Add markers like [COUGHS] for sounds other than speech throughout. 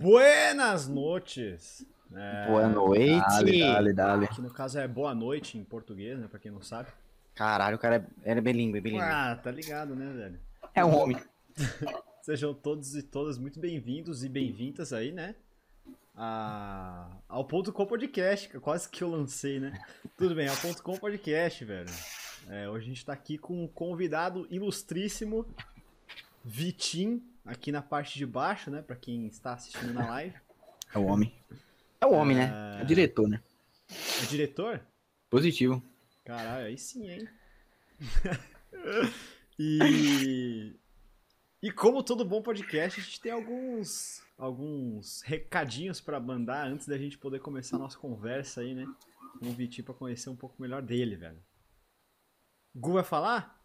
Buenas noites. É, Boa noite. Dale, dale, dale. que no caso é boa noite em português, né? Pra quem não sabe. Caralho, o cara é, é bilíngue, bilíngue. Ah, tá ligado, né, velho? É um homem. [LAUGHS] Sejam todos e todas muito bem-vindos e bem-vindas aí, né? A... Ao Ponto Com Podcast, que quase que eu lancei, né? Tudo bem, ao Ponto Com Podcast, velho. É, hoje a gente tá aqui com um convidado ilustríssimo, Vitim, aqui na parte de baixo, né? Pra quem está assistindo na live. É o homem. É o homem, né? É diretor, né? É diretor? Positivo. Caralho, aí sim, hein? [LAUGHS] e... E como todo bom podcast, a gente tem alguns alguns recadinhos pra mandar antes da gente poder começar a nossa conversa aí, né? Com o Vitinho pra conhecer um pouco melhor dele, velho. Gu vai falar?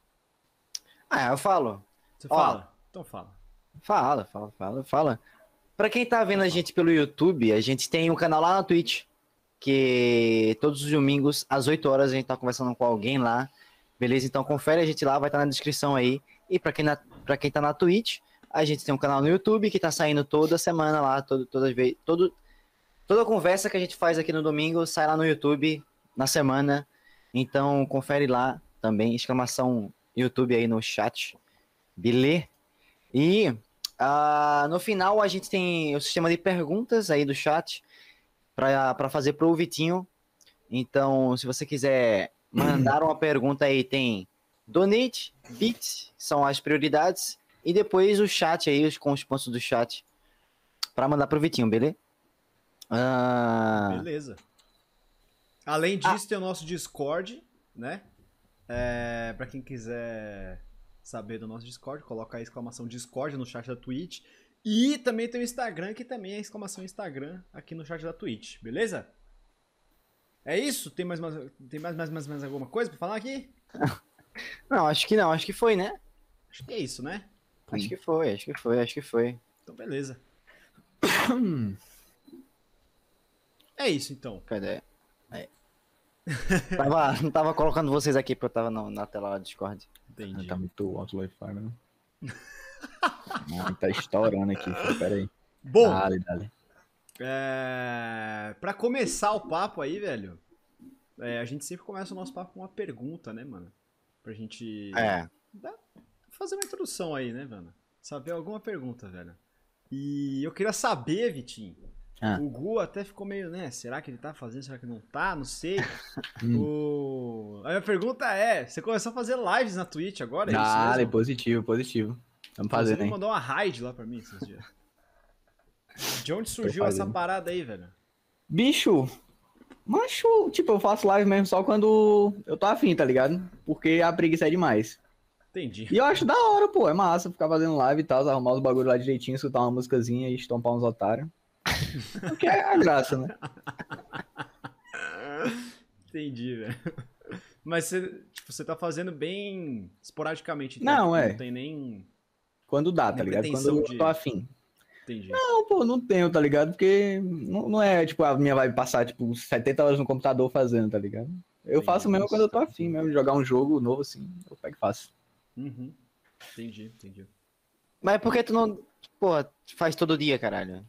Ah, eu falo. Você Ó. fala? Então fala. Fala, fala, fala, fala. Pra quem tá vendo a gente pelo YouTube, a gente tem um canal lá na Twitch, que todos os domingos, às 8 horas, a gente tá conversando com alguém lá. Beleza? Então confere a gente lá, vai estar na descrição aí. E pra quem, na, pra quem tá na Twitch, a gente tem um canal no YouTube que tá saindo toda semana lá, todo, toda todo, toda conversa que a gente faz aqui no domingo sai lá no YouTube na semana. Então confere lá também, exclamação YouTube aí no chat. Beleza? E ah, no final a gente tem o sistema de perguntas aí do chat para fazer pro Vitinho. Então, se você quiser mandar uma pergunta aí, tem Donate, Bits, são as prioridades. E depois o chat aí, os- com os pontos do chat, para mandar pro Vitinho, beleza? Ah, Beleza. Além disso, tem o nosso Discord, né? É, pra quem quiser saber do nosso Discord, coloca a exclamação Discord no chat da Twitch. E também tem o Instagram, que também é exclamação Instagram aqui no chat da Twitch, beleza? É isso? Tem mais, mais, tem mais, mais, mais, mais alguma coisa pra falar aqui? [LAUGHS] não, acho que não, acho que foi, né? Acho que é isso, né? Acho que foi, acho que foi, acho que foi. Então, beleza. [COUGHS] É isso, então. Cadê? Aí. tava, não tava colocando vocês aqui porque eu tava na, na tela lá do Discord. Entendi. Tá muito alto o Wi-Fi, né? Ai, tá estourando aqui. filho, Pera aí. Bom, Dale, dale. É... Pra começar o papo aí, velho, é, a gente sempre começa o nosso papo com uma pergunta, né, mano? Pra gente É. fazer uma introdução aí, né, mano? Saber alguma pergunta, velho. E eu queria saber, Vitinho. Ah. O Gu até ficou meio, né? Será que ele tá fazendo? Será que não tá? Não sei. [LAUGHS] Hum. o... A minha pergunta é: você começou a fazer lives na Twitch agora? É Dale, mesmo? positivo, positivo. Vamos Você fazendo, hein? mandou uma raid lá pra mim esses dias. De onde surgiu essa parada aí, velho? Bicho, macho, tipo, eu faço live mesmo só quando eu tô afim, tá ligado? Porque a preguiça é demais. Entendi. E eu acho da hora, pô, é massa ficar fazendo live e tal, arrumar os bagulho lá direitinho, escutar uma musicazinha e estompar uns otários. Porque é a graça, né? Entendi, velho. Mas você, tipo, você tá fazendo bem esporadicamente. Não, tipo, é. Não tem nem. Quando dá, tá Nem ligado? Quando eu de- tô afim. Entendi. Não, pô, não tenho, tá ligado? Porque não, não é, tipo, a minha vai passar, tipo, 70 horas no computador fazendo, tá ligado? Eu Sim, faço mesmo quando eu tô afim mesmo, jogar um jogo novo assim, eu pego e faço. Uhum. Entendi, entendi. Mas por que tu não, porra, faz todo dia, caralho?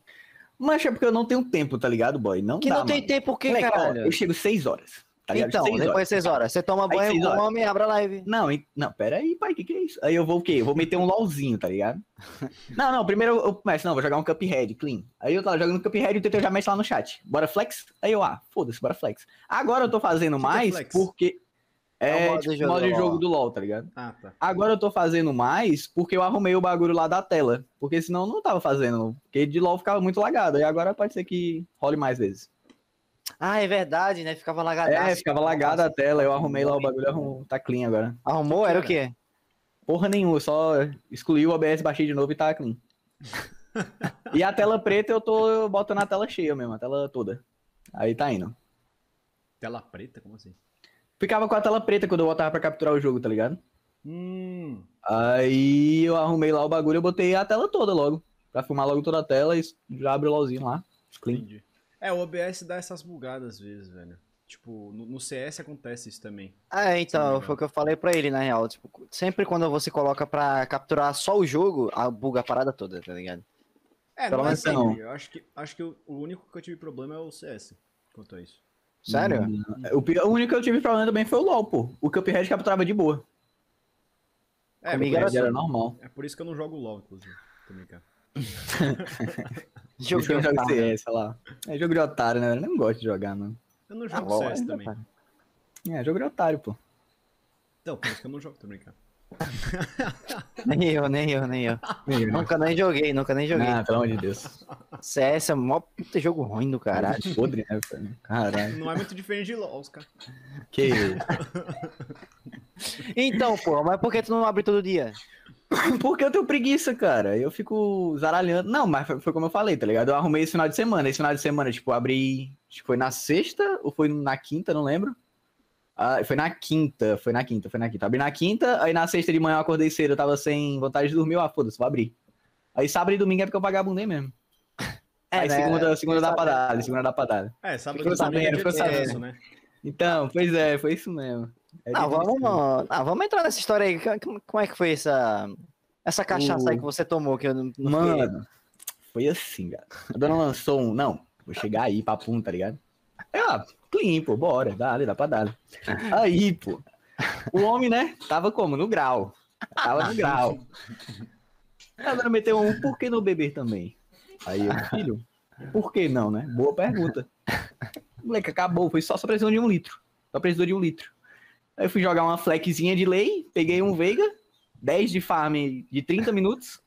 Mas é porque eu não tenho tempo, tá ligado, boy? Não Que dá, não tem mano. tempo ó, caralho? eu chego 6 horas, tá então, Seis depois horas. de 6 horas. Você toma banho, seis come e abre a live. Não, não, pera aí, pai, que que é isso? Aí eu vou o quê? Eu vou meter um LOLzinho, tá ligado? [LAUGHS] Não, não, primeiro eu começo, não, vou jogar um Cuphead, clean. Aí eu tava jogando Cuphead e o TT já mexe lá no chat. Bora flex? Aí eu, ah, foda-se, bora flex. Agora eu tô fazendo Que que é mais porque... É o É, modo de tipo, jogo modo do de LoL. jogo do LoL, tá ligado? Ah, tá. Agora eu tô fazendo mais porque eu arrumei o bagulho lá da tela. Porque senão eu não tava fazendo. Porque de LoL ficava muito lagado. E agora pode ser que role mais vezes. Ah, é verdade, né? Ficava lagadaço. É, ficava lagada a tela. Eu arrumei lá o bagulho. arrum- Tá clean agora. Arrumou? Era o quê? Porra nenhuma. Só excluí o OBS, baixei de novo e tá clean. [LAUGHS] e a tela preta eu tô botando a tela cheia mesmo. A tela toda. Aí tá indo. Tela preta? Como assim? Ficava com a tela preta quando eu botava pra capturar o jogo, tá ligado? Hum. Aí eu arrumei lá o bagulho e botei a tela toda logo. Pra filmar logo toda a tela e já abre o LOLzinho lá. Clean. Entendi. É, o OBS dá essas bugadas às vezes, velho. Tipo, no, no CS acontece isso também. Ah, é, então, foi o que eu falei pra ele, na real. Tipo, sempre quando você coloca pra capturar só o jogo, a buga a parada toda, tá ligado? É, Pelo não é menos não. sempre. Eu acho que, acho que o, o único que eu tive problema é o CS. Quanto a isso. Sério? Hum, O, único que eu tive problema também foi o LoL, pô. O Cuphead capturava de boa. É, Comigo era isso- Era normal. é por isso que eu não jogo LOL, inclusive. Tô brincando. [LAUGHS] Jogo que eu de jogo otário. CS, sei lá. É jogo de otário, né? Eu não gosto de jogar, mano. Eu não Ah, jogo LOL CS é também. otário. É, jogo de otário, pô. Então, por isso que eu não jogo, tô brincando. [LAUGHS] Nem eu, nem eu, nem eu. Nunca nem joguei, nunca nem joguei. Ah, pelo amor de Deus. CS é mó puta jogo ruim do caralho. Caralho, podre, né? Caralho. Não é muito diferente de LOL, os caras. Que [LAUGHS] Então, pô, mas por que tu não abre todo dia? [LAUGHS] Porque eu tenho preguiça, cara. Eu fico zaralhando. Não, mas foi, foi como eu falei, tá ligado? Eu arrumei esse final de semana. Esse final de semana, tipo, abri. Acho que foi na sexta ou foi na quinta, não lembro. Ah, foi na quinta, foi na quinta, foi na quinta. Abri na quinta, aí na sexta de manhã eu acordei cedo, eu tava sem vontade de dormir, eu, ah, foda-se, vou abrir. Aí sábado e domingo é porque eu vagabundei mesmo. [LAUGHS] aí né? segunda, segunda dá pra dar, segunda dá pra dar. É, sábado e domingo é descanso, né? Então, pois é, foi isso mesmo. É Não, vamos, não, vamos entrar nessa história aí. Como- é que foi essa, essa cachaça O- aí que você tomou? Que eu não, não Mano, foi assim, cara. A dona lançou um. Não, vou chegar aí, papum, tá ligado? Aí, ah, clean, pô, bora, dá, dá pra dar. Aí, pô. O homem, né? Tava como? No grau. Tava no grau. A dona meteu um, por que não beber também? Aí eu, filho, por que não, né? Boa pergunta. Moleque, acabou, foi só, só precisou de um litro. Só precisou de um litro. Aí eu fui jogar uma flexzinha de lei, peguei um Veiga, 10 de farm de 30 minutos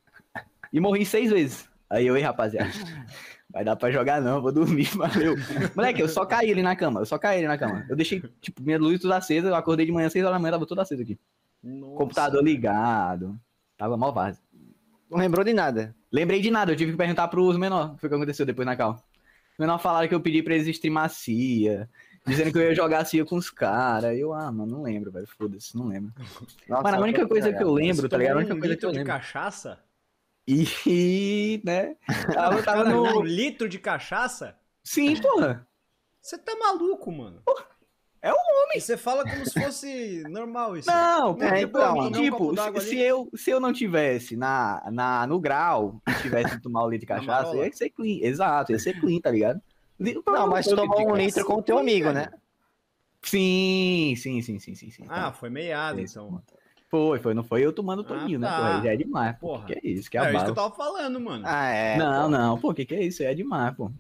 e morri seis vezes. Aí eu, ei, rapaziada, vai dar pra jogar não, vou dormir, [LAUGHS] valeu. Moleque, eu só caí ali na cama, eu só caí ali na cama. Eu deixei, tipo, minha luz tudo acesa, eu acordei de manhã, 6 horas da manhã, tava tudo aceso aqui. Nossa. Computador ligado, tava mó vaso. Não lembrou de nada. Lembrei de nada, eu tive que perguntar pros menor, o que foi que aconteceu depois na cal. Os menor falaram que eu pedi pra eles streamar CIA, dizendo que eu ia jogar CIA com os caras. Eu, ah, mano, não lembro, velho, foda-se, não lembro. Nossa, Mano, a única coisa que eu lembro, tá ligado? A única um coisa que eu lembro. cachaça? E, né, tava, tava no... um litro de cachaça? Sim, porra. Você tá maluco, mano. É um homem. E você fala como se fosse normal isso. Não, É, porque, então, tomar um tipo, se, eu, se eu não tivesse na, na, no grau e tivesse que tomar o litro de [LAUGHS] cachaça, ia ser clean. Exato, ia ser clean, tá ligado? Não, mas tu tomou um litro com o teu amigo, né? Sim, sim, sim, sim, sim. sim. Ah, foi meiado, então. Foi, foi, não foi eu tomando Ah, todinho, né? tá. Porra, aí já é demais, pô. Porra. Que é isso, que é É, isso que eu tava falando, mano. Ah, é. não, pô. não, pô, que que é isso? É demais, pô.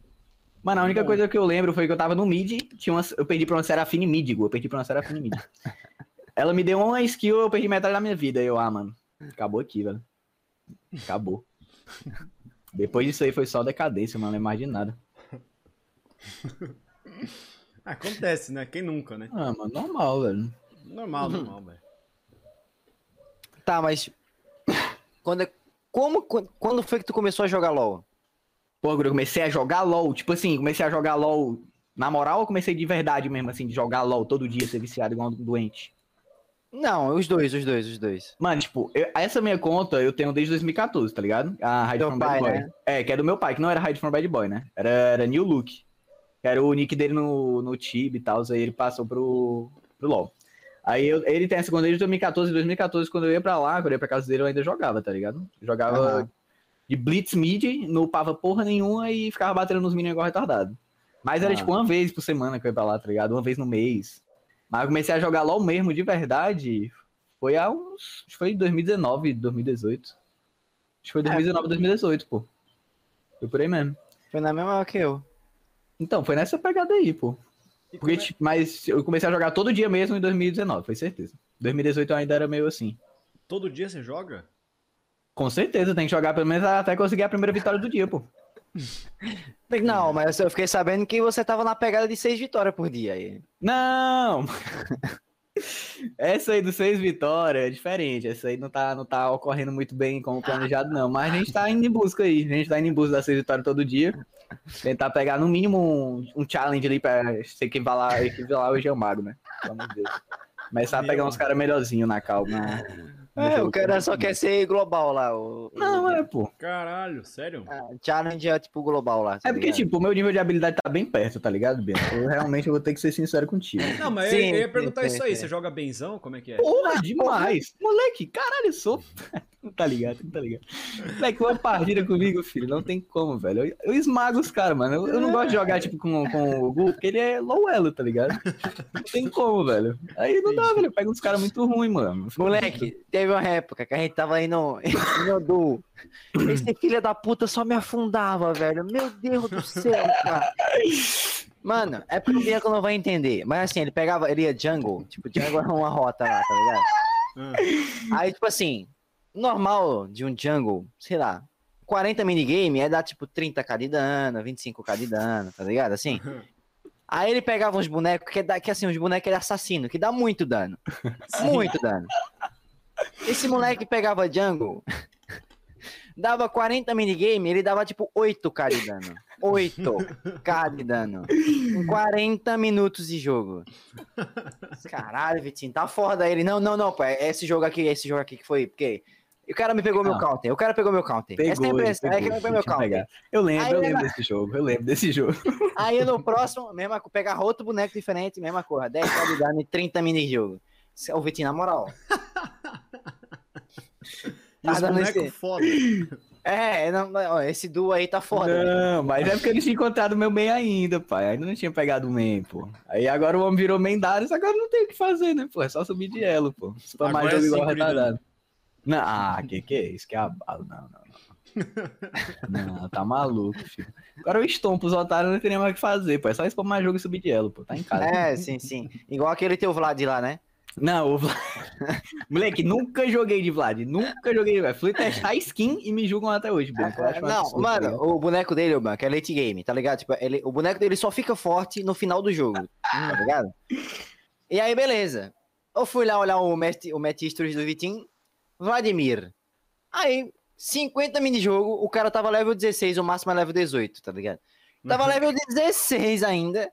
Mano, a única Bom. coisa que eu lembro foi que eu tava no mid, tinha uma, eu perdi pra uma Serafine Midigo, eu perdi pra uma Serafine Mid. [LAUGHS] Ela me deu uma skill, eu perdi metade da minha vida. Eu, ah, mano, acabou aqui, velho. Acabou. Depois disso aí foi só decadência, mano, não é mais de nada. [LAUGHS] Acontece, né? Quem nunca, né? Ah, mano, normal, velho. Normal, normal, velho. Tá, mas. Quando, é- como, quando- foi que tu começou a jogar LOL? Pô, eu comecei a jogar LOL, tipo assim, comecei a jogar LOL na moral ou comecei de verdade mesmo, assim, de jogar LOL todo dia, ser viciado igual um doente? Não, os dois, os dois, os dois. Mano, tipo, eu- essa minha conta eu tenho desde 2014, tá ligado? A Hide Teu from pai, Bad Boy. né? É, que é do meu pai, que não era Hide from Bad Boy, né? Era, era New Look. Que era o nick dele no, no Tib e tal, aí ele passou pro, pro LoL. Aí eu- ele tem essa conta desde 2014, 2014, quando eu ia pra lá, quando eu ia pra casa dele, eu ainda jogava, tá ligado? Jogava Aham. de Blitz Mid, não upava porra nenhuma e ficava batendo nos minions igual retardado. Mas era Ah. tipo uma vez por semana que eu ia pra lá, tá ligado? Uma vez no mês. Mas eu comecei a jogar LoL mesmo, de verdade, foi há uns. Acho que foi em 2019, 2018. Acho que foi 2019, 2018, pô. Foi por aí mesmo. Foi na mesma que eu. Então, foi nessa pegada aí, pô. Porque, como é- mas eu comecei a jogar todo dia mesmo em 2019, foi certeza. 2018 eu ainda era meio assim. Todo dia você joga? Com certeza, tem que jogar pelo menos até conseguir a primeira vitória do dia, pô. [LAUGHS] Não, mas eu fiquei sabendo que você tava na pegada de seis vitórias por dia aí. Não! [LAUGHS] Essa aí do seis vitórias é diferente. Essa aí não tá, não tá ocorrendo muito bem como planejado, não. Mas a gente tá indo em busca aí. A gente tá indo em busca das seis vitórias todo dia. Tentar pegar no mínimo um, um challenge ali pra se equivalar, equivalar o Geomago, né? Pelo amor de Deus. Começar a pegar uns caras melhorzinhos na calma. É, o cara só quer ser global lá. O, Não, é, pô. Caralho, sério? Ah, Challenge é tipo global lá. tá É porque, ligado? tipo, o meu nível de habilidade tá bem perto, tá ligado, Ben? Eu realmente vou ter que ser sincero contigo. Não, mas Sim, eu, eu ia perguntar sim, isso aí. sim. Você joga benzão? Como é que é? Porra, demais! Moleque, caralho, eu sou. Não [LAUGHS] tá ligado, não tá ligado. Moleque, uma partida comigo, filho, não tem como, velho. Eu, eu esmago os caras, mano. Eu, eu não gosto de jogar, tipo, com, com o Gu, porque ele é low elo, tá ligado? Não tem como, velho. Aí não dá, velho. Pega uns caras muito ruins, mano. Moleque, teve uma época que a gente tava aí no, no Du. Esse filho da puta só me afundava, velho. Meu Deus do céu, cara. Mano, é porque o Bianco não vai entender. Mas assim, ele pegava, ele ia jungle. Tipo, jungle era uma rota lá, tá ligado? Ah, Aí, tipo assim, normal de um jungle, sei lá, 40 minigame é dar tipo 30k de dano, 25k de dano, tá ligado? Assim. [LAUGHS] Aí ele pegava uns bonecos que, dá, que assim, uns bonecos de assassino, que dá muito dano. Muito dano. Esse moleque pegava jungle, [LAUGHS] dava 40 minigame, ele dava tipo 8k de dano. 8k de dano. Em 40 minutos de jogo. [LAUGHS] Caralho, Vitinho, tá foda ele. Não, não, não, pô. É esse jogo aqui, esse jogo aqui que foi. Porque o cara me pegou meu Não. counter. O cara pegou meu counter. Pegou, Essa é a impressão. É que pegou, pegou meu counter. pegar. Eu lembro, Aí eu lembro vai- desse jogo, eu lembro desse jogo. [LAUGHS] Aí no [LAUGHS] próximo, mesma, pegar outro boneco diferente, mesma coisa. 10 k de dano e 30 mini-jogo. Ô, Vitinho, na moral. E os [LAUGHS] Tá dando bonecos esse- foda. É, não, ó, esse duo aí tá foda. né? Não, mas é porque eu não tinha encontrado o meu main ainda, pai. Ainda não tinha pegado o main, pô. Aí agora o homem virou main Darius, agora não tem o que fazer, né, pô? É só subir de elo, pô. Spamar Agora é jogo igual cinco de retardado. Não, ah, que que é isso? Que abalo. Não, não, não. Não, tá maluco, filho. Agora eu estompo os otários, não tem nem mais o que fazer, pô. É só spamar jogo e subir de elo, pô. Tá em casa. É, sim, sim. Igual aquele teu Vlad lá, né? Não, o Vlad... [LAUGHS] Moleque, nunca joguei de Vlad. Nunca joguei de Vlad. Fui testar skin e me julgam até hoje, um Não, absurdo, tá mano, o boneco dele, ô, Banco, é late game, tá ligado? Tipo, ele, o boneco dele só fica forte no final do jogo, tá ligado? E aí, beleza. Eu fui lá olhar o match, o match history do Vitinho, Vladimir. Aí, 50 mini-jogo, o cara tava level 16, o máximo é level 18, tá ligado? Tava level 16 ainda.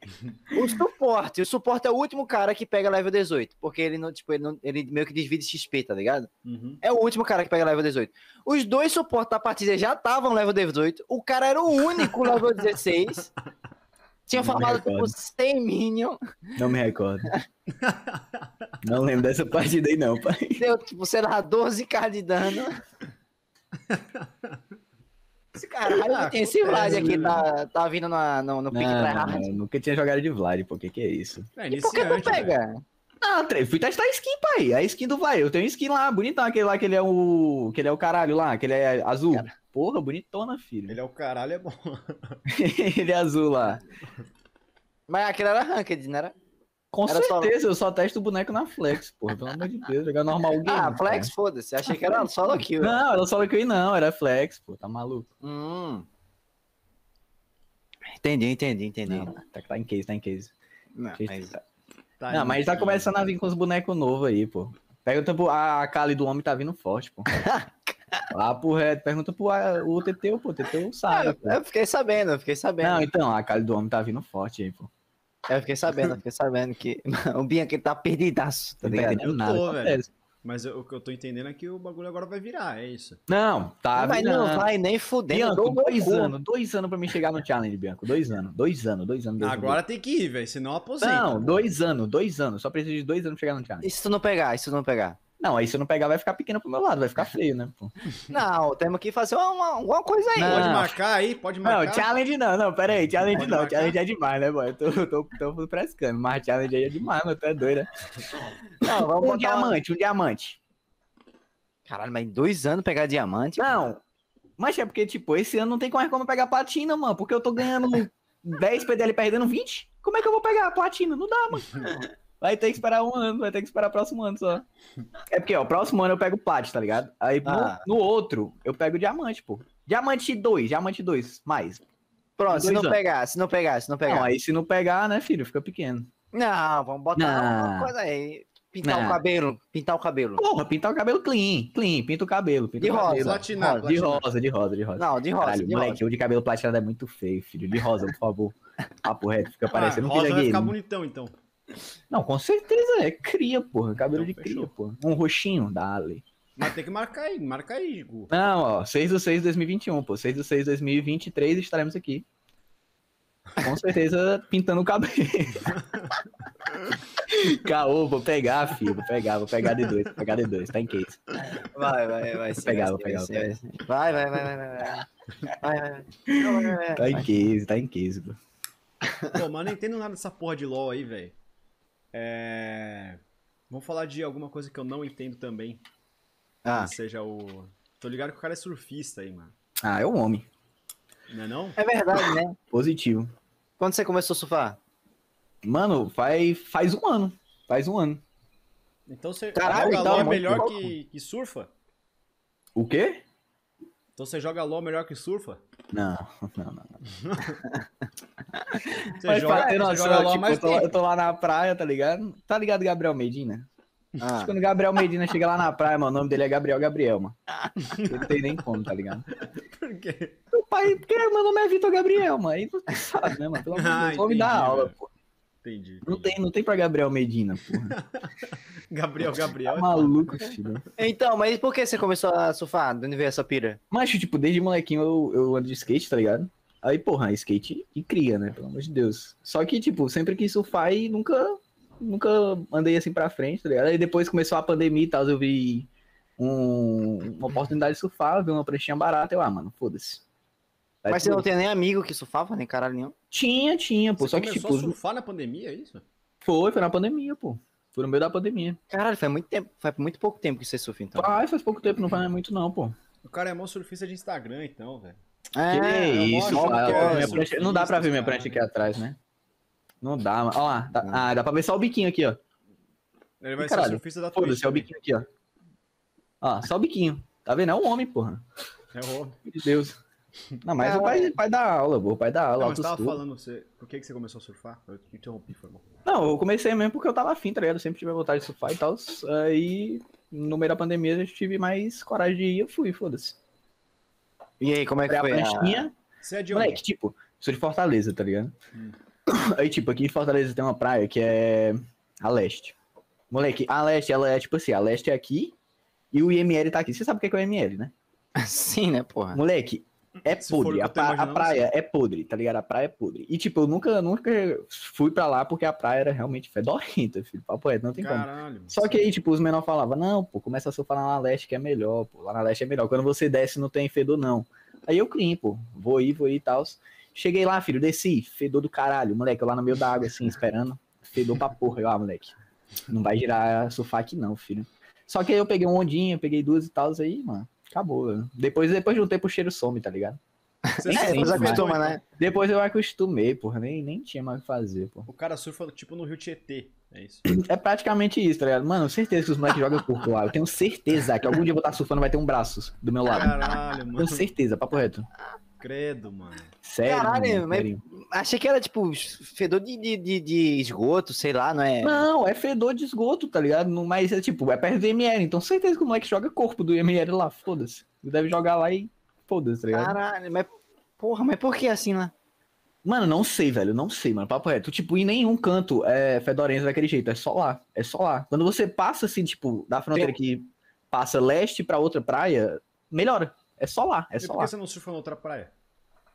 [LAUGHS] O suporte, o suporte é o último cara que pega level 18, porque ele não, tipo, ele, não, ele meio que divide XP, tá ligado? Uhum. É o último cara que pega level 18. Os dois suportes da partida já estavam level 18. O cara era o único level 16. [LAUGHS] Tinha Não formado tipo recordo. 100 minion. Não me recordo. [LAUGHS] não lembro dessa partida aí, não, pai. Deu, tipo, sei lá, 12k de dano. Esse caralho, Ah, tem esse Vlad aqui, né? tá, tá vindo na, no, no pick tryhard. Não, eu nunca tinha jogado de Vlad, pô. Que que é isso? É E por que tu pega? Não, tre- fui testar a skin, pai. A skin do Vlad. Eu tenho skin lá, bonitão. Aquele lá que ele é o. Que ele é o caralho lá, que ele é azul. Porra, bonitona, filho. Ele é o caralho, é bom. [LAUGHS] ele é azul lá. Mas aquele era ranked, não era? Com Era certeza, eu só testo o boneco na Flex, porra. Pelo amor de Deus, jogar normal game. Ah, flex, foda-se. Achei que era solo [LAUGHS] kill. Não, era só que não, era Flex, pô. Tá maluco. Hum. Entendi, entendi, entendi. Não, tá, tá em case, tá em case. Não, mas- Tá não, aí, mas tá começando a vir com os bonecos novos aí, pô. Pergunta pro. A Kali do homem tá vindo forte, pô. [LAUGHS] Lá pro reto, pergunta pro a- o TT, pô. O TT sabe, pô. Eu fiquei sabendo, eu fiquei sabendo. Não, então, a Kali do homem tá vindo forte aí, pô. Eu fiquei sabendo, eu fiquei sabendo que [LAUGHS] o Bianca tá perdidaço, tá ligado? nada. tô, acontece. Mas eu- o que eu tô entendendo é que o bagulho agora vai virar, é isso. Não, tá Mas virando. não vai nem fudendo. Bianco, dois cu. anos, dois anos pra mim chegar no challenge, Bianco. Dois anos, dois anos, dois anos. Dois Agora tem que ir, velho, senão aposenta. Não, dois anos, dois anos. Só preciso de dois anos pra chegar no challenge. E se tu não pegar, e se tu não pegar? Não, aí se eu não pegar, vai ficar pequeno pro meu lado, vai ficar feio, né? Pô. [LAUGHS] Não, temos que fazer uma, uma- alguma coisa aí. Não. Pode marcar aí, pode marcar. Não, challenge não, não, pera aí, challenge Pode não, marcar? challenge é demais, né, boy? Eu tô, tô, tô frescando, mas challenge aí é demais, mano, tu é doido, né? Não, vamos Um botar diamante, um diamante. Caralho, mas em dois anos pegar diamante? Não, mas é porque, tipo, esse ano não tem mais como pegar platina, mano, porque eu tô ganhando [LAUGHS] 10 PDL perdendo 20, como é que eu vou pegar a platina? Não dá, mano. [LAUGHS] Vai ter que esperar um ano, vai ter que esperar próximo ano só. É porque, ó, próximo ano eu pego plat, tá ligado? Aí no, Ah. no outro eu pego diamante, pô. Diamante 2, diamante 2, mais. Pronto, se não anos. pegar, se não pegar, se não Não, pegar. aí se não pegar, né, filho, fica pequeno. Não, vamos botar Não. uma coisa aí. Pintar Não. o cabelo, pintar o cabelo. Porra, pintar o cabelo clean, clean, pinta o cabelo. Pinta De o rosa. cabelo. Platinar, Rosa, de rosa, de rosa, de rosa. Não, de rosa, Caralho, de moleque, rosa. o de cabelo platinado é muito feio, filho. De rosa, por favor. [LAUGHS] Papo reto, fica Ah, parecendo um rosa vai Killer ficar bonitão, então. Não, com certeza é cria, porra. Cabelo Então, de fechou. cria, porra. Um roxinho, dale. Mas tem que marcar aí, marca aí, Gu. Não, ó, 6 do 6 de 2021, pô. 6 do 6 de 2023 estaremos aqui. Com certeza [LAUGHS] pintando o cabelo. [LAUGHS] Caô, vou pegar, filho. Vou pegar, vou pegar de dois, vou pegar de dois, tá em case. Vai, vai, vai. sim, pegar, vai, vou pegar, vai, vou sim, vai, vai, vai, vai, vai, vai. Vai, vai, vai. Não, vai, vai, vai. Tá em case, tá em case, pô. Pô, mas eu não entendo nada dessa porra de LoL aí, velho. É... Vamos falar de alguma coisa que eu não entendo também. Ah, Que seja o... Tô ligado que o cara é surfista aí, mano. Ah, é um homem. Não é não? é verdade, né? [LAUGHS] Positivo. Quando você começou a surfar? Mano, faz, faz um ano. Faz um ano. Então você Caralho, então é melhor que, que surfa? O quê? Então você joga LoL melhor que surfa? Não, [LAUGHS] não, não. não. Você Mas joga, pra você joga LoL tipo, mais eu, tô, eu tô lá na praia, tá ligado? Tá ligado Gabriel Medina? Ah, Quando o Gabriel Medina chega lá na praia, mano, o nome dele é Gabriel Gabriel, mano. [LAUGHS] Não tem nem como, tá ligado? Por quê? Meu pai, porque meu nome é Vitor Gabriel, mano. Aí tu sabe, né, mano? Pelo amor de Ah, Deus, vou me dar aula, pô. Entendi. Não entendi. tem, não tem pra Gabriel Medina, porra. [LAUGHS] Gabriel, Gabriel. Tá maluco, filho. Então, mas por que você começou a surfar? De onde veio essa pira? Mas, tipo, desde molequinho eu, eu ando de skate, tá ligado? Aí, porra, skate e cria, né? Pelo amor de Deus. Só que, tipo, sempre quis surfar e nunca, nunca andei assim pra frente, tá ligado? Aí depois começou a pandemia e tal, eu vi um- uma oportunidade de surfar, vi uma pranchinha barata, eu, ah, mano, foda-se. Mas você não tem nem amigo que surfava, nem caralho nenhum? Tinha, tinha, pô. Você só que, tipo, a surfar na pandemia, é isso? foi, foi na pandemia, pô. Foi no meio da pandemia. Caralho, faz muito tempo, faz muito pouco tempo que você surfa, então. Ah, faz pouco tempo, não faz muito não, pô. O cara é mó surfista de Instagram, então, velho. É, que isso, é minha surfista, prancha- não dá pra ver minha cara. prancha aqui atrás, né? Não dá, mano. Ó lá, dá- ah, dá pra ver só o biquinho aqui, ó. Ele vai ser caralho. surfista da Twitch. Foda-se, é o biquinho aqui, ó. Ó, só o biquinho. Tá vendo? É um homem, porra. É o... Meu Deus. Não, mas o pai, pai dá aula. O pai dá aula. Não, mas tava estudo. falando, você... por que, que você começou a surfar? Eu te interrompi, foi mal. Não, eu comecei mesmo porque eu tava afim, tá ligado? Eu sempre tive vontade de surfar e tal. Aí, no meio da pandemia, eu tive mais coragem de ir, eu fui, foda-se. E aí, como é que foi? a- pranchinha. Você é de onde? Moleque, tipo, sou de Fortaleza, tá ligado? Hum. Aí, tipo, aqui em Fortaleza tem uma praia que é a leste. Moleque, a leste, ela é tipo assim, a leste é aqui e o IML tá aqui. Você sabe o que é, que é o IML, né? [LAUGHS] Sim, né, porra? Moleque, é podre. A, pra- a praia é podre, tá ligado? A praia é podre. E, tipo, eu nunca, nunca fui pra lá porque a praia era realmente fedorenta, [LAUGHS] filho. Papo reto, não tem como. Caralho. Só que aí, tipo, os menores falavam, não, pô, começa a surfar lá na leste que é melhor, pô. Lá na leste é melhor. Quando você desce, não tem fedor, não. Aí eu clean, pô. Vou ir, vou ir e tal. Cheguei lá, filho, desci. Fedor do caralho. Moleque, eu lá no meio da água, assim, [LAUGHS] esperando. Fedor pra porra. Eu, ah, moleque. Não vai girar surfar aqui, não, filho. Só que aí eu peguei um ondinha, peguei duas e tal, aí, mano. Acabou. né? Depois, depois de um tempo o cheiro some, tá ligado? Você É, surfa depois acostuma, né? Depois eu acostumei, porra. Nem, nem tinha mais o que fazer, pô. O cara surfa tipo no Rio Tietê, é isso. É praticamente isso, tá ligado? Mano, certeza que os moleques jogam curto lá. Eu tenho certeza que algum dia eu vou estar surfando vai ter um braço do meu lado. Caralho, mano. Tenho certeza, papo reto. Credo, mano. Sério. Caralho, mano, sério. Achei que era, tipo, fedor de, de, de, de esgoto, sei lá, não é? Não, é fedor de esgoto, tá ligado? Não- Mas é tipo, é perto do ML, então certeza que o moleque joga corpo do ML lá, foda-se. Ele deve jogar lá e foda-se, tá ligado? Caralho, mas... Porra, mas por que assim lá? Mano, não sei, velho, não sei, mano. Papo reto. Tipo, em nenhum canto é fedorento daquele jeito, é só lá, é só lá. Quando você passa, assim, tipo, da fronteira que passa leste pra outra praia, melhora. É só lá, é e só por lá. que você não surfa na outra praia?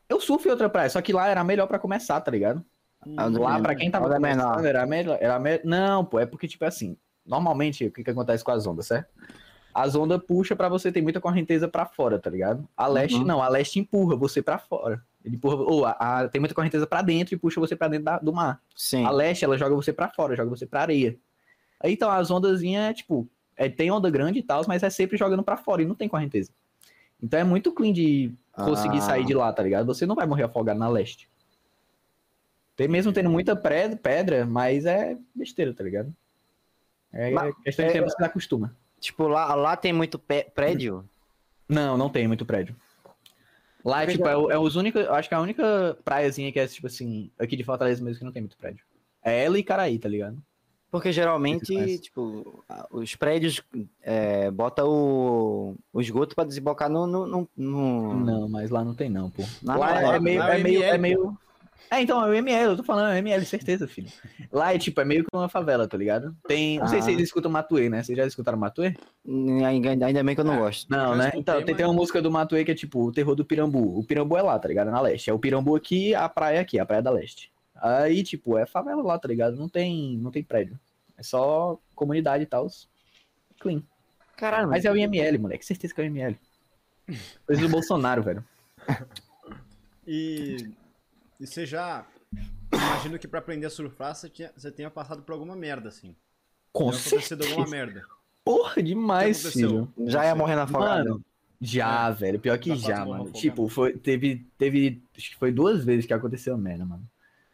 Eu surfo em outra praia, só que lá era melhor pra começar, tá ligado? Hum, Lá, pra quem tava menor. começando, era melhor. Era me... Não, pô, é porque, tipo assim, normalmente, o que que acontece com as ondas, certo? As ondas puxa pra você ter muita correnteza pra fora, tá ligado? A leste Uhum. não, a leste empurra você pra fora. Ele empurra, ou a, a- tem muita correnteza pra dentro e puxa você pra dentro da- do mar. Sim. A leste, ela joga você pra fora, joga você pra areia. Aí, então, as ondazinhas, tipo, é, tem onda grande e tal, mas é sempre jogando pra fora e não tem correnteza. Então é muito clean de conseguir Ah. sair de lá, tá ligado? Você não vai morrer afogado na leste. Tem mesmo tendo muita pedra, mas é besteira, tá ligado? É, Mas- é questão de é- tempo você acostuma. Tipo, lá, lá tem muito prédio? Não, não tem muito prédio. Lá, É tipo, é, é os únicos. Acho que é a única praiazinha que é, tipo assim, aqui de Fortaleza mesmo que não tem muito prédio. É ela e Caraí, tá ligado? Porque geralmente, tipo, os prédios é, botam o, o esgoto pra desembocar no... no, no, no- Não, mas lá não tem não, pô. Na lá praia. é meio, Lá é é meio, ML, é meio. É, então, é o ML, eu tô falando, é o ML, certeza, filho. Lá é tipo, é meio que uma favela, tá ligado? Tem. Não sei se Ah. vocês escutam Matuê, né? Vocês já escutaram Matuê? Ainda, ainda bem que eu não É. gosto. Não, Já né? escutei, Então, tem, mas- tem uma música do Matuê que é tipo o terror do Pirambu. O Pirambu é lá, tá ligado? Na leste. É o Pirambu aqui, a praia aqui, a praia da leste. Aí, tipo, é favela lá, tá ligado? Não tem, não tem prédio. É só comunidade e tal. Clean. Caralho, Mas é o IML, moleque. Certeza que é o IML. Coisa do Bolsonaro, velho. E, e você já. Imagino que pra aprender a surfar você, tinha, você tenha passado por alguma merda, assim. Com Tenha acontecido alguma certeza. merda. Porra, demais, filho. Já ia morrendo afogado. Mano, já, velho. Pior que Já quase já, mano. Tipo, foi, teve, teve. Acho que foi duas vezes que aconteceu merda, mano.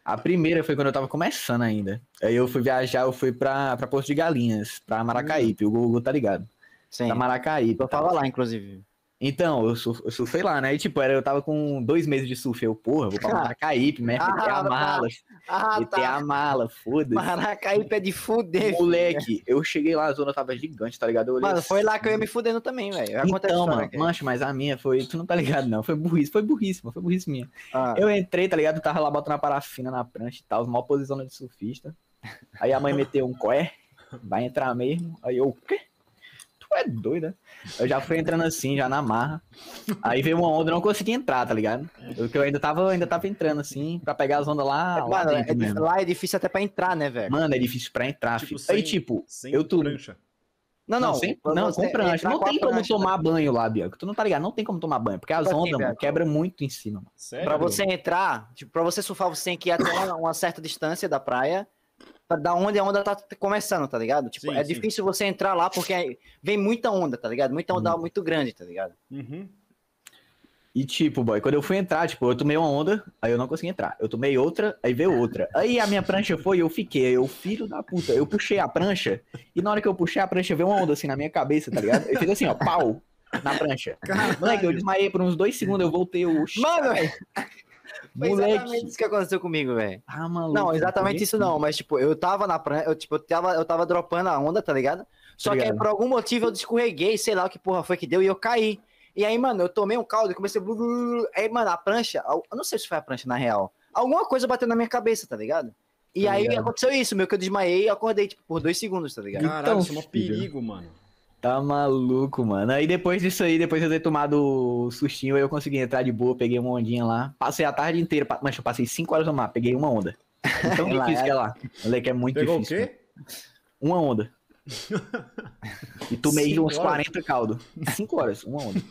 A primeira foi quando eu tava começando ainda. Aí eu fui viajar, eu fui pra, pra Porto de Galinhas, pra Maracaípe. O Google tá ligado. Sim. Pra Maracaípe. Eu tava lá, inclusive. Então, eu, surf, eu surfei lá, né? E tipo, era, eu tava com dois meses de surf. Eu, porra, vou pra [LAUGHS] Maracaípe, né? Ah, Meter a tá. mala. Ah, Meter a mala, foda-se. Maracaípe é de fuder. Moleque, eu cheguei lá, a zona tava gigante, tá ligado? Olhei Mano, foi assim, lá que eu ia me fudendo também, velho. A Então, mano, mancha, mas a minha foi. Tu não tá ligado, não. Foi burrice, foi burríssima, foi burrice minha. Ah, Eu entrei, tá ligado? Tava lá botando a parafina na prancha e tal, maior posição de surfista. Aí a mãe meteu um coé, vai entrar mesmo. Aí eu, o quê? Tu é doido, né? Eu já fui entrando assim, já na marra. Aí veio uma onda, eu não consegui entrar, tá ligado? Porque eu ainda tava, ainda tava entrando assim, pra pegar as ondas lá, lá Mano, é di- mesmo. lá é difícil até pra entrar, né, velho? Mano, é difícil pra entrar, Tipo, filho. Aí, sem- tipo, Sem eu tu- prancha. Não, não. sem, quando não com prancha. Não tem como prancha, tomar banho lá, Bianca. Tu não tá ligado? Não tem como tomar banho, porque as ondas, mano, quebra muito em cima, mano. Sério? Pra você entrar, tipo, pra você surfar, você tem que ir até uma, uma certa distância da praia, pra- da onde a onda tá começando, tá ligado? Tipo, Sim, é sim. difícil você entrar lá porque aí vem muita onda, tá ligado? Muita onda muito grande, tá ligado? Uhum. E tipo, boy, quando eu fui entrar, tipo, eu tomei uma onda, aí eu não consegui entrar. Eu tomei outra, aí veio outra. Aí a minha prancha foi e eu fiquei. Eu, filho da puta, eu puxei a prancha, e na hora que eu puxei a prancha, veio uma onda assim na minha cabeça, tá ligado? Eu fiz assim, ó, pau, na prancha. Moleque, eu desmaiei por uns dois segundos, eu voltei, eu... Mano, velho, foi moleque. exatamente isso que aconteceu comigo, velho. Ah, maluco. Não, exatamente isso não, mas tipo, eu tava na prancha, eu, tipo, eu tava, eu tava dropando a onda, tá ligado? Só que aí, por algum motivo eu escorreguei, sei lá o que porra foi que deu, e eu caí. E aí, mano, eu tomei um caldo e comecei. blu, blu, blu. Aí, mano, a prancha, eu não sei se foi a prancha na real. Alguma coisa bateu na minha cabeça, tá ligado? E Tá aí ligado. aconteceu isso, meu, que eu desmaiei e acordei, tipo, por dois segundos, tá ligado? Caralho, Então, isso é um perigo, mano. Tá maluco, mano. Aí depois disso aí, depois de eu ter tomado o sustinho, eu consegui entrar de boa, peguei uma ondinha lá. Passei a tarde inteira, mas eu passei 5 horas no mar, peguei uma onda. Então Ela [LAUGHS] difícil é- que é lá. Moleque, é muito Pegou o difícil. quê? Uma onda. E tomei uns horas? 40 caldo. 5 horas, uma onda.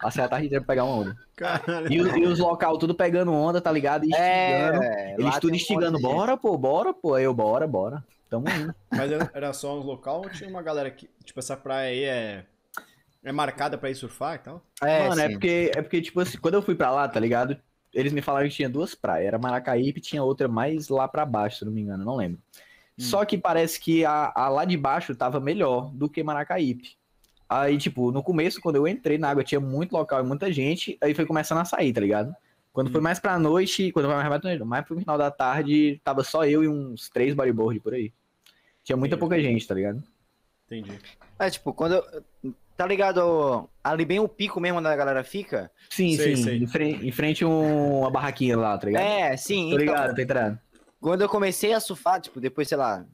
Passei a tarde inteira pra pegar uma onda. Caralho. E, os- e os local tudo pegando onda, tá ligado? E instigando. velho, Eles tudo um instigando, gente. bora, pô, bora, pô. Aí eu, bora, bora. Tamo indo. Mas era- só um local ou tinha uma galera que. Tipo, essa praia aí é. É marcada pra ir surfar e tal? É, Mano, é porque, é porque, tipo assim, quando eu fui pra lá, tá ligado? Eles me falaram que tinha duas praias. Era Maracaípe e tinha outra mais lá pra baixo, se eu não me engano, não lembro. Hum. Só que parece que a, a lá de baixo tava melhor do que Maracaípe. Aí, tipo, no começo, quando eu entrei na água, tinha muito local e muita gente, aí foi começando a sair, tá ligado? Quando Hum. foi mais pra noite, quando foi mais pra noite, mais pro final da tarde, tava só eu e uns três bodyboard por aí. Tinha muita Entendi. pouca gente, tá ligado? Entendi. É, tipo, quando eu. Tá ligado? Ali bem o pico mesmo onde a galera fica? Sim, Sei, sim. sei. Em frente, em frente um- uma barraquinha lá, tá ligado? É, sim. Tô então, ligado, tá entrando. quando eu comecei a surfar, tipo, depois, sei lá,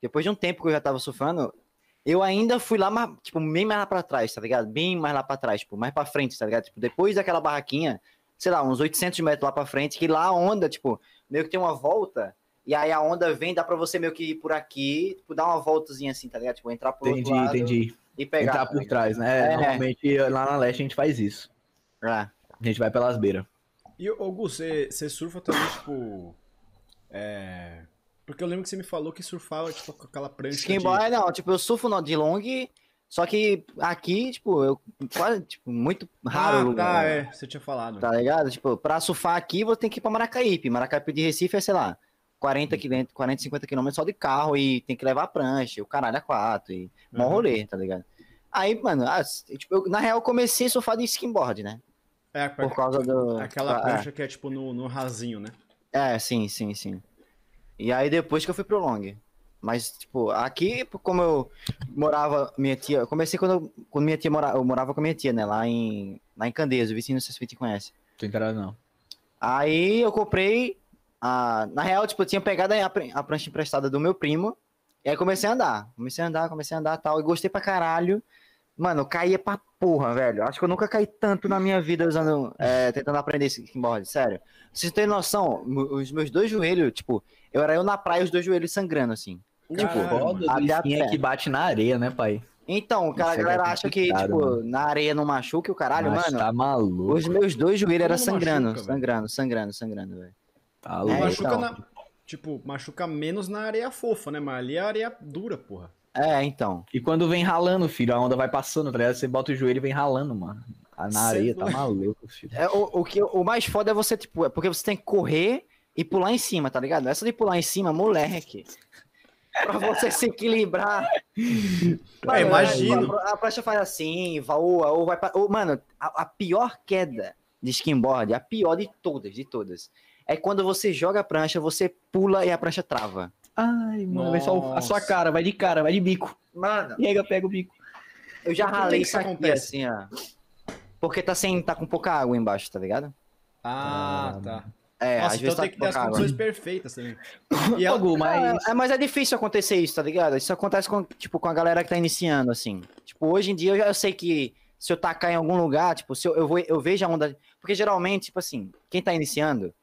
depois de um tempo que eu já tava surfando, eu ainda fui lá, tipo, bem mais lá pra trás, tá ligado? Bem mais lá pra trás, tipo, mais pra frente, tá ligado? Tipo, depois daquela barraquinha, sei lá, uns 800 metros lá pra frente, que lá a onda, tipo, meio que tem uma volta, e aí a onda vem, dá pra você meio que ir por aqui, tipo, dar uma voltazinha assim, tá ligado? Tipo, entrar por Entendi, outro lado entendi. e pegar. Entrar tá por trás, né? É. Normalmente lá na leste a gente faz isso. É. A gente vai pelas beiras. E, ô Gu, você, você surfa também, tipo. É. Porque eu lembro que você me falou que surfava, tipo, com aquela prancha. de- Skinboard, não, tipo, eu surfo no, de long, só que aqui, tipo, eu quase, tipo, muito raro Ah, tá, né? é. Você tinha falado. Tá ligado? Tipo, pra surfar aqui, você tem que ir pra Maracaípe. Maracaípe de Recife é, sei lá, 40, quilômetros, 40 50 quilômetros só de carro e tem que levar a prancha, o caralho a quatro e mó Uhum. rolê, tá ligado? Aí, mano, ah, tipo, eu, na real, eu comecei a surfar de skimboard, né? É, Por causa do... aquela ah, prancha que é, tipo, no, no rasinho, né? É, sim, sim, sim. E aí depois que eu fui pro long. Mas, tipo, aqui, como eu morava, minha tia, eu comecei quando, quando minha tia morava, eu morava com a minha tia, né, lá em, lá em Candeias, o vizinho, não sei se você conhece. Tô entrando não. Aí eu comprei. A... Na real, tipo, eu tinha pegado a, pran- a prancha emprestada do meu primo. E aí comecei a andar. Comecei a andar, comecei a andar tal. E gostei pra caralho. Mano, eu caía pra porra, velho. Acho que eu nunca caí tanto na minha vida usando. é, tentando aprender esse skimboard, sério. Vocês têm noção, os meus dois joelhos, tipo, eu era eu na praia, os dois joelhos sangrando, assim. Tipo, do Até a é que bate na areia, né, pai? Então, cara, a é galera acha que, tipo, mano. na areia não machuca e o caralho, Mas mano. Tá maluco. Os meus dois joelhos eram sangrando, machuca, velho? sangrando, sangrando, sangrando, velho. Tá É, louco. machuca então. na. Tipo, machuca menos na areia fofa, né? Mas ali é areia dura, porra. É, então. E quando vem ralando, filho, a onda vai passando, tá ligado? Você bota o joelho e vem ralando, mano. Ah, Na areia, é tá maluco, filho. É, o, o, que, o mais foda é você, tipo, é porque você tem que correr e pular em cima, tá ligado? Essa de pular em cima, moleque. pra você se equilibrar. É, imagino. A, a prancha faz assim, voa, ou vai pra. Ou, mano, a, a pior queda de skimboard, a pior de todas, de todas, é quando você joga a prancha, você pula e a prancha trava. Ai, mano, vai só o- a sua cara, vai de cara, vai de bico. Mano, E aí eu pego o bico. eu já ralei isso aqui acontece? assim, ó. Porque tá sem. tá com pouca água embaixo, tá ligado? Ah, tá. É, Nossa, às então vezes tá tem com que ter as pouca água. condições perfeitas também. [COUGHS] E ela, Logo, mas. É, mas é difícil acontecer isso, tá ligado? Isso acontece com, tipo, com a galera que tá iniciando, assim. Tipo, hoje em dia eu já sei que se eu tacar em algum lugar, tipo, se eu, eu, vou, eu vejo a onda. Porque geralmente, tipo assim, quem tá iniciando,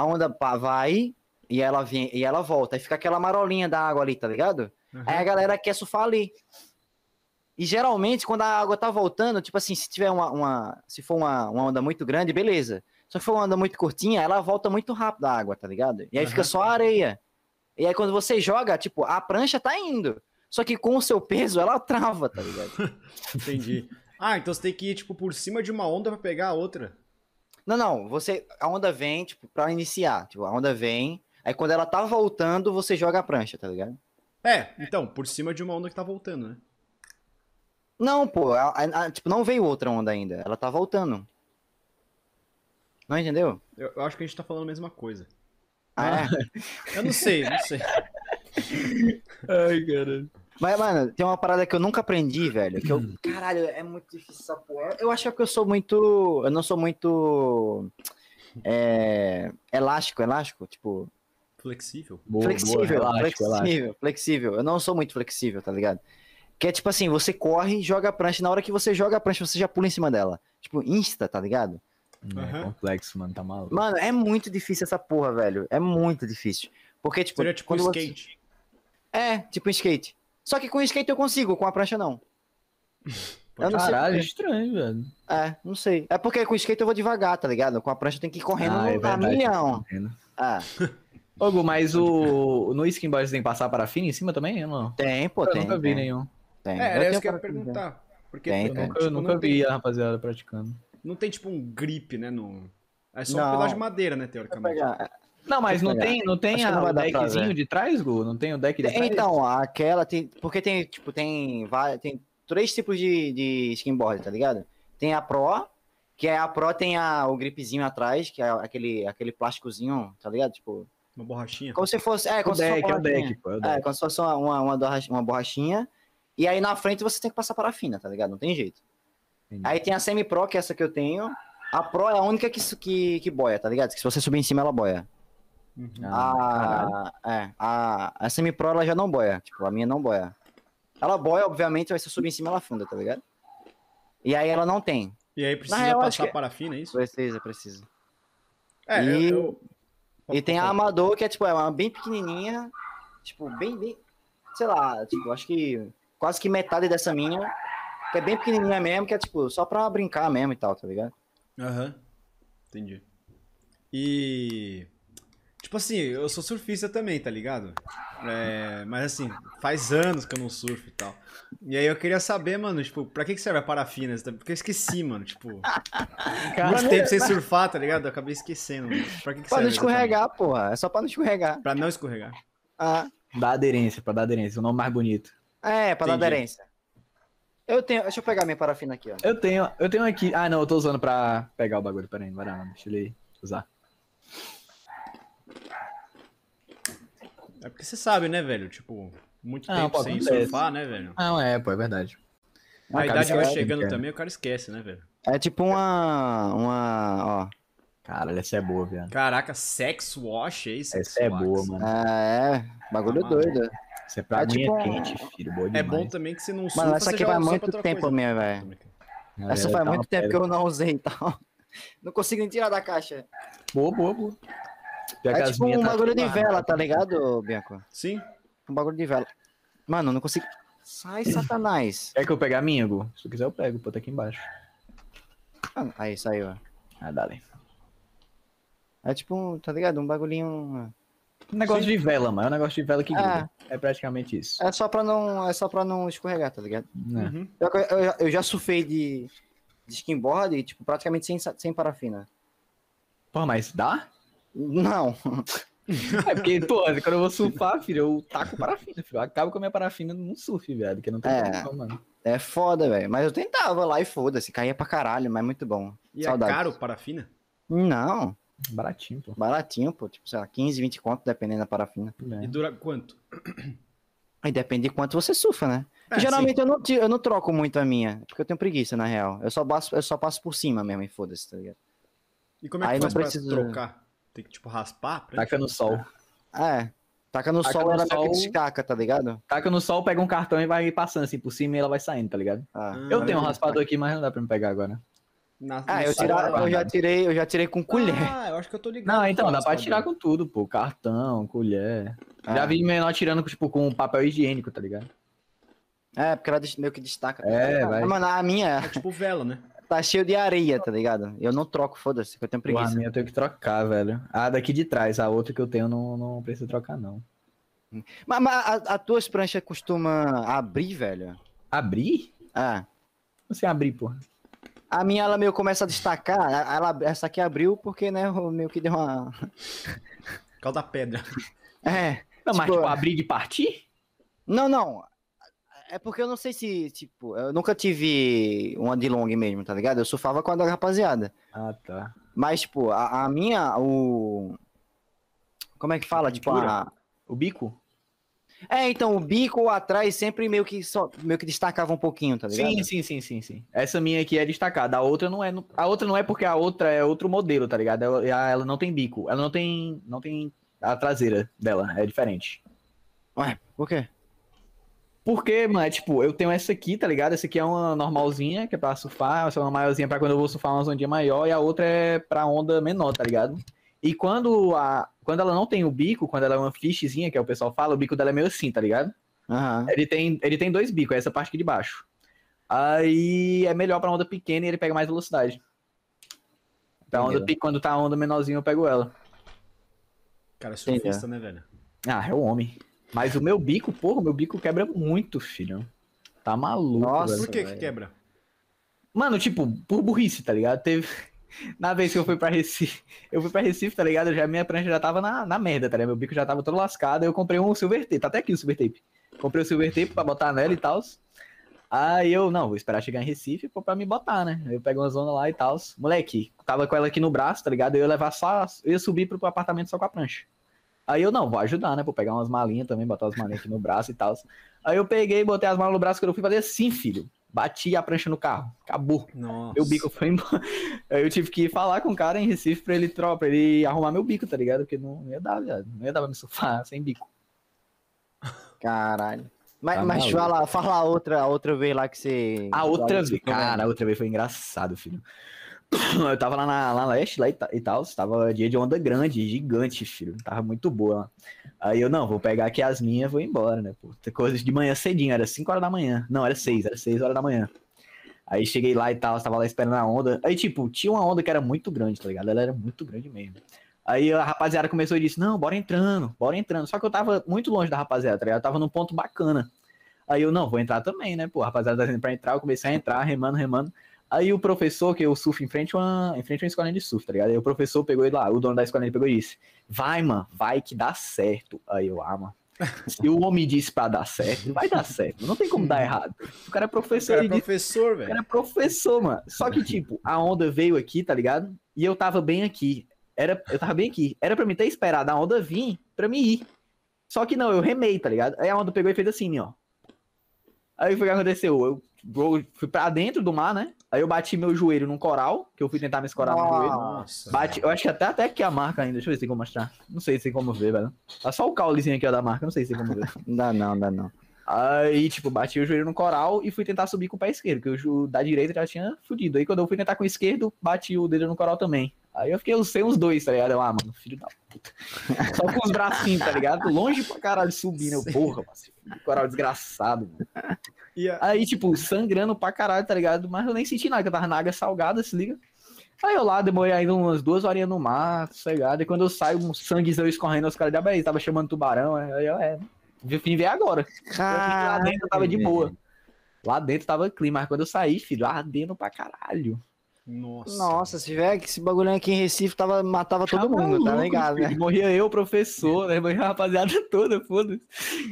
a onda pá, vai e ela vem e ela volta. Aí fica aquela marolinha da água ali, tá ligado? Uhum. Aí a galera quer surfar ali. E geralmente, quando a água tá voltando, tipo assim, se tiver uma. uma- se for uma, uma onda muito grande, beleza. Só que for uma onda muito curtinha, ela volta muito rápido a água, tá ligado? E aí fica Aham. só a areia. E aí quando você joga, tipo, a prancha tá indo. Só que com o seu peso, ela trava, tá ligado? [LAUGHS] Entendi. Ah, então você tem que ir, tipo, por cima de uma onda pra pegar a outra. Não, não, você. A onda vem, tipo, pra iniciar. Tipo, a onda vem. Aí quando ela tá voltando, você joga a prancha, tá ligado? É, então, por cima de uma onda que tá voltando, né? Não, pô, a- a- a- tipo, não veio outra onda ainda. Ela tá voltando. Não entendeu? Eu, eu acho que a gente tá falando a mesma coisa. Ah, é? [LAUGHS] Eu não sei, não sei. [LAUGHS] Ai, caralho. Mas, mano, tem uma parada que eu nunca aprendi, velho. Que eu. Caralho, é muito difícil essa porra. Eu acho que é eu sou muito. Eu não sou muito. É, elástico, elástico, tipo. Flexível. Boa, flexível, boa, elástico, flexível, elástico. flexível. Eu não sou muito flexível, tá ligado? Que é tipo assim, você corre, joga a prancha, e na hora que você joga a prancha, você já pula em cima dela. Tipo, insta, tá ligado? É Aham. complexo, mano, tá maluco. Mano, é muito difícil essa porra, velho. É muito difícil. Porque, tipo, Seria tipo quando você- skate. É, tipo um skate. Só que com skate eu consigo, com a prancha não. Eu não sei Caralho, porquê. estranho, velho. É, não sei. É porque com skate eu vou devagar, tá ligado? Com a prancha eu tenho que ir correndo Ah, é no, a verdade, milhão. Ah, [LAUGHS] Ô, Gu, mas o... no skinboard você tem que passar parafina em cima também? Eu não. tem, pô, eu tem. nunca vi tem, nenhum. tem. É, era isso que eu ia perguntar. Porque Tem, Eu tem. nunca, tipo, nunca não, vi tem, a rapaziada praticando. não tem tipo um grip, né? No... É só um Não. pedaço de madeira, né, teoricamente. Não, mas não pegar. tem, não tem a, não o deckzinho de trás, Gu? Não tem o deck de trás? Então, aquela tem. Porque tem, tipo, tem. vai- Tem três tipos de, de skimboard, tá ligado? Tem a Pro, que é a Pro tem a, o gripzinho atrás, que é aquele, aquele plásticozinho, tá ligado? Tipo. Uma borrachinha. Como se fosse. É, o como se fosse deck, é uma o borrachinha. deck, pô. É o É, deck. como se fosse uma, uma, uma, borrachinha. E aí na frente você tem que passar parafina, tá ligado? Não tem jeito. Entendi. Aí tem a Semi Pro, que é essa que eu tenho. A Pro é a única que, que, que boia, tá ligado? Que se você subir em cima, ela boia. Uhum. Ah, a, é, a, a Semi Pro ela já não boia. Tipo, a minha não boia. Ela boia, obviamente, mas se eu subir em cima, ela funda, tá ligado? E aí ela não tem. E aí precisa real, passar que- parafina, é isso? Precisa, precisa. É, E- eu, eu- E tem a Amador, que é tipo, é uma bem pequenininha. Tipo, bem, bem. Sei lá, tipo, acho que quase que metade dessa minha. Que é bem pequenininha mesmo, que é tipo, só pra brincar mesmo e tal, tá ligado? Aham. Entendi. E. Tipo assim, eu sou surfista também, tá ligado? É, mas assim, faz anos que eu não surfo e tal. E aí eu queria saber, mano, tipo, pra que, que serve a parafina? Porque eu esqueci, mano, tipo. [LAUGHS] muito tempo sem surfar, tá ligado? Eu acabei esquecendo. Mano. Pra que, que Pra não serve? escorregar, porra. É só pra não escorregar. exatamente? Pra não escorregar. Ah, Dá aderência, pra dar aderência, o nome mais bonito. é, pra dar Entendi. aderência. Eu tenho. Deixa eu pegar minha parafina aqui, ó. Eu tenho, eu tenho aqui. Ah, não, eu tô usando pra pegar o bagulho. Pera aí, não vai dar, não. Deixa ele usar. É porque você sabe, né, velho? Tipo, muito Ah, tempo pô, sem acontece. surfar, né, velho? Ah, não é, pô, é verdade. A Ah, idade vai chegando cara. também, o cara esquece, né, velho? É tipo uma. Uma. Ó. Caralho, essa é boa, viado. Caraca, sex wash, é isso? Essa é boa, mano. É, bagulho Ah, doido. Essa é pra É aguinha tipo quente, filho. Boa É demais. bom também que você não surfa, Mano, essa aqui pra muito tempo coisa. minha, velho. Essa tá faz uma muito tempo que eu não usei e tal. [LAUGHS] Não consigo nem tirar da caixa. Boa, boa, boa. É tipo um tá bagulho de vela, tá ligado, Bianco? Sim. um bagulho de vela. Mano, eu não consigo. Sai, satanás. Quer que eu pegue a minha, Gu? Se tu quiser, eu pego, pô, tá aqui embaixo. Ah, Aí, saiu. ó. Ah, dale. É tipo, um, tá ligado? Um bagulhinho. Um negócio de vela, mano. É um negócio de vela que Ah. É praticamente isso. É só pra não, é só pra não escorregar, tá ligado? Né? Uhum. Eu, eu- eu já surfei de, de skimboard e, tipo, praticamente sem, sem parafina. Porra, mas dá? Não. É porque, pô, quando eu vou surfar, filho, eu taco parafina, filho. Eu acabo com a minha parafina num surf, velho. Que não tem É. como, mano. É foda, velho. Mas eu tentava lá e foda-se. Caía pra caralho, mas muito bom. E Saudades. é caro parafina? Não. Baratinho, pô. Baratinho, pô. Tipo, sei lá, 15, 20 conto, dependendo da parafina. É. E dura quanto? Aí depende de quanto você surfa, né? É, Geralmente eu não, eu não troco muito a minha, porque eu tenho preguiça, na real. Eu só passo, eu só passo por cima mesmo e foda-se, tá ligado? E como é que Aí faz não precisa- trocar? Tem que, tipo, raspar? Pra Taca no sol. É. Taca no Taca sol, no ela meio que sol. descaca, tá ligado? Taca no sol, pega um cartão e vai passando assim por cima e ela vai saindo, tá ligado? Ah, Ah, Eu mas tenho um é raspador aqui, mas não dá pra me pegar agora. Na, Ah, eu, sol tira- é eu já tirei, eu já tirei com colher. Ah, eu acho que eu tô ligado. Não, então, dá pra tirar com tudo, pô. Cartão, colher. Já Ah. vi menor tirando, tipo, com papel higiênico, tá ligado? É, porque ela meio que destaca. É, vai. Mano, a minha É tipo vela, né? Tá cheio de areia, tá ligado? Eu não troco, foda-se, que eu tenho a preguiça. minha eu tenho que trocar, velho. A daqui de trás, a outra que eu tenho não, não precisa trocar, não. Mas, mas a, as tuas pranchas costuma abrir, velho? Abrir? Ah. Você abrir, pô. A minha, ela meio começa a destacar. a- Ela, essa aqui abriu porque, né, eu meio que deu uma. Calda pedra. É. Não, mas, Tipo, tipo, abrir de partir? Não, não. É porque eu não sei se, tipo, eu nunca tive uma de long mesmo, tá ligado? Eu surfava com a da rapaziada. Ah, tá. Mas, tipo, a, a minha, o. Como é que fala? Tipo, a. O bico? É, então, o bico atrás sempre meio que só meio que destacava um pouquinho, tá ligado? Sim, sim, sim, sim, sim. Essa minha aqui é destacada. A outra não é. A outra não é porque a outra é outro modelo, tá ligado? Ela, ela não tem bico. Ela não tem. Não tem a traseira dela. É diferente. Ué, por quê? Porque, mano, é tipo, eu tenho essa aqui, tá ligado? Essa aqui é uma normalzinha, que é pra surfar, essa é uma maiorzinha pra quando eu vou surfar uma ondinha maior, e a outra é pra onda menor, tá ligado? E quando, a, quando ela não tem o bico, quando ela é uma fishzinha, que é o pessoal fala, o bico dela é meio assim, tá ligado? Aham. Ele tem, ele tem dois bicos, é essa parte aqui de baixo. Aí é melhor pra onda pequena e ele pega mais velocidade. Pra onda, quando tá a onda menorzinha, eu pego ela. Cara, é surfista, né, velho? Ah, é o homem. Mas o meu bico, porra, o meu bico quebra muito, filho. Tá maluco, Nossa. velho. Por que que quebra? Mano, tipo, por burrice, tá ligado? Teve. [LAUGHS] Na vez que eu fui pra Recife, eu fui pra Recife, tá ligado? Já, minha prancha já tava na, na merda, tá ligado? Meu bico já tava todo lascado. Eu comprei um silver tape, tá até aqui o silver tape. Comprei o silver tape pra botar nela e tal. Aí eu, não, vou esperar chegar em Recife pô, pra me botar, né? Eu pego uma zona lá e tal. Moleque, tava com ela aqui no braço, tá ligado? Eu ia levar só. Eu ia subir pro apartamento só com a prancha. Aí eu, não, vou ajudar, né? Vou pegar umas malinhas também, botar as malinhas aqui no braço e tal. Aí eu peguei, botei as malas no braço, quando eu fui fazer assim, filho. Bati a prancha no carro. Acabou. Nossa. Meu bico foi [LAUGHS] embora. Aí eu tive que falar com o cara em Recife pra ele, pra ele arrumar meu bico, tá ligado? Porque não ia dar, viado. Não ia dar pra me surfar [LAUGHS] sem bico. Caralho. Mas, Tá mas fala, fala a outra, a outra vez lá que você. A outra vez, cara, a outra vez foi engraçado, filho. [COUGHS] Eu tava lá na, lá na leste, lá e ta- tal, tava dia de onda grande, gigante, filho. Tava muito boa. Aí eu, não, vou pegar aqui as minhas vou embora, né. Tem coisas de manhã cedinho, era 5 horas da manhã. Não, era 6, era 6 horas da manhã. Aí cheguei lá e tal, tava lá esperando a onda. Aí, tipo, tinha uma onda que era muito grande, tá ligado? Ela era muito grande mesmo. Aí a rapaziada começou e disse, não, bora entrando, bora entrando. Só que eu tava muito longe da rapaziada, tá ligado? Eu tava num ponto bacana. Aí eu, não, vou entrar também, né? Pô, rapaziada tá dizendo pra entrar, eu comecei a entrar, remando, remando. Aí o professor, que eu surfo em frente a uma, em frente a uma escolinha de surf, tá ligado? Aí o professor pegou ele lá, o dono da escolinha pegou e disse, vai, mano, vai que dá certo. Aí eu, ah, mano. Se o homem disse pra dar certo, vai dar certo. Não tem como dar errado. O cara é O professor, cara é professor, o velho. cara é professor, mano. Só que, tipo, a onda veio aqui, tá ligado? E eu tava bem aqui. Era, eu tava bem aqui. Era pra mim ter esperado a onda vir pra mim ir. Só que não, eu remei, tá ligado? Aí a onda pegou e fez assim, ó. Aí foi o que aconteceu. Eu fui pra dentro do mar, né? Aí eu bati meu joelho num coral, que eu fui tentar me escorar no joelho. Nossa. Bate, eu acho que até, até aqui a marca ainda. Deixa eu ver se tem como mostrar. Não sei se tem como ver, velho. Tá só o caulezinho aqui ó, da marca, não sei se tem como ver. Não [LAUGHS] dá não, dá não. Aí, tipo, bati o joelho no coral e fui tentar subir com o pé esquerdo, que o da direita já tinha fudido. Aí quando eu fui tentar com o esquerdo, bati o dedo no coral também. Aí eu fiquei sem os dois, tá ligado? Eu, ah, mano, filho da puta. [LAUGHS] Só com os bracinhos, tá ligado? Longe pra caralho subindo. Eu, porra, mano, coral desgraçado, mano. E a- Aí, tipo, sangrando pra caralho, tá ligado? Mas eu nem senti nada, que eu tava na água salgada, se liga. Aí eu lá, demorei ainda umas duas horinhas no mar, sossegado. E quando eu saio, um sanguezão escorrendo, os caras de abaí, tava chamando tubarão. Aí eu, é, vi- vim ver agora. Eu fiquei lá dentro tava de boa. Lá dentro tava clima, mas quando eu saí, filho, ardendo pra caralho. Nossa. Nossa, se tiver que esse bagulho aqui em Recife, tava, matava todo mundo, tá ligado, né? Morria eu, professor, né? Morria a rapaziada [LAUGHS] toda, foda-se.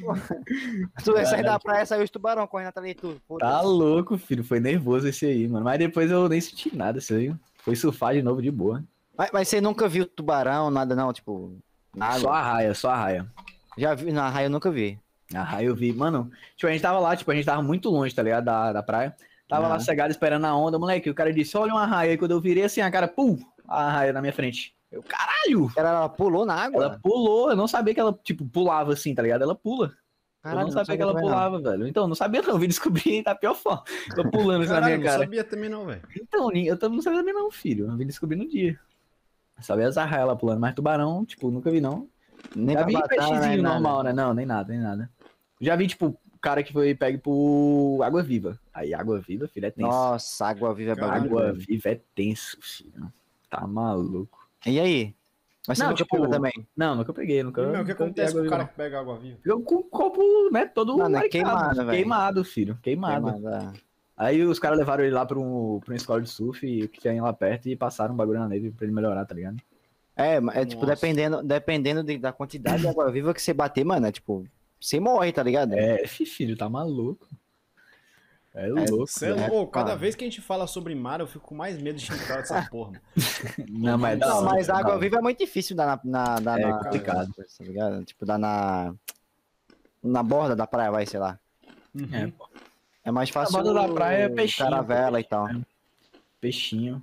[LAUGHS] Tu vai sair da praia, saiu os tubarão correndo atrás de tu. foda-se. Tá louco, filho. Foi nervoso esse aí, mano. Mas depois eu nem senti nada, isso aí. Foi surfar de novo de boa. Mas, mas você nunca viu tubarão, nada não, tipo... Nada. Só a raia, só a raia. Já vi, na raia eu nunca vi. A raia eu vi. Mano, tipo, a gente tava lá, tipo, a gente tava muito longe, tá ligado? Da, da praia. Tava lá Aham. cegado esperando a onda, moleque. O cara disse, olha uma raia. Aí quando eu virei assim, a cara, pum, a raia na minha frente. Eu, caralho! Ela, ela pulou na água? Ela pulou, eu não sabia que ela, tipo, pulava assim, tá ligado? Ela pula. Caralho, eu não sabia que ela também não. pulava, velho. Então, não sabia não, vim descobrir da pior forma. Tô pulando assim na minha não cara. sabia também não, velho. Então, eu também não sabia também não, filho. Eu vim descobrir no dia. Sabia as arraias lá pulando, mas tubarão, tipo, nunca vi não. Nem Já vi peixezinho né, nada. normal, né? Não, nem nada, nem nada. Já vi, tipo, cara que foi pegue por água viva. Aí água viva, filho, é tenso. Nossa, água viva é bagulho. água viva é tenso, filho. Tá maluco. E aí? Mas você Não, nunca tipo, pegou também? Não, nunca peguei, nunca. Meu, o que acontece com o cara que pega água viva? não. Eu com o copo, né, todo Mano, é marcado, queimado, velho. Queimado, filho, queimado. Queimada. Aí os caras levaram ele lá pra um, pra uma escola de surf que tinha lá perto e passaram um bagulho na neve pra ele melhorar, tá ligado? É, mas é tipo, Nossa. dependendo, dependendo de- da quantidade de água viva que você bater, mano, é tipo, você morre, tá ligado? É, fi- filho, tá maluco. É louco. Cê é louco. Cada cara. vez que a gente fala sobre mar, eu fico com mais medo de [LAUGHS] entrar dessa porra. mano. [LAUGHS] Não, mas é Não, mas é água hora. viva é muito difícil dar na. na, dar É na- complicado. Tá ligado? Tipo, dar na. Na borda da praia, vai, sei lá. É, É mais fácil. borda da praia é peixinho, Caravela e tal. peixinho.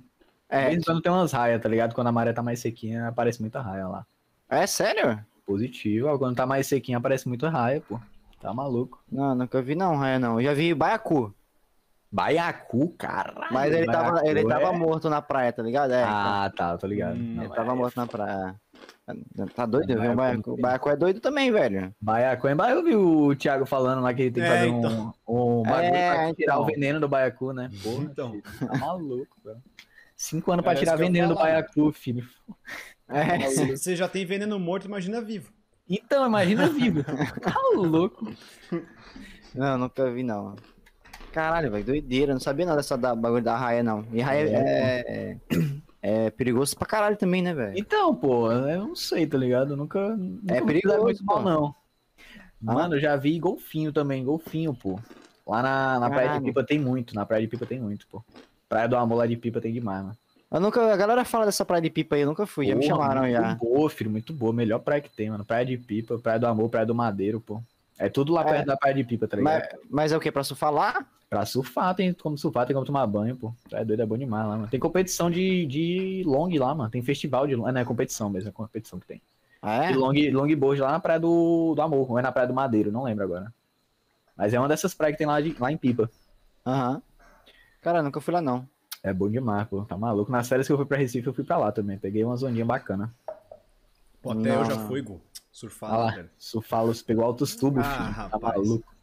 De É, vez em quando tem umas raias, tá ligado? Quando a maré tá mais sequinha, aparece muita raia lá. é sério? Positivo. Ó, Quando tá mais sequinha, aparece muita raia, pô. Tá maluco. Não, nunca vi não, raia não. Eu já vi baiacu. Baiacu, caralho. Mas ele tava, baiacu ele tava é- morto na praia, tá ligado? É. Ah, tá, tô ligado. Hum, Não, ele tava é- morto na praia. Tá doido? Eu vi um Baiacu baiacu. O é doido também, velho. Baiacu, é eu vi o Thiago falando lá que ele tem que É, fazer um, então. um bagulho É, pra tirar então. o veneno do baiacu, né? Porra, Então. filho, tá maluco, velho. Cinco anos pra tirar veneno do baiacu, filho. É. [LAUGHS] Se você já tem veneno morto, imagina vivo. Então, imagina vivo. [LAUGHS] Tá louco. Não, nunca vi não. Caralho, velho, doideira. Não sabia nada dessa da, bagulho da raia, não. E raia é, é, é perigoso pra caralho também, né, velho? Então, pô, eu não sei, tá ligado? Eu nunca. nunca É perigoso, muito mal, não. Ah. Mano, eu já vi golfinho também, golfinho, pô. Lá na, na Praia de. Pipa tem muito, na Praia de Pipa tem muito, pô. Praia do Amor lá de Pipa tem demais, mano. Eu nunca, a galera fala dessa praia de pipa aí, eu nunca fui, já me chamaram muito já. boa, filho, muito boa. Melhor praia que tem, mano. Praia de Pipa, Praia do Amor, Praia do Madeiro, pô. É tudo lá É. perto da Praia de Pipa, tá ligado? Mas, mas é o que, pra surfar lá? Pra surfar, tem como surfar, tem como tomar banho, pô. Praia doida é bom demais lá, mano. Tem competição de, de long lá, mano. Tem festival de long. Não, é competição mesmo, é competição que tem. Ah, é? De long, longboard lá na Praia do, do Amor, ou é na Praia do Madeiro, não lembro agora. Mas é uma dessas praias que tem lá, de- lá em Pipa. Aham. Cara, nunca fui lá não. É bom demais, pô. Tá maluco. Nas férias que eu fui pra Recife, eu fui pra lá também. Peguei uma zoninha bacana. Pô, até eu já fui, Gu. Surfar lá, lá, velho. surfalos, pegou altos tubos, Ah, filho. Tá rapaz. maluco.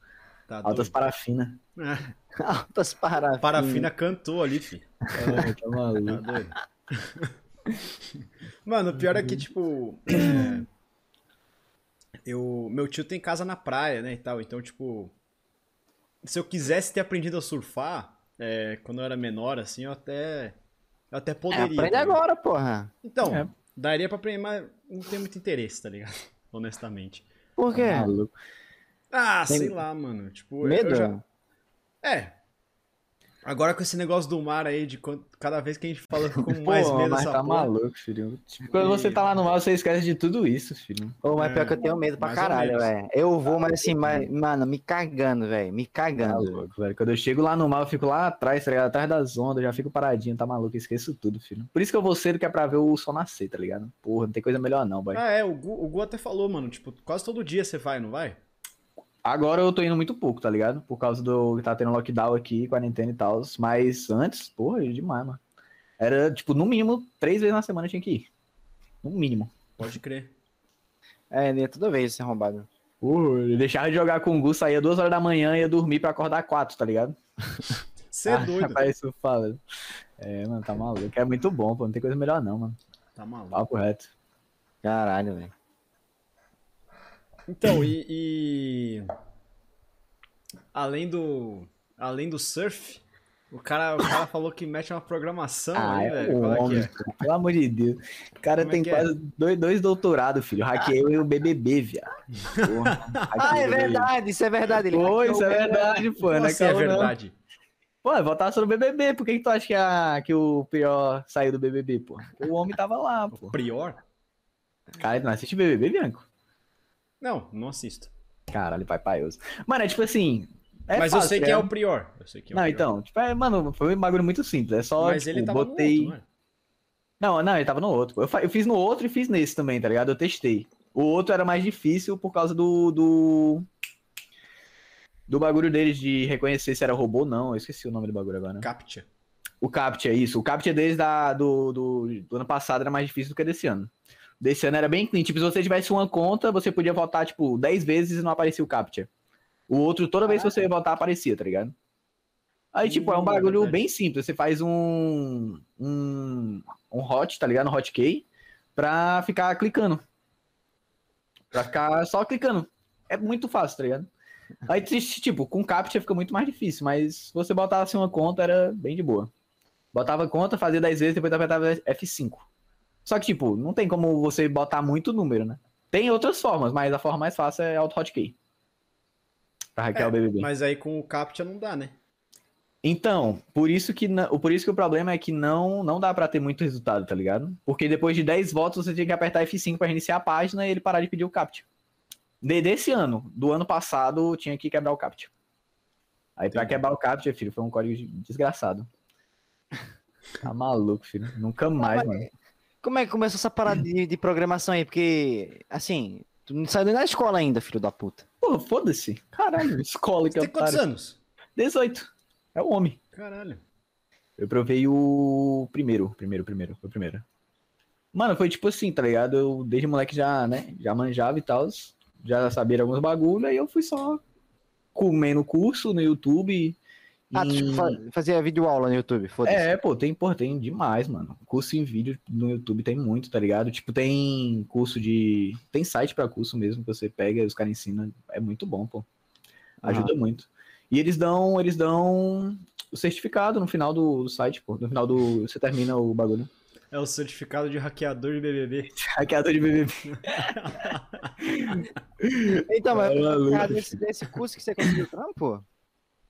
Tá Altas doido. parafinas. [LAUGHS] Altas parafinas. Parafina cantou ali, fi. É, tá Tá maluco. doido. Mano, o pior é que, tipo. é, eu, meu tio tem casa na praia, né? E tal. Então, tipo. Se eu quisesse ter aprendido a surfar, é, quando eu era menor, assim, eu até. Eu até É, poderia. aprende tá agora, porra. Então, É. daria pra aprender, mas não tem muito interesse, tá ligado? [LAUGHS] Honestamente. Por quê? Tá. Ah, Tem- sei lá, mano. Tipo, eu- Medo? eu já. É. Agora com esse negócio do mar aí, de quant- cada vez que a gente fala, eu fico [LAUGHS] com mais Pô, medo mas dessa tá porra. maluco, filho. Tipo, quando você tá lá no mar, você esquece de tudo isso, filho. Ô, mas É, pior que eu tenho medo pra caralho, velho. Eu vou, mas assim, mas, mano, me cagando, velho. Me Tá cagando. louco, velho. Quando eu chego lá no mar, eu fico lá atrás, tá ligado? Atrás das ondas, já fico paradinho, tá maluco, esqueço tudo, filho. Por isso que eu vou cedo que é pra ver o sol nascer, tá ligado? Porra, não tem coisa melhor não, boy. Ah, é, o Gu, o Gu até falou, mano, tipo, quase todo dia você vai, não vai? Agora eu tô indo muito pouco, tá ligado? Por causa do que tá tendo lockdown aqui, quarentena e tal. Mas antes, porra, demais, mano. Era, tipo, no mínimo, três vezes na semana eu tinha que ir. No mínimo. Pode crer. É, ia toda vez ser arrombado. Uh, eu deixava de jogar com o Gus, saía duas horas da manhã e ia dormir pra acordar quatro, tá ligado? Você é doido. Rapaz, isso fala. É, mano, tá maluco. É muito bom, pô. Não tem coisa melhor não, mano. Tá maluco. Papo reto. Caralho, velho. Então, e, e- Além do. Além do surf, o cara, o cara falou que mete uma programação Ah, aí, é velho. um é homem, é? Pelo amor de Deus. O cara Como é tem é? quase dois, dois doutorados, filho. Hackeei o BBB, viado. Ah, é o verdade, isso é verdade. Ele Pô, isso é o BBB. verdade, pô. Não é assim é caô, não. verdade? Pô, é votar sobre o BBB. Por que, que tu acha que, a, que o pior saiu do BBB, pô? O homem tava lá, pô. Prior? Cara, não assiste BBB, Bianco? Não, não assisto. Caralho, pai paioso. Mano, é tipo assim. É Mas fácil, eu sei tá quem é o Prior. Eu sei quem é o Não, Prior. então, tipo, é, mano, foi um bagulho muito simples. É só, Mas tipo, ele tava botei. no outro, não é? Não, não, ele tava no outro. Eu, eu fiz no outro e fiz nesse também, tá ligado? Eu testei. O outro era mais difícil por causa do. do... Do bagulho deles de reconhecer se era robô ou não. Eu esqueci o nome do bagulho agora. né? Captcha. O CAPTCHA, isso. O CAPTCHA deles da, do, do, do ano passado era mais difícil do que desse ano. Desse ano era bem clean. Tipo, se você tivesse uma conta, você podia votar, tipo, 10 vezes e não aparecia o CAPTCHA. O outro, toda vez que você ia votar, aparecia, tá ligado? Aí, tipo, é um Hum, bagulho bem simples. Você faz um, um, um hot, tá ligado? Um hotkey, pra ficar clicando. Pra ficar só clicando. É muito fácil, tá ligado? Aí, tipo, com CAPTCHA fica muito mais difícil, mas se você botasse uma conta, era bem de boa. Botava conta, fazia 10 vezes, depois apertava F5. Só que, tipo, não tem como você botar muito número, né? Tem outras formas, mas a forma mais fácil é auto hotkey. Pra hackear É, o BBB. Mas aí com o Captcha não dá, né? Então, por isso que por isso que o problema é que não não dá pra ter muito resultado, tá ligado? Porque depois de 10 votos você tinha que apertar F5 pra reiniciar a página e ele parar de pedir o captcha. De, desse ano, do ano passado, tinha que quebrar o captcha. Aí pra Entendi. quebrar o captcha, filho, foi um código de- desgraçado. [LAUGHS] Tá maluco, filho. Nunca mais, mano. Como é que começou essa parada de, de programação aí? Porque, assim, tu não saiu nem da escola ainda, filho da puta. Porra, foda-se. Caralho, [LAUGHS] escola que Você tem eu quantos anos? 18. É o homem. Caralho. Eu provei o primeiro, primeiro, primeiro, foi o primeiro. Mano, foi tipo assim, tá ligado? Eu desde moleque já, né, já manjava e tal, já sabia alguns bagulho, aí eu fui só comendo curso no YouTube. Ah, tu tipo, fa- fazia vídeo aula no YouTube, foda-se. É, pô, tem, pô, tem demais, mano. Curso em vídeo no YouTube tem muito, tá ligado? Tipo, tem curso de. Tem site pra curso mesmo, que você pega e os caras ensinam. É muito bom, pô. Ajuda muito. E eles dão, eles dão o certificado no final do, site, pô. No final do. Você termina o bagulho. É o certificado de hackeador de BBB. [LAUGHS] Hackeador de BBB. [LAUGHS] Então, mas É maluco. ah, desse, desse curso que você conseguiu trampo?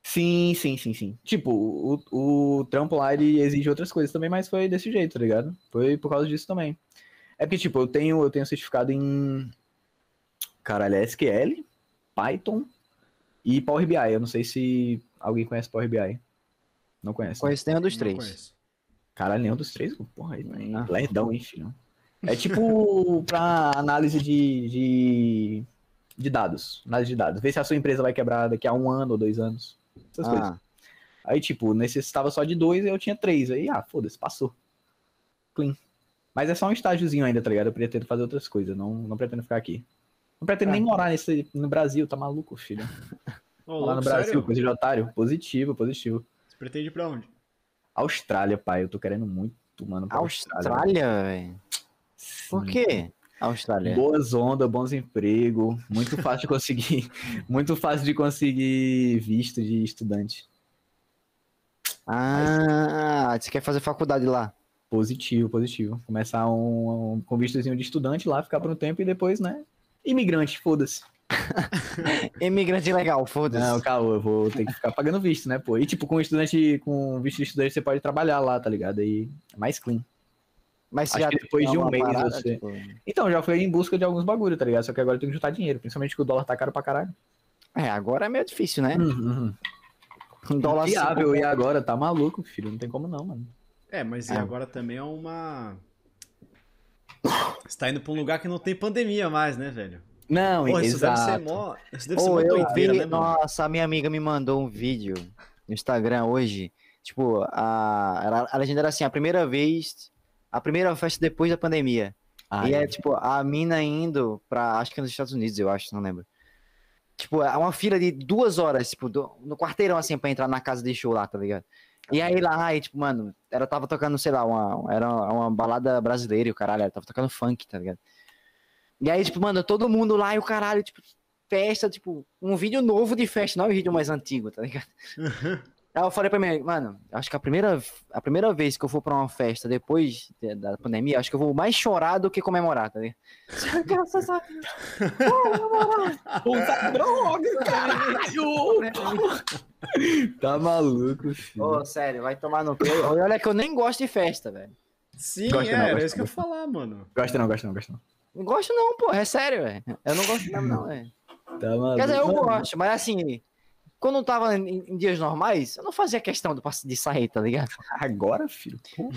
Sim, sim, sim, sim. Tipo, o, o trampo lá, ele exige outras coisas também, mas foi desse jeito, tá ligado? Foi por causa disso também. É porque, tipo, eu tenho, eu tenho certificado em. Caralho, é SQL, Python e Power BI. Eu não sei se alguém conhece Power BI. Não conhece. né? Conheço nenhum dos três. conheço. Caralho, nenhum dos três? Porra, aí, hein? Ah. lerdão, hein, filho? É tipo [LAUGHS] pra análise de, de, de dados. Análise de dados. Ver se a sua empresa vai quebrar daqui a um ano ou dois anos. Essas coisas. Ah, Aí, tipo, necessitava só de dois e eu tinha três. Aí, ah, foda-se, passou. Clean. Mas é só um estágiozinho ainda, tá ligado? Eu pretendo fazer outras coisas, não, não pretendo ficar aqui. Não pretendo Ah. nem morar nesse, no Brasil, tá maluco, filho? [LAUGHS] Ô, Lá no Brasil, sério? coisa de otário. Positivo, positivo. Você pretende ir pra onde? Austrália, pai, eu tô querendo muito, mano. Austrália, velho. Por quê? Austrália. Boas ondas, bons empregos, muito fácil de conseguir, [LAUGHS] muito fácil de conseguir visto de estudante. Ah, você quer fazer faculdade lá? Positivo, positivo. Começar um, um com vistozinho de estudante lá, ficar por um tempo e depois, né? Imigrante, foda-se. [LAUGHS] Imigrante legal, foda-se. Não, calma, eu vou ter que ficar pagando visto, né, pô? E tipo, com estudante, com visto de estudante, você pode trabalhar lá, tá ligado? Aí é mais clean. Mas já que depois de um mês parada, você- tipo, Então, já fui em busca de alguns bagulho, tá ligado? Só que agora eu tenho que juntar dinheiro, principalmente que o dólar tá caro pra caralho. É, agora é meio difícil, né? Uhum. Um dólar Viável, cinco- e agora tá maluco, filho. Não tem como não, mano. É, mas e É. agora também é uma. Você tá indo pra um lugar que não tem pandemia mais, né, velho? Não, Pô, isso deve exato. ser mó. Isso deve ser mó doideira, vi, né, mano? nossa, a minha amiga me mandou um vídeo no Instagram hoje. Tipo, a, a legenda era assim, a primeira vez, a primeira festa depois da pandemia. E é tipo, a mina indo pra, acho que é nos Estados Unidos, eu acho, não lembro. Tipo, é uma fila de duas horas, tipo, do- no quarteirão assim, pra entrar na casa de show lá, tá ligado? E aí lá, aí, tipo, mano, ela tava tocando, sei lá, uma, era uma balada brasileira e o caralho, ela tava tocando funk, tá ligado? E aí, tipo, mano, todo mundo lá e o caralho, tipo, festa, tipo, um vídeo novo de festa, não é um vídeo mais antigo, tá ligado? [LAUGHS] Aí eu falei pra mim, mano, acho que a primeira, a primeira vez que eu for pra uma festa depois de- da pandemia, acho que eu vou mais chorar do que comemorar, tá ligado? [LAUGHS] Graças a Deus. [LAUGHS] Puta droga, caralho! [LAUGHS] tá maluco, filho. Ô, sério, vai tomar no. E Olha que eu nem gosto de festa, velho. Sim, Gosta é, não, era isso que eu ia falar, mano. Gosta não, gosta não, gosta não. Não gosto não, pô, é sério, velho. Eu não gosto mesmo não, velho. Tá maluco. Quer dizer, eu gosto, mas assim, quando eu tava em, em dias normais, eu não fazia questão de, de sair, tá ligado? Agora, filho. pô.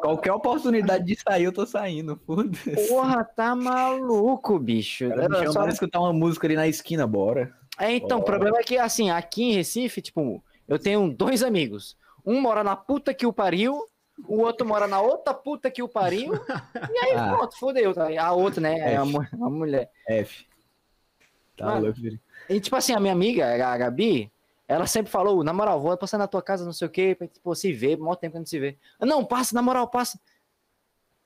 Qualquer oportunidade de sair, eu tô saindo. Foda-se. Porra, tá maluco, bicho. Cara, me Eu chama só- pra escutar uma música ali na esquina, bora. É, então, o Bora. problema é que, assim, aqui em Recife, tipo, eu tenho dois amigos. Um mora na puta que o pariu, o outro mora na outra puta que o pariu, e aí, [LAUGHS] Ah. pronto, fodeu. Tá? A outra, né, é a, F. mu- a mulher. F. Tá Mano. louco, filho. E, tipo assim, a minha amiga, a Gabi, ela sempre falou, na moral, vou passar na tua casa, não sei o quê, pra, tipo, se ver, maior tempo que a gente se vê. Eu, Não, passa, na moral, passa.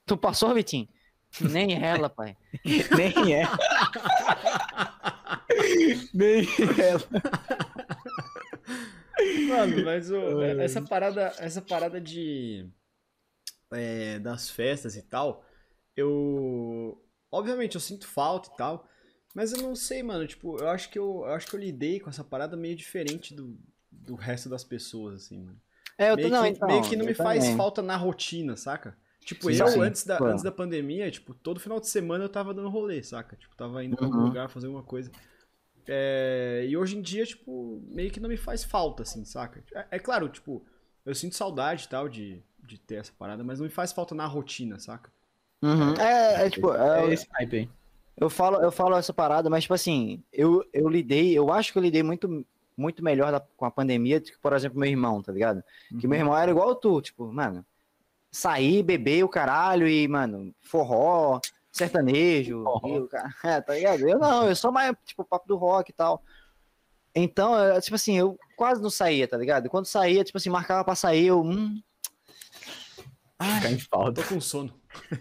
Tu passou, Vitinho? [LAUGHS] Nem ela, pai. [LAUGHS] Nem é. [LAUGHS] Nem ela. Mano, mas o- Ai. essa parada, essa parada de é, das festas e tal, eu obviamente eu sinto falta e tal, mas eu não sei, mano, tipo, eu acho que eu, eu acho que eu lidei com essa parada meio diferente do, do resto das pessoas assim, mano. É, eu Meio, tô, não, que, então, meio que não me faz também. falta na rotina, saca? Tipo, Sim, eu sim. antes da, Pô. antes da pandemia, tipo, todo final de semana eu tava dando rolê, saca? Tipo, tava indo pra algum Uhum. lugar fazer alguma coisa. É, e hoje em dia, tipo, meio que não me faz falta, assim, saca? É, é claro, tipo, eu sinto saudade e tal de, de ter essa parada, mas não me faz falta na rotina, saca? Uhum. É, é, tipo, é, É esse hype aí. Eu falo, eu falo essa parada, mas, tipo assim, eu, eu lidei, eu acho que eu lidei muito, muito melhor da- com a pandemia do que, por exemplo, meu irmão, tá ligado? Que meu irmão era igual tu, tipo, mano, sair, beber o caralho e, mano, forró, sertanejo, [LAUGHS] é, tá ligado? Eu não, eu sou mais, tipo, papo do rock e tal. Então, eu, tipo assim, eu quase não saía, tá ligado? Quando saía, tipo assim, marcava pra sair, eu, hum, Ficar em falta. Tô com sono.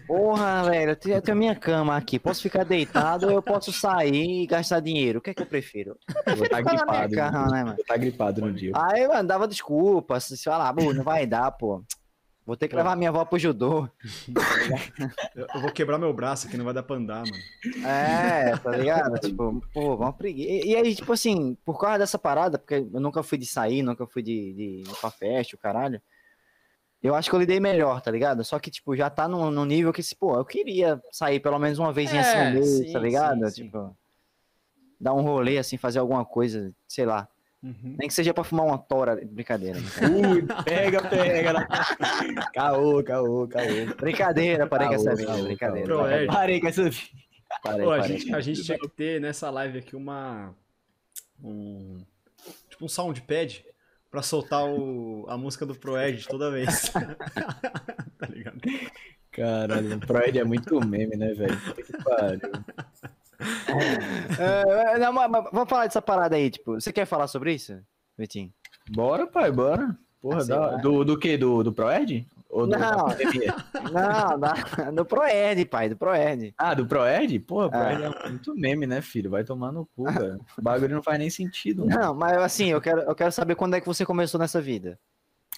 Porra, velho, eu tenho, eu tenho a minha cama aqui, posso ficar deitado ou eu posso sair e gastar dinheiro? O que é que eu prefiro? Ficar na minha gripado. cama, né, mano? Estar gripado no dia. Aí, mano, dava desculpa, se falar, "Pô, não vai dar, pô. Vou ter que Pô. levar minha avó pro judô. Eu, [LAUGHS] eu vou quebrar meu braço aqui, não vai dar pra andar, mano. É, tá ligado? tipo, pô, vamos preguiça. E, e aí, tipo assim, por causa dessa parada, porque eu nunca fui de sair, nunca fui de, de ir pra festa, o caralho. Eu acho que eu lidei melhor, tá ligado? Só que, tipo, já tá num, num nível que, se, pô, eu queria sair pelo menos uma vez É, assim no mês, tá ligado? sim, sim. Tipo, dar um rolê, assim, fazer alguma coisa, sei lá. Uhum. Nem que seja pra fumar uma tora, brincadeira. Ui, pega, pega. Caô, caô, caô. Brincadeira, parei com essa vida, brincadeira. caô. Pro Ed. Parei com essa vida. Parei, Pô, a, parei. gente, a gente tinha que ter nessa live aqui uma. Um. Tipo um soundpad pra soltar o, a música do Proed toda vez. [LAUGHS] [LAUGHS] tá ligado? Caralho, o Proed é muito meme, né, velho? Puta que pariu. [LAUGHS] É, não, mas- mas vamos falar dessa parada aí, tipo, você quer falar sobre isso, Vitinho? Bora, pai, bora. Porra, Ah, da- do, do que? Do, do Proed? Ou do, Não. [LAUGHS] Não, do Proerd, pai, do Proerd. Ah, do Proed? Porra, o Proed é muito meme, né, filho? Vai tomar no cu, velho. O bagulho não faz nem sentido, mano. Não, mas assim, eu quero, eu quero saber quando é que você começou nessa vida.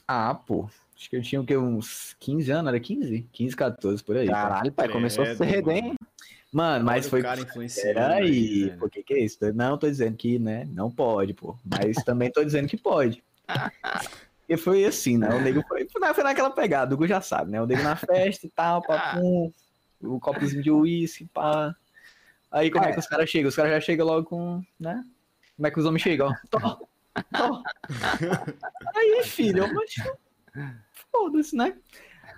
Ah, pô. Acho que eu tinha o quê? Uns 15 anos, era 15? 15, 14, por aí. Caralho, pai, começou Credo, cedo, hein? mano. Mano, mas foi. o cara Peraí, aí, velho. pô, que que é isso? Não tô dizendo que, né, não pode, pô. Mas também tô dizendo que pode. E foi assim, né? O nego foi, foi, naquela pegada, o Gu já sabe, né? O nego na festa e tal, papum, o copozinho de uísque, pá. Aí como é que os caras chegam? Os caras já chegam logo com, né? Como é que os homens chegam? Ó, Tó, tó. Aí, filho, eu mas foda-se, né?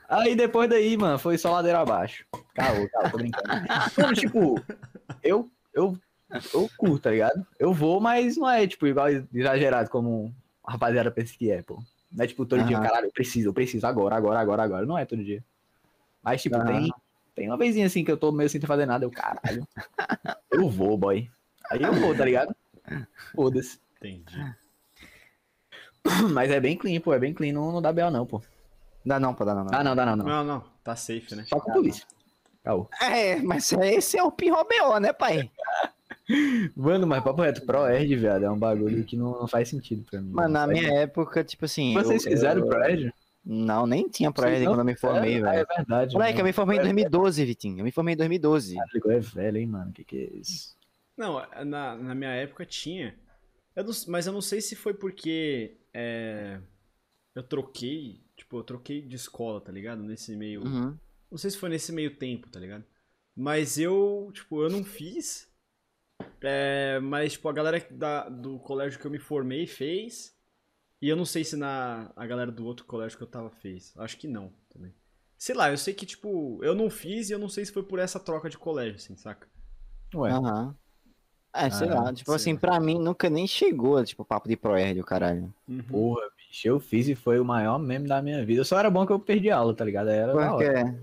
Aí depois daí, mano, foi só ladeira abaixo. Caô, caô, tô brincando. Mano, tipo, eu, eu eu, curto, tá ligado? Eu vou, mas não é, tipo, igual exagerado como rapaziada pensa que é, pô. Não é tipo todo dia, caralho, eu preciso, eu preciso agora, agora, agora, agora. Não é todo dia. Mas, tipo, tem, tem uma vezinha assim que eu tô meio sem fazer nada, eu, caralho. eu vou, boy. Aí eu vou, tá ligado? Foda-se. Entendi. [CLEARS THROAT] Mas é bem clean, pô, é bem clean, não, não dá B.O. não, pô. Dá não, pô, dá não. não. Ah, não, dá não, não. Não, não. Tá safe, né? Só com polícia. Caô. É, mas esse é o pior BO, né, pai? [LAUGHS] Mano, mas papo reto, ProErd, viado, é um bagulho que não, não faz sentido pra mim. Mano, na minha faz- época, tipo assim. Vocês eu- fizeram eu- ProErd? Não, nem tinha ProErd quando eu me formei? Ah, velho. É verdade. Moleque, eu mano. me formei em 2012, Vitinho. Eu me formei em 2012. Caralho, é velho, hein, mano, que que é isso? Não, na, na minha época tinha. Eu não- mas eu não sei se foi porque é, eu troquei. Tipo, eu troquei de escola, tá ligado? Nesse meio. Uhum. Não sei se foi nesse meio tempo, tá ligado? Mas eu, tipo, eu não fiz. É, mas, tipo, a galera da- do colégio que eu me formei fez. E eu não sei se na, a galera do outro colégio que eu tava fez. Acho que não também. Sei lá, eu sei que, tipo, eu não fiz e eu não sei se foi por essa troca de colégio, assim, saca? Ué, Aham. É, sei Ah, lá. Tipo sei assim, lá. pra mim nunca nem chegou, tipo, papo de ProErd, o caralho. Uhum. porra, eu fiz e foi o maior meme da minha vida. Só era bom que eu perdi aula, tá ligado? Era da Porque. hora.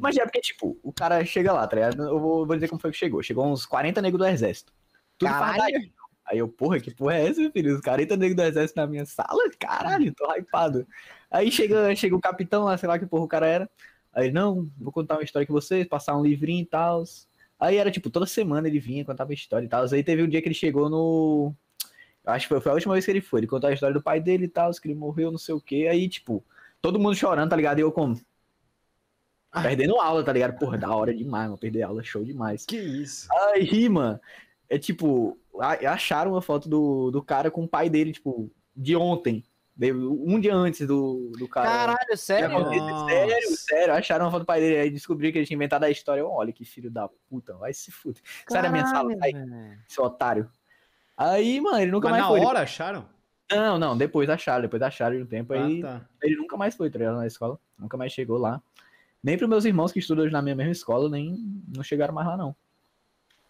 Mas é porque, tipo, o cara chega lá, tá ligado? Eu vou, vou dizer como foi que chegou. Chegou uns 40 negros do exército. Tudo Caralho! Aí eu, porra, que porra é essa, filho? Os 40 negros do exército na minha sala? Caralho, tô hypado. Aí chega, chega o capitão lá, sei lá que porra o cara era. Aí, não, vou contar uma história com vocês, passar um livrinho e tal. Aí era, tipo, toda semana ele vinha, contava história e tal. Aí teve um dia que ele chegou no... Acho que foi, a última vez que ele foi. Ele contou a história do pai dele e tal, que ele morreu, não sei o quê. Aí, tipo, todo mundo chorando, tá ligado? E eu como... Perdendo aula, tá ligado? Porra, da hora demais, mano. Perder aula, show demais. Que isso? Aí, mano, é tipo, acharam uma foto do, do cara com o pai dele, tipo, de ontem. Um dia antes do, do cara. Caralho, sério? É. Sério, sério, acharam uma foto do pai dele, aí descobriram que ele tinha inventado a história. Olha que filho da puta, vai se fuder. Sai da minha sala, sai, seu otário. Aí, mano, ele nunca Mas mais na foi. hora acharam? Não, não, depois acharam, depois acharam de um tempo aí. Ah, tá. Ele nunca mais foi, tá ligado, na escola. Nunca mais chegou lá. Nem pros meus irmãos que estudam hoje na minha mesma escola, nem não chegaram mais lá, não.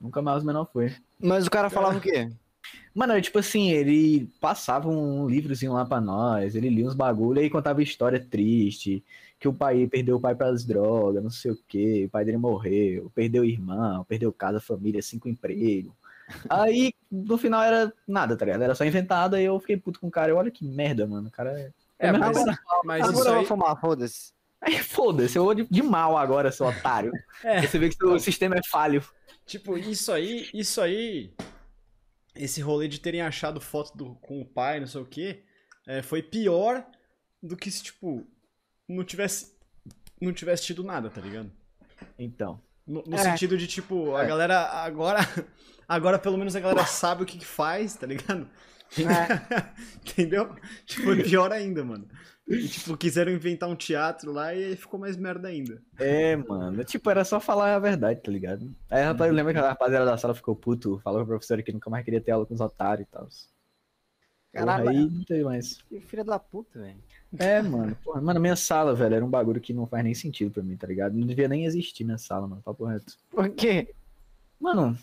Nunca mais o menor foi. Mas o cara falava o quê? [LAUGHS] Mano, é tipo assim, ele passava um livrozinho lá pra nós, ele lia uns bagulho e contava história triste, que o pai perdeu o pai pras drogas, não sei o quê, o pai dele morreu, perdeu o irmão, perdeu casa, família, cinco empregos. Aí, no final era nada, tá ligado? Era só inventado, aí eu fiquei puto com o cara. Eu, olha que merda, mano. O cara é. É, mas, Agora- mas Agora isso eu vou aí. fumar, foda-se. Aí, foda-se, eu vou de, de mal agora, seu otário. É. Você vê que o sistema é falho. Tipo, isso aí, isso aí. Esse rolê de terem achado foto do, com o pai, não sei o quê, é, foi pior do que se, tipo, não tivesse. Não tivesse tido nada, tá ligado? Então. No, no É. sentido de, tipo, a galera agora. [LAUGHS] Agora pelo menos a galera sabe o que, que faz, tá ligado? [LAUGHS] Entendeu? Tipo, foi pior ainda, mano. E, tipo, quiseram inventar um teatro lá e aí ficou mais merda ainda. É, mano. Tipo, era só falar a verdade, tá ligado? Aí, rapaz, eu lembro que a rapaziada da sala ficou puto, falou pra professora que nunca mais queria ter aula com os otários e tal. Caralho, aí não teve mais. que filha da puta, velho. É, mano. Porra, mano, minha sala, velho, era um bagulho que não faz nem sentido pra mim, tá ligado? Não devia nem existir minha sala, mano, papo reto. Por quê? Mano,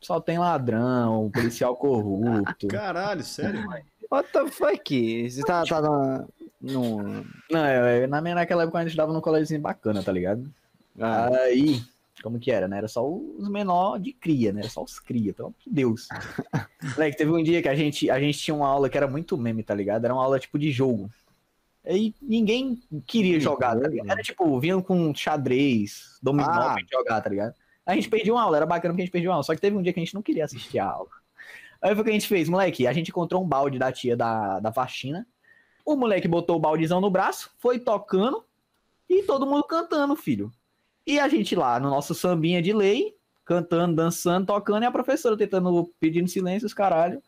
só tem ladrão, policial corrupto. [LAUGHS] Caralho, sério? What the fuck? Você tá, tá no, no... Não, é, é, na minha, naquela época a gente estudava num colégiozinho bacana, tá ligado? Ah, Aí, como que era, né? Era só os menor de cria, né? Era só os cria, pelo amor de Deus. [LAUGHS] Moleque, teve um dia que a gente, a gente tinha uma aula que era muito meme, tá ligado? Era uma aula tipo de jogo. Aí ninguém queria jogar, tá ligado? Era tipo, vinham com xadrez, dominó Ah. pra gente jogar, tá ligado? A gente perdia uma aula, era bacana porque a gente perdia uma aula. Só que teve um dia que a gente não queria assistir a aula. Aí foi o que a gente fez, moleque. A gente encontrou um balde da tia da, da faxina. O moleque botou o baldezão no braço, foi tocando e todo mundo cantando, filho. E a gente lá no nosso sambinha de lei, cantando, dançando, tocando, e a professora tentando, pedindo silêncio, os caralho.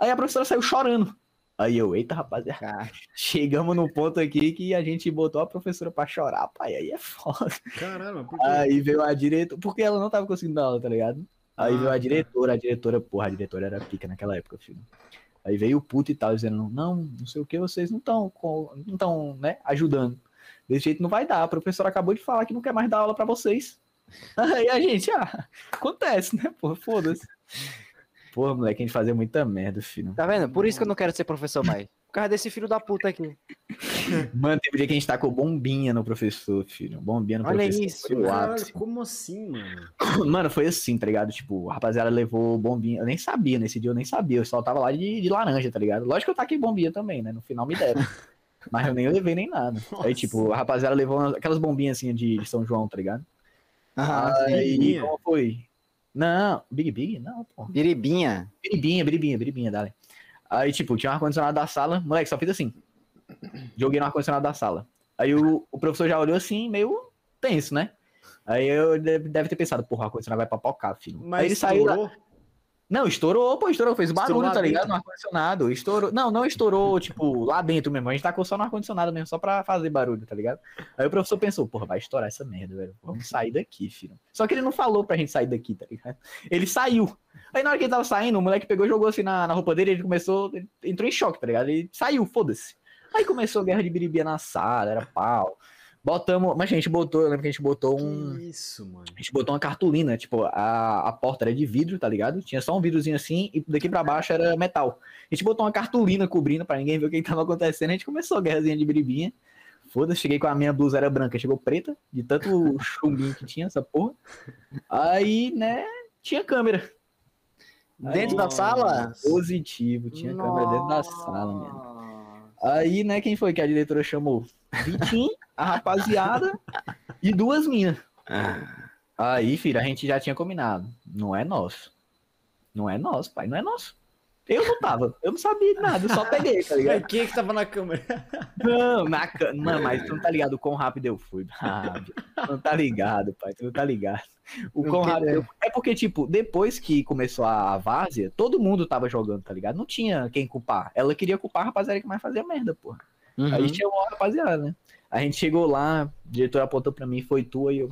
Aí a professora saiu chorando. Aí eu, eita, rapaziada, cara. [LAUGHS] chegamos no ponto aqui que a gente botou a professora pra chorar, pai. Aí é foda. Caralho, mas por quê? Aí veio a diretora, porque ela não tava conseguindo dar aula, tá ligado? Aí Ah, veio a tá. diretora, a diretora, porra, a diretora era pica naquela época, filho. Aí veio o puto e tal, dizendo, não, não sei o que, vocês não estão, não estão, né, ajudando. Desse jeito não vai dar, a professora acabou de falar que não quer mais dar aula pra vocês. [LAUGHS] Aí a gente, ah, acontece, né, pô, foda-se. Porra, moleque, a gente fazia muita merda, filho. Tá vendo? Por isso que eu não quero ser professor mais. Por causa desse filho da puta aqui. [LAUGHS] Mano, teve um dia que a gente tacou bombinha no professor, filho. Bombinha no Olha professor. isso, foi o Caralho, como assim, mano? [COUGHS] Mano, foi assim, tá ligado? Tipo, a rapaziada levou bombinha. Eu nem sabia, nesse dia eu nem sabia. Eu só tava lá de, de laranja, tá ligado? Lógico que eu taquei bombinha também, né? No final me deram. [LAUGHS] Mas eu nem levei nem nada. Aí, Nossa. tipo, a rapaziada levou aquelas bombinhas assim de, de São João, tá ligado? Ah, Aí, como foi? Não, Big Big? Não, pô. biribinha. Biribinha, biribinha, biribinha, dale. Aí, tipo, tinha um ar-condicionado da sala. Moleque, só fiz assim. Joguei no ar-condicionado da sala. Aí o, o professor já olhou assim, meio tenso, né? Aí eu deve, ter pensado, porra, o ar-condicionado vai papocar, filho. Mas Aí ele saiu lá. Estourou? Não, estourou, pô, estourou, fez Estourou barulho, lá tá ligado? dentro? No ar-condicionado. Estourou. Não, não estourou, tipo, lá dentro mesmo. A gente tacou só no ar-condicionado mesmo, só pra fazer barulho, tá ligado? Aí o professor pensou, porra, vai estourar essa merda, velho. Vamos sair daqui, filho. Só que ele não falou pra gente sair daqui, tá ligado? Ele saiu. Aí na hora que ele tava saindo, o moleque pegou e jogou assim na, na roupa dele, ele começou, ele entrou em choque, tá ligado? Ele saiu, foda-se. Aí começou a guerra de biribia na sala, era pau. Botamos, mas a gente botou, eu lembro que a gente botou um, Que isso, mano. a gente botou uma cartolina, tipo, a, a porta era de vidro, tá ligado? Tinha só um vidrozinho assim e daqui pra baixo era metal. A gente botou uma cartolina cobrindo pra ninguém ver o que que tava acontecendo. A gente começou a guerrazinha de biribinha. Foda-se, cheguei com a minha blusa era branca, chegou preta, de tanto [LAUGHS] chumbinho que tinha essa porra. Aí, né, tinha câmera. Dentro da Nossa. sala? Positivo, tinha câmera dentro da sala, mano. Aí, né, quem foi que a diretora chamou? Vitinho, [LAUGHS] a rapaziada e duas minas. Aí, filho, a gente já tinha combinado. Não é nosso. Não é nosso, pai. Não é nosso. Eu não tava. Eu não sabia de nada. Eu só peguei, tá ligado? [LAUGHS] quem é que tava na câmera? Não, na Mano, mas tu não tá ligado o quão rápido eu fui. Ah, não tá ligado, pai. Tu não tá ligado. O quão rápido eu. É porque, tipo, depois que começou a várzea, todo mundo tava jogando, tá ligado? Não tinha quem culpar. Ela queria culpar a rapaziada que mais fazia merda, porra. Uhum. Aí chamou a rapaziada, né? A gente chegou lá, o diretor apontou pra mim, foi tu, aí eu.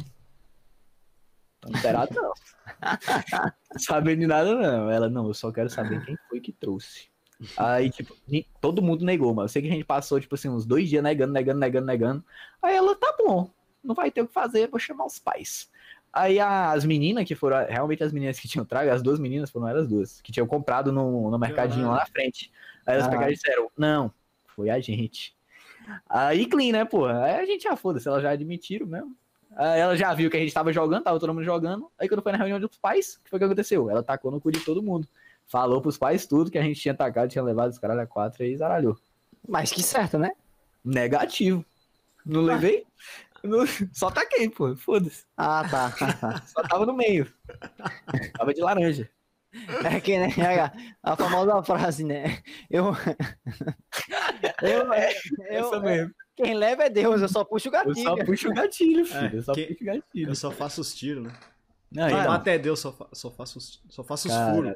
Tô inteirado, não. [LAUGHS] Sabendo de nada, não. Ela, não, eu só quero saber quem foi que trouxe. Aí, tipo, todo mundo negou, mano. Eu sei que a gente passou, tipo assim, uns dois dias negando, negando, negando, negando. Aí ela, tá bom, não vai ter o que fazer, vou chamar os pais. Aí as meninas que foram, realmente as meninas que tinham trago, as duas meninas foram elas duas, que tinham comprado no, no mercadinho lá na frente. Aí elas Ah. pegaram e disseram, não, foi a gente. Aí clean, né, porra? Aí a gente já foda-se, elas já admitiram mesmo. Aí ela já viu que a gente tava jogando, tava todo mundo jogando. Aí quando foi na reunião dos pais, o que foi que aconteceu? Ela tacou no cu de todo mundo. Falou pros pais tudo que a gente tinha tacado, tinha levado os caralho a quatro e zaralhou. Mas que certo, né? Negativo. Não levei? Não- Só taquei, pô. Foda-se. Ah, tá. Só tava no meio. Tava de laranja. É que, né? A, a famosa frase, né? Eu. [LAUGHS] eu, eu, Essa mesmo. quem leva é Deus, eu só puxo o Eu gatilho. só puxo o gatilho, filho. É, eu só que- puxo o gatilho. Eu só faço os tiros, né? Não, Quem então, mata é Deus, só, fa- só faço os, só faço os furos.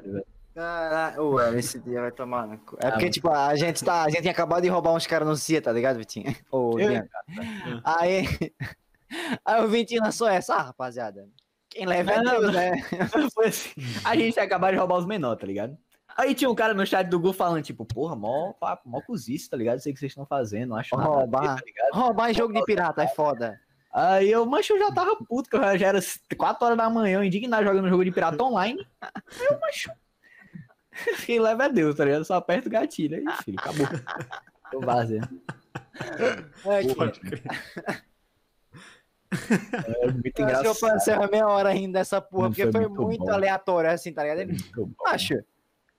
Caralho, ué, esse dia vai tomar. no cu. É Ah, porque, mano. tipo, a gente tá. A gente tinha acabado de roubar uns caras no CIA, tá ligado, Vitinho? [LAUGHS] Ô, Eu-. Aí. [LAUGHS] Aí o Vitinho lançou essa, ah, rapaziada. Quem leva é Não, Deus, né? [LAUGHS] Foi assim. A gente acabaram de roubar os menores, tá ligado? Aí tinha um cara no chat do Gu falando, tipo, porra, mó, papo, mó cozice, tá ligado? Sei o que vocês estão fazendo, não acho nada. ver, Roubar. tá? Roubar em jogo de pirata é foda. Aí eu, mancho, eu já tava puto, que eu já era 4 horas da manhã, eu indignado jogando jogo de pirata online. Aí eu, mancho. Quem leva é Deus, tá ligado? Só aperta o gatilho. Aí, filho, acabou. [LAUGHS] Tô vazio. É, que... É muito Acho que eu engraçado. passei a meia hora rindo dessa porra, Não, porque foi foi muito muito, aleatório, assim, tá ligado? Acho.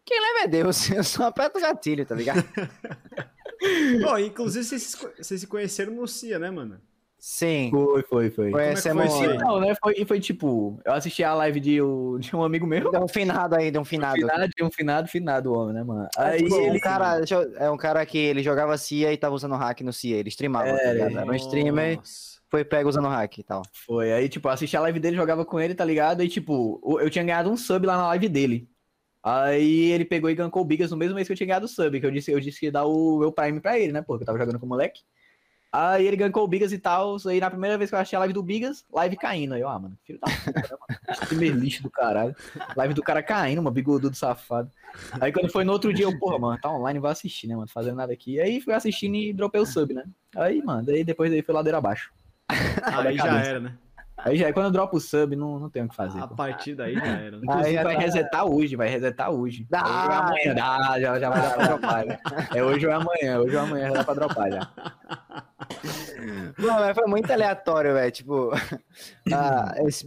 Quem leva é Deus, [LAUGHS] eu só aperto o gatilho, tá ligado? [LAUGHS] Bom, inclusive vocês, vocês se conheceram no CIA, né, mano? Sim. Foi, foi, foi. é foi Conhecemos. esse aí? Não, né? Foi, foi tipo, eu assisti a live de, o- de um amigo meu. Deu um finado aí, deu um finado. Finado, de um finado, finado homem, né, mano? Aí Tipo, ele. um cara, deixa eu- é um cara que ele jogava CIA e tava usando hack no CIA. Ele streamava, tá É, ligado? Era um streamer, Nossa. Foi pego usando hack e tal. Foi, aí, tipo, assisti a live dele, jogava com ele, tá ligado? E, tipo, eu tinha ganhado um sub lá na live dele. Aí ele pegou e gankou o Bigas no mesmo mês que eu tinha ganhado o sub, que eu disse, eu disse que ia dar o meu Prime pra ele, né, pô, que eu tava jogando com o moleque. Aí ele gankou o Bigas e tal, aí na primeira vez que eu achei a live do Bigas, live caindo. Aí eu, ah, mano, filho da puta, né, mano? Streamer lixo do caralho. Live do cara caindo, mano, bigodudo safado. Aí quando foi no outro dia, eu, porra, mano, tá online, vou assistir, né, mano, fazendo nada aqui. Aí fui assistindo e dropei o sub, né. Aí, mano, aí depois daí foi ladeira abaixo. Aí já era, né? Aí já, quando eu dropo o sub, não, não tem o que fazer. A pô. partir daí já era. né? [LAUGHS] Inclusive, Aí vai tá- resetar hoje, vai resetar hoje. Dá. Hoje ou amanhã, dá, já, já vai dar pra dropar. Já. É hoje ou amanhã, hoje ou amanhã já dá pra dropar já. [LAUGHS] Mano, mas foi muito aleatório, velho. Tipo, [LAUGHS] ah, esse,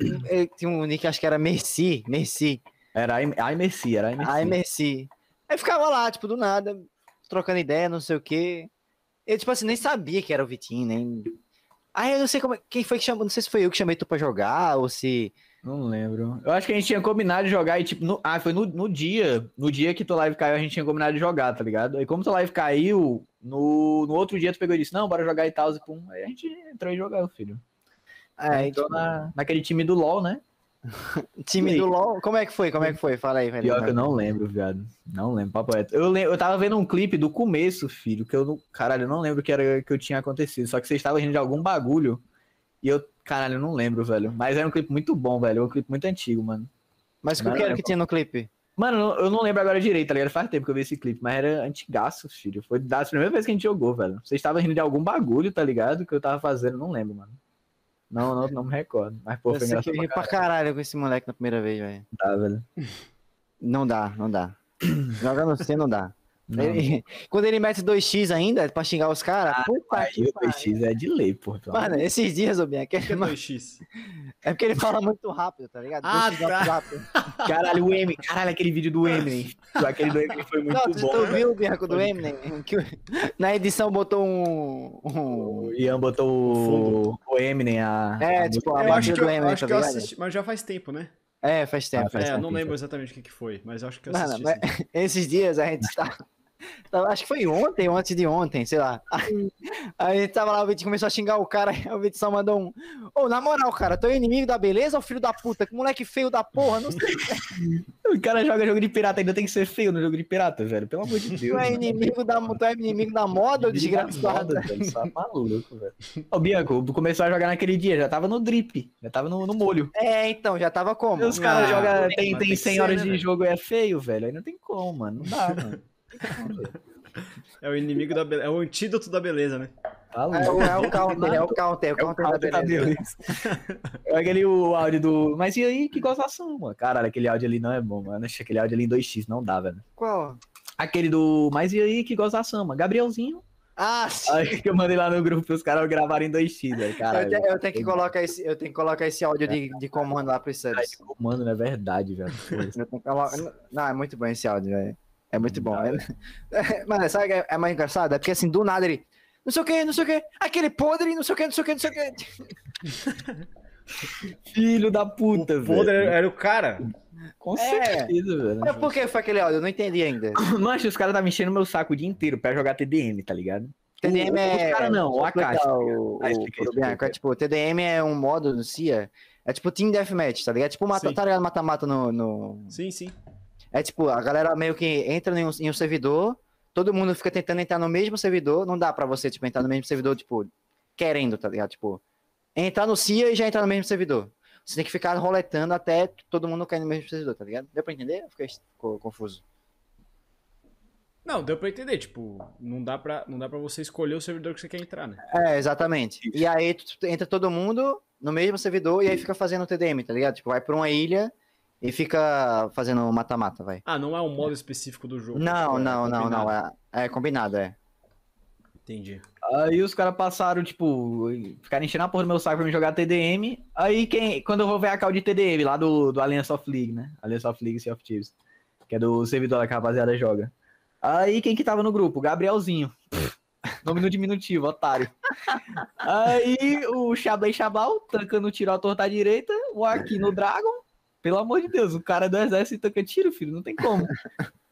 tinha um nick, acho que era Merci, Merci. Era a Merci, era a. Aí Merci. Aí ficava lá, tipo, do nada, trocando ideia, não sei o quê. Eu, tipo assim, nem sabia que era o Vitinho, nem. Aí eu não sei como, é- quem foi que chamou, não sei se foi eu que chamei tu pra jogar, ou se. Não lembro. Eu acho que a gente tinha combinado de jogar e, tipo, no- ah, foi no, no dia. No dia que tua live caiu, a gente tinha combinado de jogar, tá ligado? Aí, como tua live caiu, no, no outro dia tu pegou e disse, não, bora jogar e tal, e pum. Aí a gente entrou e jogou, filho. É, entrou tipo, na, naquele time do LoL, né? [LAUGHS] time do LOL. Como é que foi? Como é que foi? Fala aí, velho. Pior que eu não lembro, viado. Não lembro, papo reto. Eu, lem- eu tava vendo um clipe do começo, filho, que eu não. Caralho, eu não lembro o que era que eu tinha acontecido. Só que vocês estavam rindo de algum bagulho. E eu, caralho, eu não lembro, velho. Mas era um clipe muito bom, velho. É um clipe muito antigo, mano. Mas o que era que tinha no clipe? Mano, eu não lembro agora direito, tá ligado? Faz tempo que eu vi esse clipe, mas era antigaço, filho. Foi das primeiras vezes que a gente jogou, velho. Vocês estavam rindo de algum bagulho, tá ligado? Que eu tava fazendo, não lembro, mano. Não, não, não me recordo. Mas, pô, eu foi engraçado eu ri pra caralho com esse moleque na primeira vez, velho. caralho, velho. Não dá, não dá. Joga no C não dá. Ele- [LAUGHS] quando ele mete 2x ainda, pra xingar os caras, puta Aí que o pariu. 2x é de lei, porra. Mano, esses dias, ô Bianca, Que é 2x. [LAUGHS] é porque ele fala muito rápido, tá ligado? Ah, 2x no tá. [LAUGHS] Caralho, o Eminem. Caralho, aquele vídeo do Eminem. Aquele do Eminem foi muito Não, tu, bom. tu velho. viu o Bianca do Eminem? Que na edição botou um. um- O Ian botou o, o Eminem a. É, a tipo, a Eu acho do eu, Eminem, acho tá que eu assisti, mas já faz tempo, né? É, faz tempo. Ah, faz é, tempo, não lembro exatamente o que, que foi, mas acho que eu Mano, assisti. sim. [LAUGHS] esses dias a gente tá. Acho que foi ontem, ou antes de ontem, sei lá. Aí, aí a gente tava lá, o Vitinho começou a xingar o cara, [LAUGHS] aí o Vitinho só mandou um. Ô, na moral, cara, tu é inimigo da beleza ou filho da puta? Que moleque feio da porra, não sei. [LAUGHS] O cara joga jogo de pirata, ainda tem que ser feio no jogo de pirata, velho. Pelo amor de Deus. Tu é mano. inimigo da, tu é inimigo da moda, desgraçado. Velho, Só maluco, velho. Ô, Bianco, começou a jogar naquele dia, já tava no drip, já tava no, no molho. É, então, já tava como? Os caras Ah, jogam, tem, tem tem que 100 ser, horas né, de jogo, é feio, velho. Aí não tem como, mano. Não dá, mano. É o inimigo da beleza. É o antídoto da beleza, né? Tá É, o- é o counter, é o counter, é o É o counter da counter da beleza. [LAUGHS] É aquele o áudio do. Mas e aí, que gozação, mano? Caralho, aquele áudio ali não é bom, mano. Achei aquele áudio ali em 2x, não dá, velho. Qual? Aquele do. Mas e aí, que gozação, mano? Gabrielzinho. Ah, sim. Aí que eu mandei lá no grupo os caras gravaram em 2x, velho. Eu, te- eu tenho que colocar esse, eu tenho que colocar esse áudio de, de comando lá pros subs. Mano, não é verdade, velho. Não, é muito bom esse áudio, velho. É muito bom. É... Mano, sabe o que é é mais engraçado? É porque assim, do nada ele. Não sei o que, não sei o que, aquele podre, não sei o que, não sei o que, não sei o que. [LAUGHS] Filho da puta, O podre velho. era, era o cara. Com É. certeza, velho. Mas por que foi aquele áudio? Eu não entendi ainda. [LAUGHS] Mancha, os caras tá me enchendo meu saco o dia inteiro pra jogar TDM, tá ligado? TDM O- é. Os caras não, o explicar Akashi. O, Ah, explica explica é tipo, TDM é um modo no CIA. É tipo Team Deathmatch, tá ligado? Tipo, mata, tá ligado? Mata-mata no, no. Sim, sim. É tipo, a galera meio que entra em um, em um servidor, todo mundo fica tentando entrar no mesmo servidor. Não dá pra você, tipo, entrar no mesmo servidor, tipo, querendo, tá ligado? Tipo, entrar no CIA e já entrar no mesmo servidor. Você tem que ficar roletando até todo mundo cair no mesmo servidor, tá ligado? Deu pra entender? Fiquei confuso. Não, deu pra entender. Tipo, não dá pra, não dá pra você escolher o servidor que você quer entrar, né? É, exatamente. E aí entra todo mundo no mesmo servidor e aí fica fazendo TDM, tá ligado? Tipo, vai pra uma ilha e fica fazendo mata-mata, vai. Ah, não é um modo específico do jogo. Não, tipo, é não, não, não. É, é combinado, é. Entendi. Aí os caras passaram, tipo, ficaram enchendo a porra do meu saco pra me jogar TDM. Aí quem, quando eu vou ver a call de TDM lá do, do Alliance of League, né? Alliance of League Sea of Thieves. Que é do servidor lá que a rapaziada joga. Aí quem que tava no grupo? Gabrielzinho. [LAUGHS] Nome no diminutivo, otário. Aí o Xablay Xabal tancando tiro à torta à direita, o aqui no Dragon. Pelo amor de Deus, o cara do exército tanca tiro, filho, não tem como.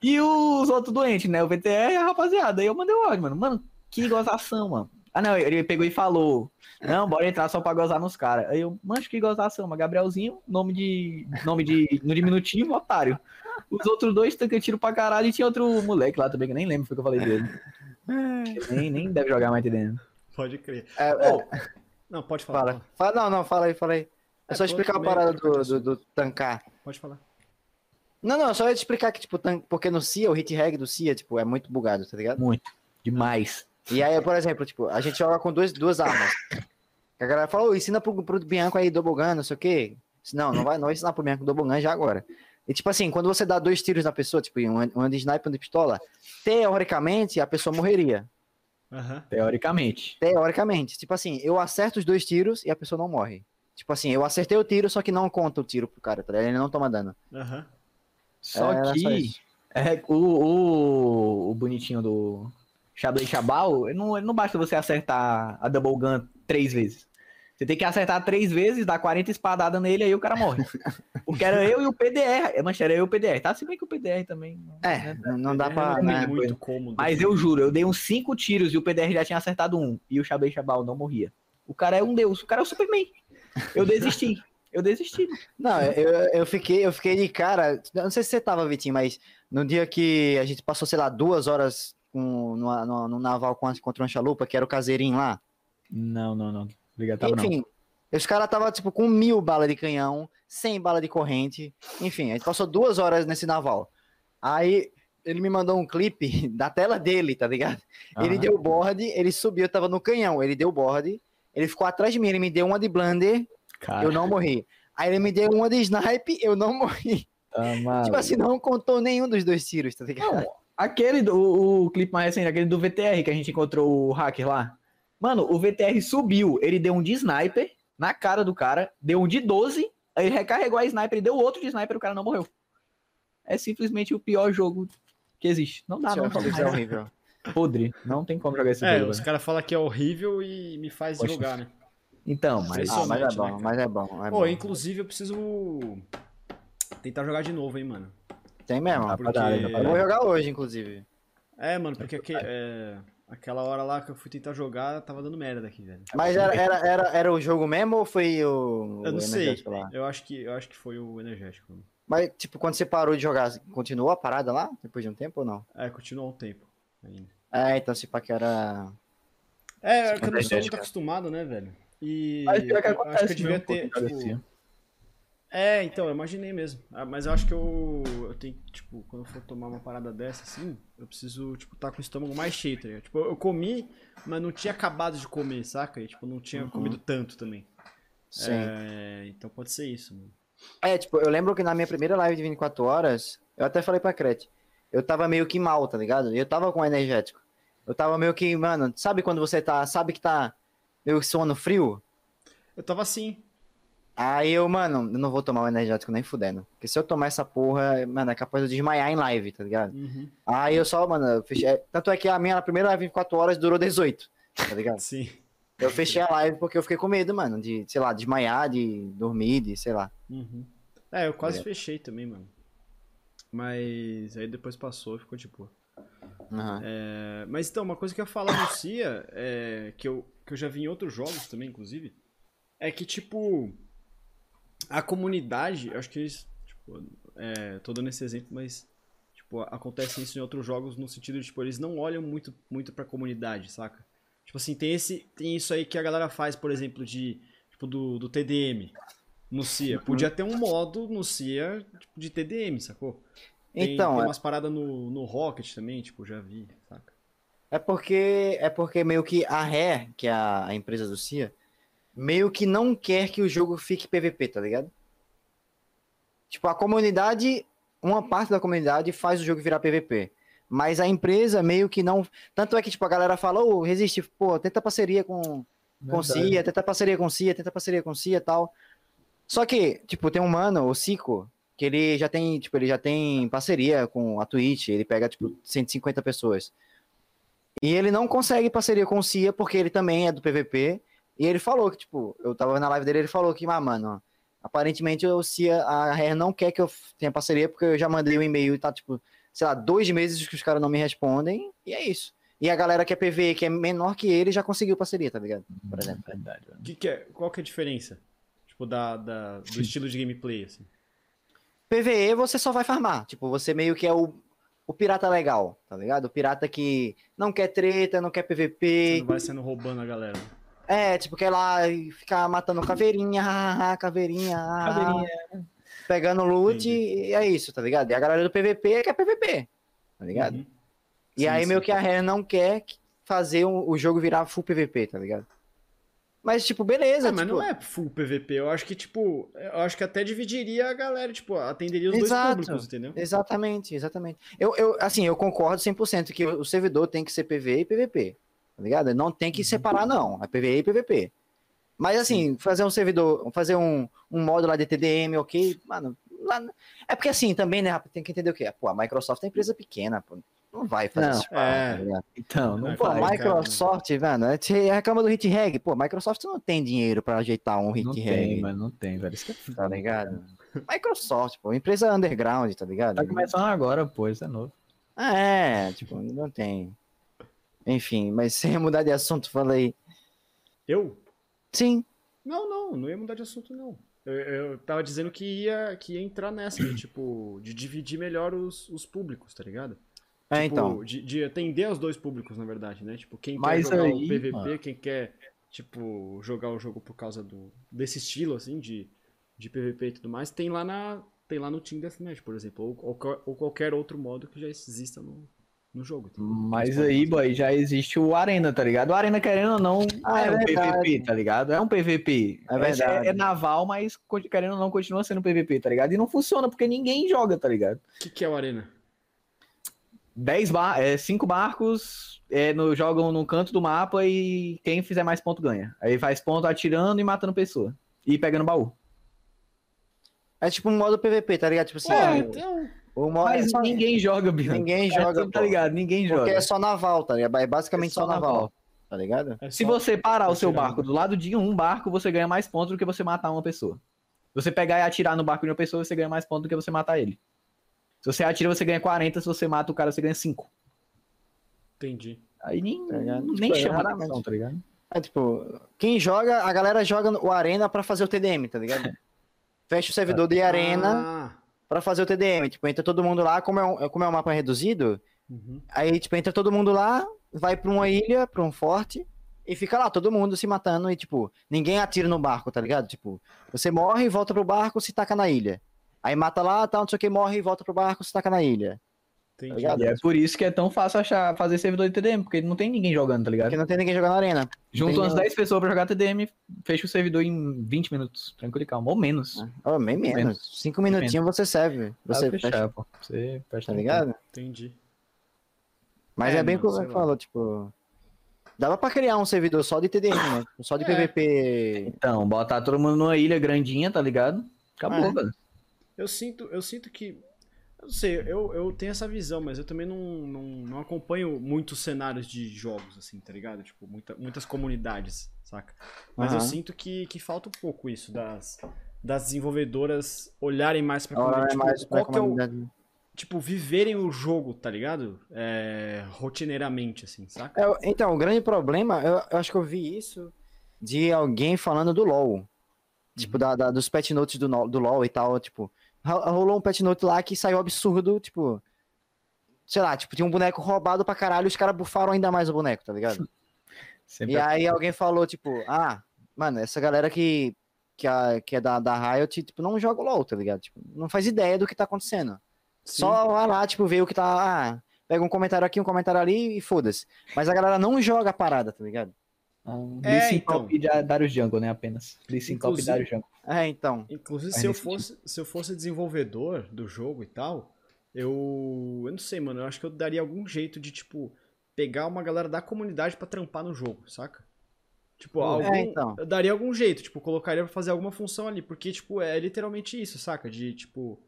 E os outros doentes, né? O VTR e a rapaziada. Aí eu mandei o áudio, mano. Mano, que gozação, mano. Ah, não, ele pegou e falou: Não, bora entrar só pra gozar nos caras. Aí eu, mancho, que gozação, mas Gabrielzinho, nome de. Nome de. No diminutivo, otário. Os outros dois tancam tiro pra caralho e tinha outro moleque lá também, que eu nem lembro foi o que eu falei dele. Ele Nem, nem deve jogar mais dentro. Pode crer. É, é, Ô, não, pode falar. fala. fala. Não, não, fala aí, fala aí. É É, só tô explicar a parada trocando do, assunto. do, do tancar. Pode falar. Não, não, só ia te explicar que, tipo, tan- porque no CIA, o hit reg do CIA, tipo, é muito bugado, tá ligado? Muito. Demais. E aí, por exemplo, tipo, a gente joga com dois, duas armas. A galera fala, ô, ensina pro, pro Bianco aí, Dobogan, não sei o quê. Não, não vai, não vai ensinar pro Bianco Dobogan já agora. E tipo assim, quando você dá dois tiros na pessoa, tipo, um, um de sniper e um de pistola, teoricamente a pessoa morreria. Aham. Teoricamente. Teoricamente. Tipo assim, eu acerto os dois tiros e a pessoa não morre. Tipo assim, eu acertei o tiro, só que não conta o tiro pro cara, tá ligado? Ele não toma dano. Aham. Só só que é, o, o, o bonitinho do Shablay Chabal, ele não, ele não basta você acertar a Double Gun três vezes. Você tem que acertar três vezes, dar 40 espadadas nele, aí o cara morre. [LAUGHS] Porque era eu e o PDR. É, Mas era eu e o PDR, tá? Se bem que o PDR também. É, não, não dá É pra. muito, né? muito cômodo. Mas eu juro, eu dei uns cinco tiros e o PDR já tinha acertado um. E o Shablay Chabal não morria. O cara é um deus, o cara é o Superman. Eu desisti. Eu desisti. Não, eu, eu, fiquei, eu fiquei de cara. Não sei se você tava, Vitinho, mas no dia que a gente passou, sei lá, duas horas com, no, no, no naval com- contra uma chalupa, que era o caseirinho lá. Não, não, não. Obrigado, tava não. Enfim, os caras tava tipo com mil balas de canhão, 100 balas de corrente. Enfim, a gente passou duas horas nesse naval. Aí ele me mandou um clipe [LAUGHS] da tela dele, tá ligado? Ele deu board, ele subiu, eu tava no canhão, ele deu board, ele ficou atrás de mim, ele me deu uma de blunder, Cara, eu não morri. Aí ele me deu uma de snipe, eu não morri. maluco. Tipo assim, não contou nenhum dos dois tiros, tá ligado? Não, aquele, do- o, o clipe mais recente, aquele do VTR que a gente encontrou o hacker lá. Mano, o VTR subiu, ele deu um de sniper na cara do cara, deu um de 12, aí ele recarregou a sniper e deu outro de sniper e o cara não morreu. É simplesmente o pior jogo que existe. Não dá, Esse não. é horrível. Podre. Não tem como jogar esse É, jogo. os velho. caras falam que é horrível e me faz Poxa. jogar, né? Então, mas. Ah, mas é né, bom, cara? mas é bom. É Pô, bom. inclusive eu preciso tentar jogar de novo, hein, mano. Tem mesmo. Porque- dar, Eu vou jogar hoje, inclusive. É, mano, porque aque- é, aquela hora lá que eu fui tentar jogar, tava dando merda aqui, velho. Mas era, era, era, era o jogo mesmo ou foi o. Eu não o sei. lá? Eu acho que eu acho que foi o energético. mano. Mas, tipo, quando você parou de jogar, continuou a parada lá? Depois de um tempo ou não? É, continuou um tempo É, então se pá que era. É, é que eu não sou Energético. muito acostumado, né, velho? E Mas que acontece acho que eu devia mesmo, ter, tipo, assim. É, então, eu imaginei mesmo. Ah, Mas eu acho que eu, eu tenho que, tipo, quando eu for tomar uma parada dessa, assim, eu preciso, tipo, tá com o estômago mais cheio, tá ligado? Tipo, eu comi, mas não tinha acabado de comer, saca? E, tipo, não tinha comido tanto também. Sim. É, então pode ser isso, mano. É, tipo, eu lembro que na minha primeira live de 24 horas, eu até falei pra Crete, eu tava meio que mal, tá ligado? Eu tava com energético. Eu tava meio que, mano, sabe quando você tá, sabe que tá meio sono frio? Eu tava assim. Aí eu, mano, eu não vou tomar o energético nem fudendo. Porque se eu tomar essa porra, mano, é capaz de eu desmaiar em live, tá ligado? Uhum. Aí eu só, mano, eu fechei. Tanto é que a minha na primeira live de 24 horas durou 18, tá ligado? [LAUGHS] Sim. Eu fechei a live porque eu fiquei com medo, mano, de, sei lá, desmaiar, de dormir, de, sei lá. Uhum. É, eu quase É. fechei também, mano. Mas aí depois passou e ficou boa. Aham. É, mas então, uma coisa que eu ia falar no CIA, é, que, eu, que eu já vi em outros jogos também, inclusive, é que, tipo, a comunidade, acho que eles, tipo, é, tô dando esse exemplo, mas, tipo, acontece isso em outros jogos no sentido de, tipo, eles não olham muito, muito pra comunidade, saca? Tipo assim, tem, esse, tem isso aí que a galera faz, por exemplo, de, tipo, do, do TDM no CIA. Podia ter um modo no CIA, tipo, de TDM, sacou? Tem, Então, tem é- umas paradas no, no Rocket também, tipo, já vi, saca? É porque é porque meio que a Rare, que é a, a empresa do CIA, meio que não quer que o jogo fique PVP, tá ligado? Tipo, a comunidade, uma parte da comunidade faz o jogo virar PVP. Mas a empresa meio que não. Tanto é que, tipo, a galera fala, ô, resiste, pô, tenta parceria com, com CIA, tenta parceria com CIA, tenta parceria com CIA e tal. Só que, tipo, tem um mano, o Cico, que ele já tem, tipo, ele já tem parceria com a Twitch, ele pega, tipo, 150 pessoas. E ele não consegue parceria com o CIA porque ele também é do PVP. E ele falou que, tipo, eu tava na live dele, ele falou que, ah, mano, aparentemente o CIA, a Rare não quer que eu tenha parceria porque eu já mandei um e-mail e tá, tipo, sei lá, dois meses que os caras não me respondem, e é isso. E a galera que é PV, que é menor que ele, já conseguiu parceria, tá ligado? Por exemplo. Que que é, qual que é a diferença? Tipo, da, da- do estilo de gameplay, assim. PVE você só vai farmar. Tipo, você meio que é o, o pirata legal, tá ligado? O pirata que não quer treta, não quer Você PVP. não vai sendo roubando a galera. É, tipo, quer lá e ficar matando caveirinha, caveirinha, Caveirinha. pegando loot, Entendi. e é isso, tá ligado? E a galera do PVP quer PVP, tá ligado? Uhum. E Sim, aí sim. meio que a Rare não quer que- fazer o, o jogo virar full PVP, tá ligado? Mas, tipo, beleza. Ah, mas tipo, não é full PVP. Eu acho que, tipo, eu acho que até dividiria a galera, tipo, atenderia os Exato. dois públicos, entendeu? Exatamente, exatamente. Eu, eu, assim, eu concordo 100% que o servidor tem que ser PVE e PVP, tá ligado? Não tem Uhum. que separar, não. É PVE e PVP. Mas, assim, fazer um servidor, fazer um, um modo lá de TDM, ok, mano, lá... É porque, assim, também, né, tem que entender o quê? Pô, a Microsoft é empresa pequena, pô. Não vai fazer Não, isso. é. tá? Então, não É, Pô, vai, cara. Microsoft, mano, a gente reclama do hit reg. Pô, Microsoft não tem dinheiro pra ajeitar um hit Não reg, tem, mano, não tem, velho. Isso que é tá ligado? Microsoft, pô, empresa underground, tá ligado? Tá começando agora, pô, isso é novo. É, tipo, não tem. Enfim, mas sem mudar de assunto, fala aí. Eu? Sim, Não, não, não ia mudar de assunto, não. Eu, eu tava dizendo que ia, que ia entrar nessa, de, tipo, de dividir melhor os, os públicos, tá ligado? É, Tipo, então. De, de atender os dois públicos, na verdade, né? Tipo, quem Mas quer jogar o aí, PVP, mano. quem quer, tipo, jogar o jogo por causa do, desse estilo, assim, de, de PVP e tudo mais, tem lá, na, tem lá no Team Deathmatch, por exemplo, ou, ou, ou qualquer outro modo que já exista no, no jogo. entendeu? Mas aí, fazer. boy, já existe o Arena, tá ligado? O Arena, querendo ou não, Ah, é, é um. PVP, tá ligado? É um PVP. É verdade. É, é naval, mas querendo ou não, continua sendo PVP, tá ligado? E não funciona porque ninguém joga, tá ligado? O que, que é o Arena? 10 bar é, cinco barcos é, no, jogam no canto do mapa e quem fizer mais ponto ganha. Aí faz ponto atirando e matando pessoa. E pegando baú. É tipo um modo PVP, tá ligado? Tipo assim, É, o- então... o modo. é Mas só- ninguém joga, Bianca. ninguém É, joga. tá ligado? Ninguém Porque joga. é só naval, tá ligado? É basicamente É só, só naval, naval. tá ligado? é Se você parar o seu barco do lado de um barco, você ganha mais pontos do que você matar uma pessoa. Se você pegar e atirar no barco de uma pessoa, você ganha mais pontos do que você matar ele. Se você atira, você ganha 40. Se você mata o cara, você ganha 5. Entendi. Aí nem, Tá nem Tipo, chama raramente. atenção, tá ligado? É tipo, quem joga, a galera joga o Arena pra fazer o TDM, tá ligado? [LAUGHS] Fecha o servidor de Arena Ah, pra fazer o TDM. Tipo, entra todo mundo lá, como é um, como é um mapa reduzido, uhum. Aí, tipo, entra todo mundo lá, vai pra uma ilha, pra um forte, e fica lá, todo mundo se matando, e, tipo, ninguém atira no barco, tá ligado? Tipo, você morre e volta pro barco, se taca na ilha. Aí mata lá, tal, não sei o que, morre e volta pro barco, se taca na ilha. Entendi. ligado? E é por isso que é tão fácil achar, fazer servidor de TDM, porque não tem ninguém jogando, tá ligado? Porque não tem ninguém jogando na arena. Junta tem umas um- 10 pessoas pra jogar TDM, fecha o servidor em 20 minutos, tranquilo e calmo, ou menos. Oh, bem menos. Menos. Cinco minutinhos você serve. Você Dá pra fecha, fechar, pô. Você fecha tá ligado? Entendi. Mas é, É, bem mano, como você falou, tipo. Dava pra criar um servidor só de TDM, né? Só de É. PVP. Então, botar todo mundo numa ilha grandinha, tá ligado? Acabou, É. velho. Eu sinto, eu sinto que. Eu não sei, eu, eu tenho essa visão, mas eu também não, não, não acompanho muitos cenários de jogos, assim, tá ligado? Tipo, muita, muitas comunidades, saca? Mas eu Aham. sinto que, que falta um pouco isso das, das desenvolvedoras olharem mais pra comunidade. mais Tipo, pra qual que é o. comunidade. Tipo, viverem o jogo, tá ligado? É, rotineiramente, assim, saca? É, então, o grande problema, eu, eu acho que eu vi isso de alguém falando do LoL. Tipo, da, da- dos pet notes do, do LoL e tal, tipo, rolou um pet note lá que saiu absurdo, tipo, sei lá, tipo, tinha um boneco roubado pra caralho, os caras bufaram ainda mais o boneco, tá ligado? [LAUGHS] Sempre E aí alguém falou, tipo, ah, mano, essa galera que, que, a- que é da, da Riot, tipo, não joga o LoL, tá ligado? Tipo, não faz ideia do que tá acontecendo. Sim. Só vai lá, tipo, ver o que tá. Ah, pega um comentário aqui, um comentário ali e foda-se. Mas a galera não joga a parada, tá ligado? Um É, Lee então. Top e da- Darius Jungle, né? Apenas. Lee Top e Darius Jungle. É, então. Inclusive, se eu, fosse, se eu fosse desenvolvedor do jogo e tal, eu. Eu não sei, mano. Eu acho que eu daria algum jeito de, tipo, pegar uma galera da comunidade pra trampar no jogo, saca? Tipo, É, algum, então. eu daria algum jeito, tipo, colocaria pra fazer alguma função ali, porque, tipo, é literalmente isso, saca? De, tipo.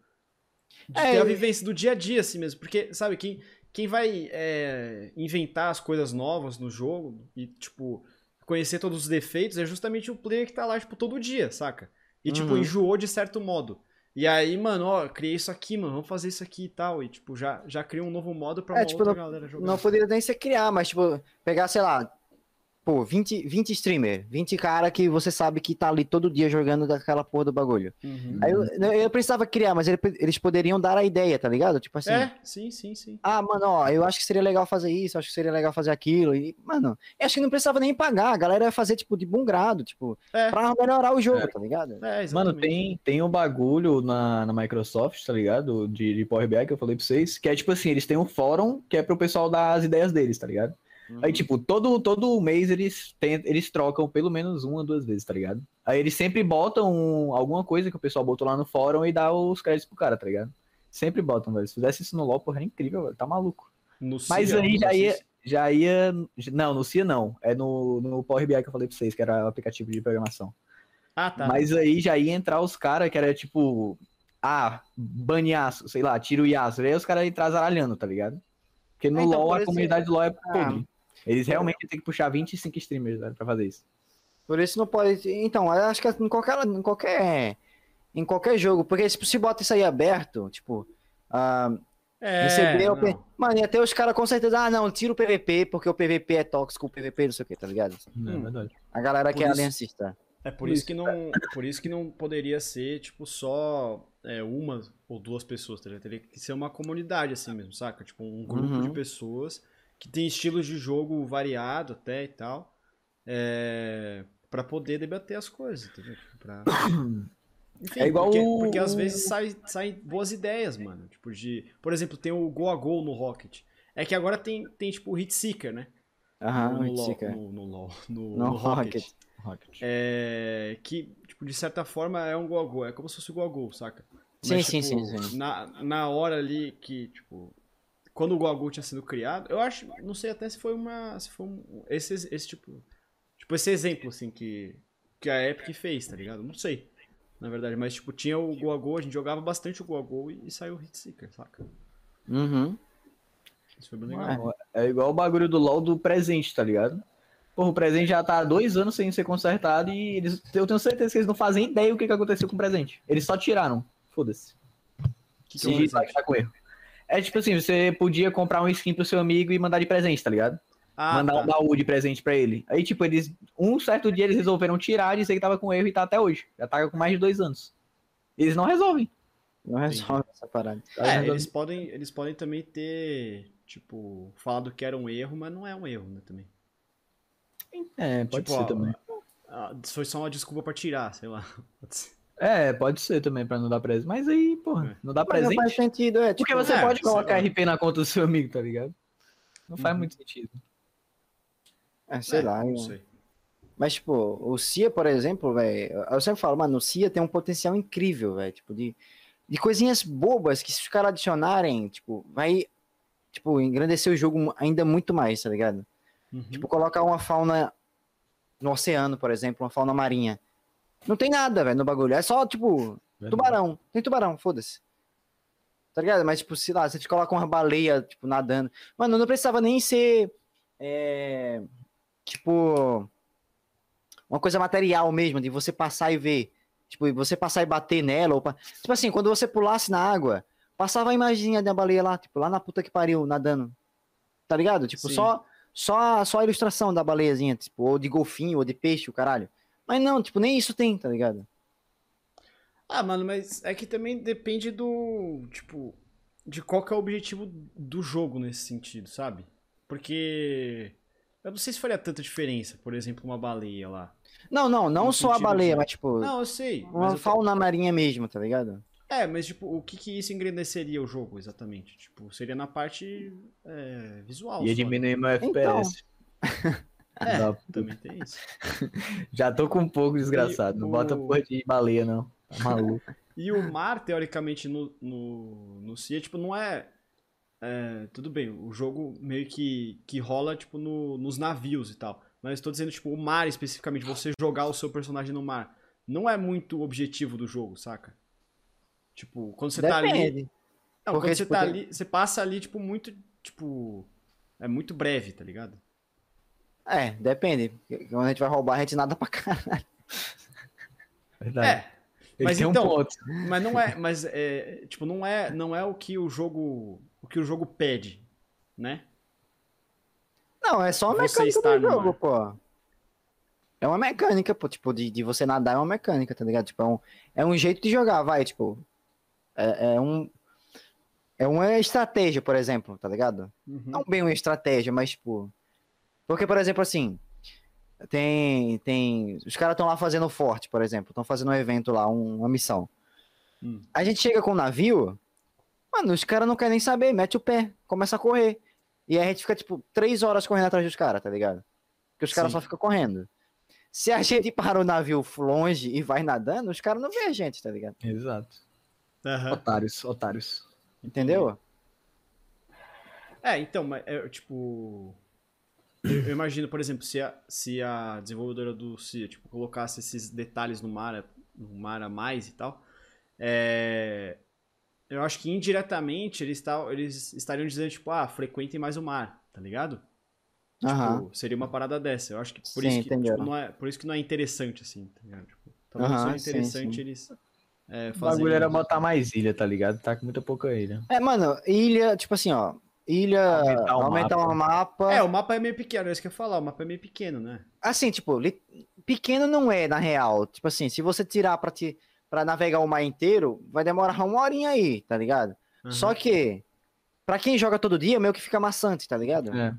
De É, ter a vivência do dia a dia, assim mesmo. Porque, sabe, quem, quem vai é, inventar as coisas novas no jogo e, tipo, conhecer todos os defeitos é justamente o player que tá lá, tipo, todo dia, saca? E, tipo, Uhum. enjoou de certo modo. E aí, mano, ó, criei isso aqui, mano, vamos fazer isso aqui e tal. E, tipo, já, já cria um novo modo pra É, uma tipo, outra não- galera jogar. Não poderia nem ser criar, mas, tipo, pegar, sei lá, pô, 20, 20 streamer, 20 cara que você sabe que tá ali todo dia jogando daquela porra do bagulho. Uhum. Aí eu, eu precisava criar, mas ele- eles poderiam dar a ideia, tá ligado? Tipo assim. É, sim, sim, sim. Ah, mano, ó, eu acho que seria legal fazer isso, eu acho que seria legal fazer aquilo. E, mano, eu acho que não precisava nem pagar, a galera ia fazer, tipo, de bom grado, tipo, É. pra melhorar o jogo, É. tá ligado? É, Mano, tem, tem um bagulho na, na Microsoft, tá ligado? De, de Power BI que eu falei pra vocês, que é tipo assim, eles têm um fórum que é pro pessoal dar as ideias deles, tá ligado? Aí, tipo, todo, todo mês eles, tem, eles trocam pelo menos uma, duas vezes, tá ligado? Aí eles sempre botam alguma coisa que o pessoal botou lá no fórum e dá os créditos pro cara, tá ligado? Sempre botam, velho. Se fizesse isso no LoL, porra, é incrível, velho. Tá maluco. No Mas CIA, aí já ia, já ia. Não, no CIA não. É no, no Power BI que eu falei pra vocês, que era o aplicativo de programação. Ah, tá. Mas aí já ia entrar os caras que era tipo. Ah, banhaço, sei lá, tira o Yasuo. Aí os caras entrar zaralhando, tá ligado? Porque no então, LoL a comunidade LoL é Ah. Eles realmente têm que puxar 25 streamers velho, pra fazer isso. Por isso não pode. Então, eu acho que em qualquer, em qualquer, em qualquer jogo, porque se se bota isso aí aberto, tipo, ah, É, receber o. P- Mano, ia ter os caras com certeza, ah, não, tira o PVP, porque o PVP é tóxico, o PVP não sei o que, tá ligado? Não, Hum. é verdade. A galera Por que é isso- aliancista. É por isso que não, por isso que não poderia ser tipo só é, uma ou duas pessoas, tá ligado? Teria que ser uma comunidade assim mesmo, saca? Tipo um grupo Uhum. de pessoas que tem estilos de jogo variado até e tal, é, para poder debater as coisas, entendeu? Pra... [COUGHS] Enfim, É igual porque, o- porque às vezes saem sai boas ideias, mano. Tipo de, por exemplo, tem o Go a Go no Rocket. É que agora tem tem tipo o Hit Seeker, né? Aham, no, LoL, Hitseeker. no, no no, No no Rocket. Rocket. É, que, tipo, de certa forma é um gol a gol, é como se fosse gol a gol, saca? Sim, Mas, sim, tipo, sim, sim. Na, na hora ali que, tipo, quando o gol tinha sido criado, eu acho, não sei até se foi uma, se foi um, esse, esse tipo, tipo, esse exemplo, assim, que, que a Epic fez, tá ligado? Não sei, na verdade, mas, tipo, tinha o gol a gente jogava bastante o gol e, e saiu o Hit Seeker, saca? Uhum. Isso foi bem legal. Mano, é igual o bagulho do LoL do presente, tá ligado? Porra, o presente já tá há dois anos sem ser consertado e eles, eu tenho certeza que eles não fazem ideia o que, que aconteceu com o presente. Eles só tiraram. Foda-se. que, que é o Sim, presente? tá com erro. É tipo assim, você podia comprar um skin pro seu amigo e mandar de presente, tá ligado? Ah, mandar tá. um baú de presente pra ele. Aí, tipo, eles. Um certo dia eles resolveram tirar, dizer que tava com erro e tá até hoje. Já tá com mais de dois anos. Eles não resolvem. Não resolve essa parada. É, eles podem, eles podem também ter, tipo, falado que era um erro, mas não é um erro, né, também. É, pode Tipo, ser ó, também. Ah, foi só uma desculpa pra tirar, sei lá. [LAUGHS] Pode ser. É, pode ser também pra não dar presente. Mas aí, porra, É. não dá Mas não presente. faz sentido, é. Porque tipo, você é, pode colocar lá. RP na conta do seu amigo, tá ligado? Não faz Uhum. muito sentido. é, sei É, lá. Não sei. Mas, tipo, o Cia, por exemplo, velho, eu sempre falo, mano, o Cia tem um potencial incrível, velho, tipo, de, de coisinhas bobas que se os caras adicionarem, tipo, vai, tipo, engrandecer o jogo ainda muito mais, tá ligado? Uhum. Tipo, colocar uma fauna no oceano, por exemplo, uma fauna marinha. Não tem nada, velho, no bagulho. É só, tipo, tubarão. Tem tubarão, foda-se. Tá ligado? Mas, tipo, sei lá, você te coloca uma baleia, tipo, nadando. Mano, não precisava nem ser. é, tipo. Uma coisa material mesmo, de você passar e ver. Tipo, você passar e bater nela. Ou pa- Tipo assim, quando você pulasse na água, passava a imaginha da baleia lá, tipo, lá na puta que pariu, nadando. Tá ligado? Tipo, Sim. só, só, só a ilustração da baleiazinha, tipo, ou de golfinho, ou de peixe, o caralho. Mas não, tipo, nem isso tem, tá ligado? Ah, mano, mas é que também depende do, tipo, de qual que é o objetivo do jogo nesse sentido, sabe? Porque eu não sei se faria tanta diferença, por exemplo, uma baleia lá. Não, não, não No só a baleia, de- mas tipo, Não, eu sei. uma Mas eu tô- fauna marinha mesmo, tá ligado? É, mas tipo, o que que isso engrandeceria o jogo exatamente? Tipo, seria na parte é, visual. Ia só, né? diminuir meu Então. [LAUGHS] É, Dá- também tem isso. [LAUGHS] Já tô com um pouco desgraçado. Não o- bota porra de baleia, não. Tá maluco. [LAUGHS] E o mar, teoricamente, no, no, no CIA, tipo, não é, é, Tudo bem, o jogo meio que, que rola, tipo, no, nos navios e tal. Mas tô dizendo, tipo, o mar especificamente, você jogar o seu personagem no mar. Não é muito o objetivo do jogo, saca? Tipo, quando você tá ali. Depende. Não, Porque, quando você tipo, tá ali, você passa ali, tipo, muito. Tipo. É muito breve, tá ligado? É, depende. Quando a gente vai roubar, a gente nada pra caralho. Verdade. É. Ele mas então- um ponto. Mas não é, mas é, tipo, não é, não é o que o jogo, o que o jogo pede, né? Não, é só a Você mecânica do jogo, pô. É uma mecânica, pô, tipo, de, de você nadar é uma mecânica, tá ligado? Tipo, é um, é um jeito de jogar, vai, tipo. É, é um. É uma estratégia, por exemplo, tá ligado? Uhum. Não bem uma estratégia, mas, tipo. Porque, por exemplo, assim. Tem. tem os caras estão lá fazendo forte, por exemplo. Estão fazendo um evento lá, um- uma missão. Hum. A gente chega com o navio. Mano, os caras não querem nem saber. Mete o pé, começa a correr. E aí a gente fica, tipo, três horas correndo atrás dos caras, tá ligado? Porque os caras só ficam correndo. Se a gente [LAUGHS] para o navio longe e vai nadando, os caras não vê a gente, tá ligado? Exato. Aham. Otários, otários. Entendeu? É, então, mas é, tipo. Eu, eu imagino, por exemplo, se a, se a desenvolvedora do CIA tipo, colocasse esses detalhes no mar, no mar a mais e tal, é, eu acho que indiretamente eles, eles estariam dizendo, tipo, ah, frequentem mais o mar, tá ligado? Aham. Tipo, seria uma parada dessa. Eu acho que por Sim, isso que tipo, não é, por isso que não é interessante, assim, tá ligado? Tipo, talvez Aham, seja sim, interessante sim. eles é, O fazerem bagulho era botar mais ilha, tá ligado? Tá com muita pouca ilha. É, mano, ilha, tipo assim, ó. Ilha. Aumentar o Aumentar o mapa. É, o mapa é meio pequeno, é isso que eu ia falar, o mapa é meio pequeno, né? Assim, tipo, li- pequeno não é, na real. Tipo assim, se você tirar pra, te... pra navegar o mar inteiro, vai demorar uma horinha aí, tá ligado? Aham. Só que, pra quem joga todo dia, meio que fica maçante, tá ligado? É,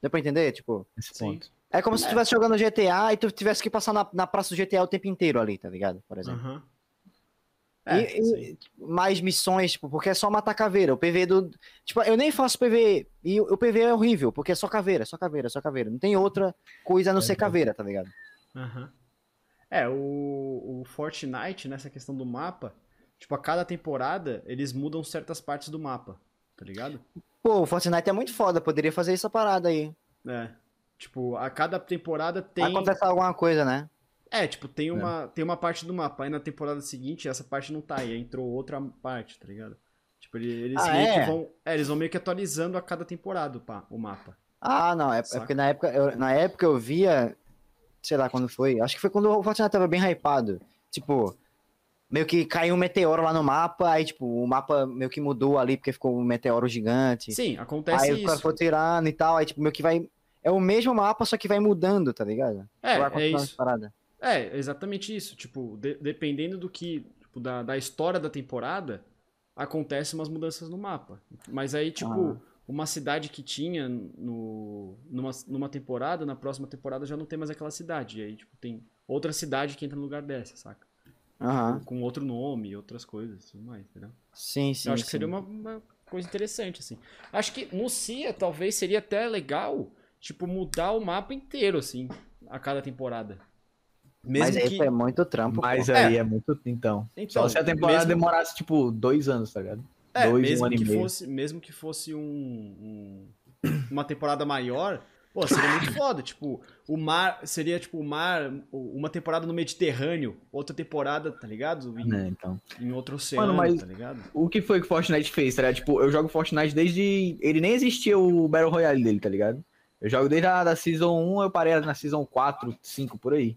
Deu pra entender? Tipo, esse Sim. ponto. é como se tu estivesse jogando GTA e tu tivesse que passar na, na praça do GTA o tempo inteiro ali, tá ligado? Por exemplo. Aham. E- É, e, tipo, mais missões, tipo, porque é só matar caveira. O PV do. Tipo, eu nem faço PV. E o PV é horrível, porque é só caveira, só caveira, só caveira. Não tem outra coisa a não ser caveira, tá ligado? Aham. É, o, o Fortnite, nessa questão do mapa, tipo, a cada temporada eles mudam certas partes do mapa, tá ligado? Pô, o Fortnite é muito foda, poderia fazer essa parada aí. É. Tipo, a cada temporada tem. Acontece alguma coisa, né? É, tipo, tem uma, tem uma parte do mapa. Aí na temporada seguinte, essa parte não tá. Aí entrou outra parte, tá ligado? Tipo, ele- eles, Ah, meio é? que vão. É, eles vão meio que atualizando a cada temporada o, pa- o mapa. Ah, não, é, é porque na época, eu, na época eu via, sei lá quando foi, acho que foi quando o Fortnite tava bem hypado. Tipo, meio que caiu um meteoro lá no mapa, aí tipo, o mapa meio que mudou ali porque ficou um meteoro gigante. Sim, acontece aí o cara isso. foi tirando e tal, aí tipo, meio que vai. É o mesmo mapa, só que vai mudando, tá ligado? É, é isso. parada. É, exatamente isso. Tipo, de- dependendo do que. Tipo, da, da história da temporada, acontecem umas mudanças no mapa. Mas aí, tipo, Ah. uma cidade que tinha no, numa, numa temporada, na próxima temporada já não tem mais aquela cidade. E aí, tipo, tem outra cidade que entra no lugar dessa, saca? Aham. Com outro nome, outras coisas e tudo mais, entendeu? Sim, sim. Eu acho que sim. seria uma, uma coisa interessante, assim. Acho que no CIA talvez seria até legal, tipo, mudar o mapa inteiro, assim, a cada temporada. Mesmo Mas que. é muito trampo. Mas pô. aí é, muito. Então. Então, Só se a temporada mesmo- demorasse, tipo, dois anos, tá ligado? É, dois, mesmo um ano que e meio. fosse, mesmo que fosse um, um- uma temporada maior, pô, seria muito foda. Tipo, o mar seria tipo o mar, uma temporada no Mediterrâneo, outra temporada, tá ligado? Em, Né, então. em outro oceano, mas- tá ligado? O que foi que o Fortnite fez, tá ligado? Tipo, eu jogo Fortnite desde. Ele nem existia o Battle Royale dele, tá ligado? Eu jogo desde a da Season 1, eu parei na Season 4, 5, por aí.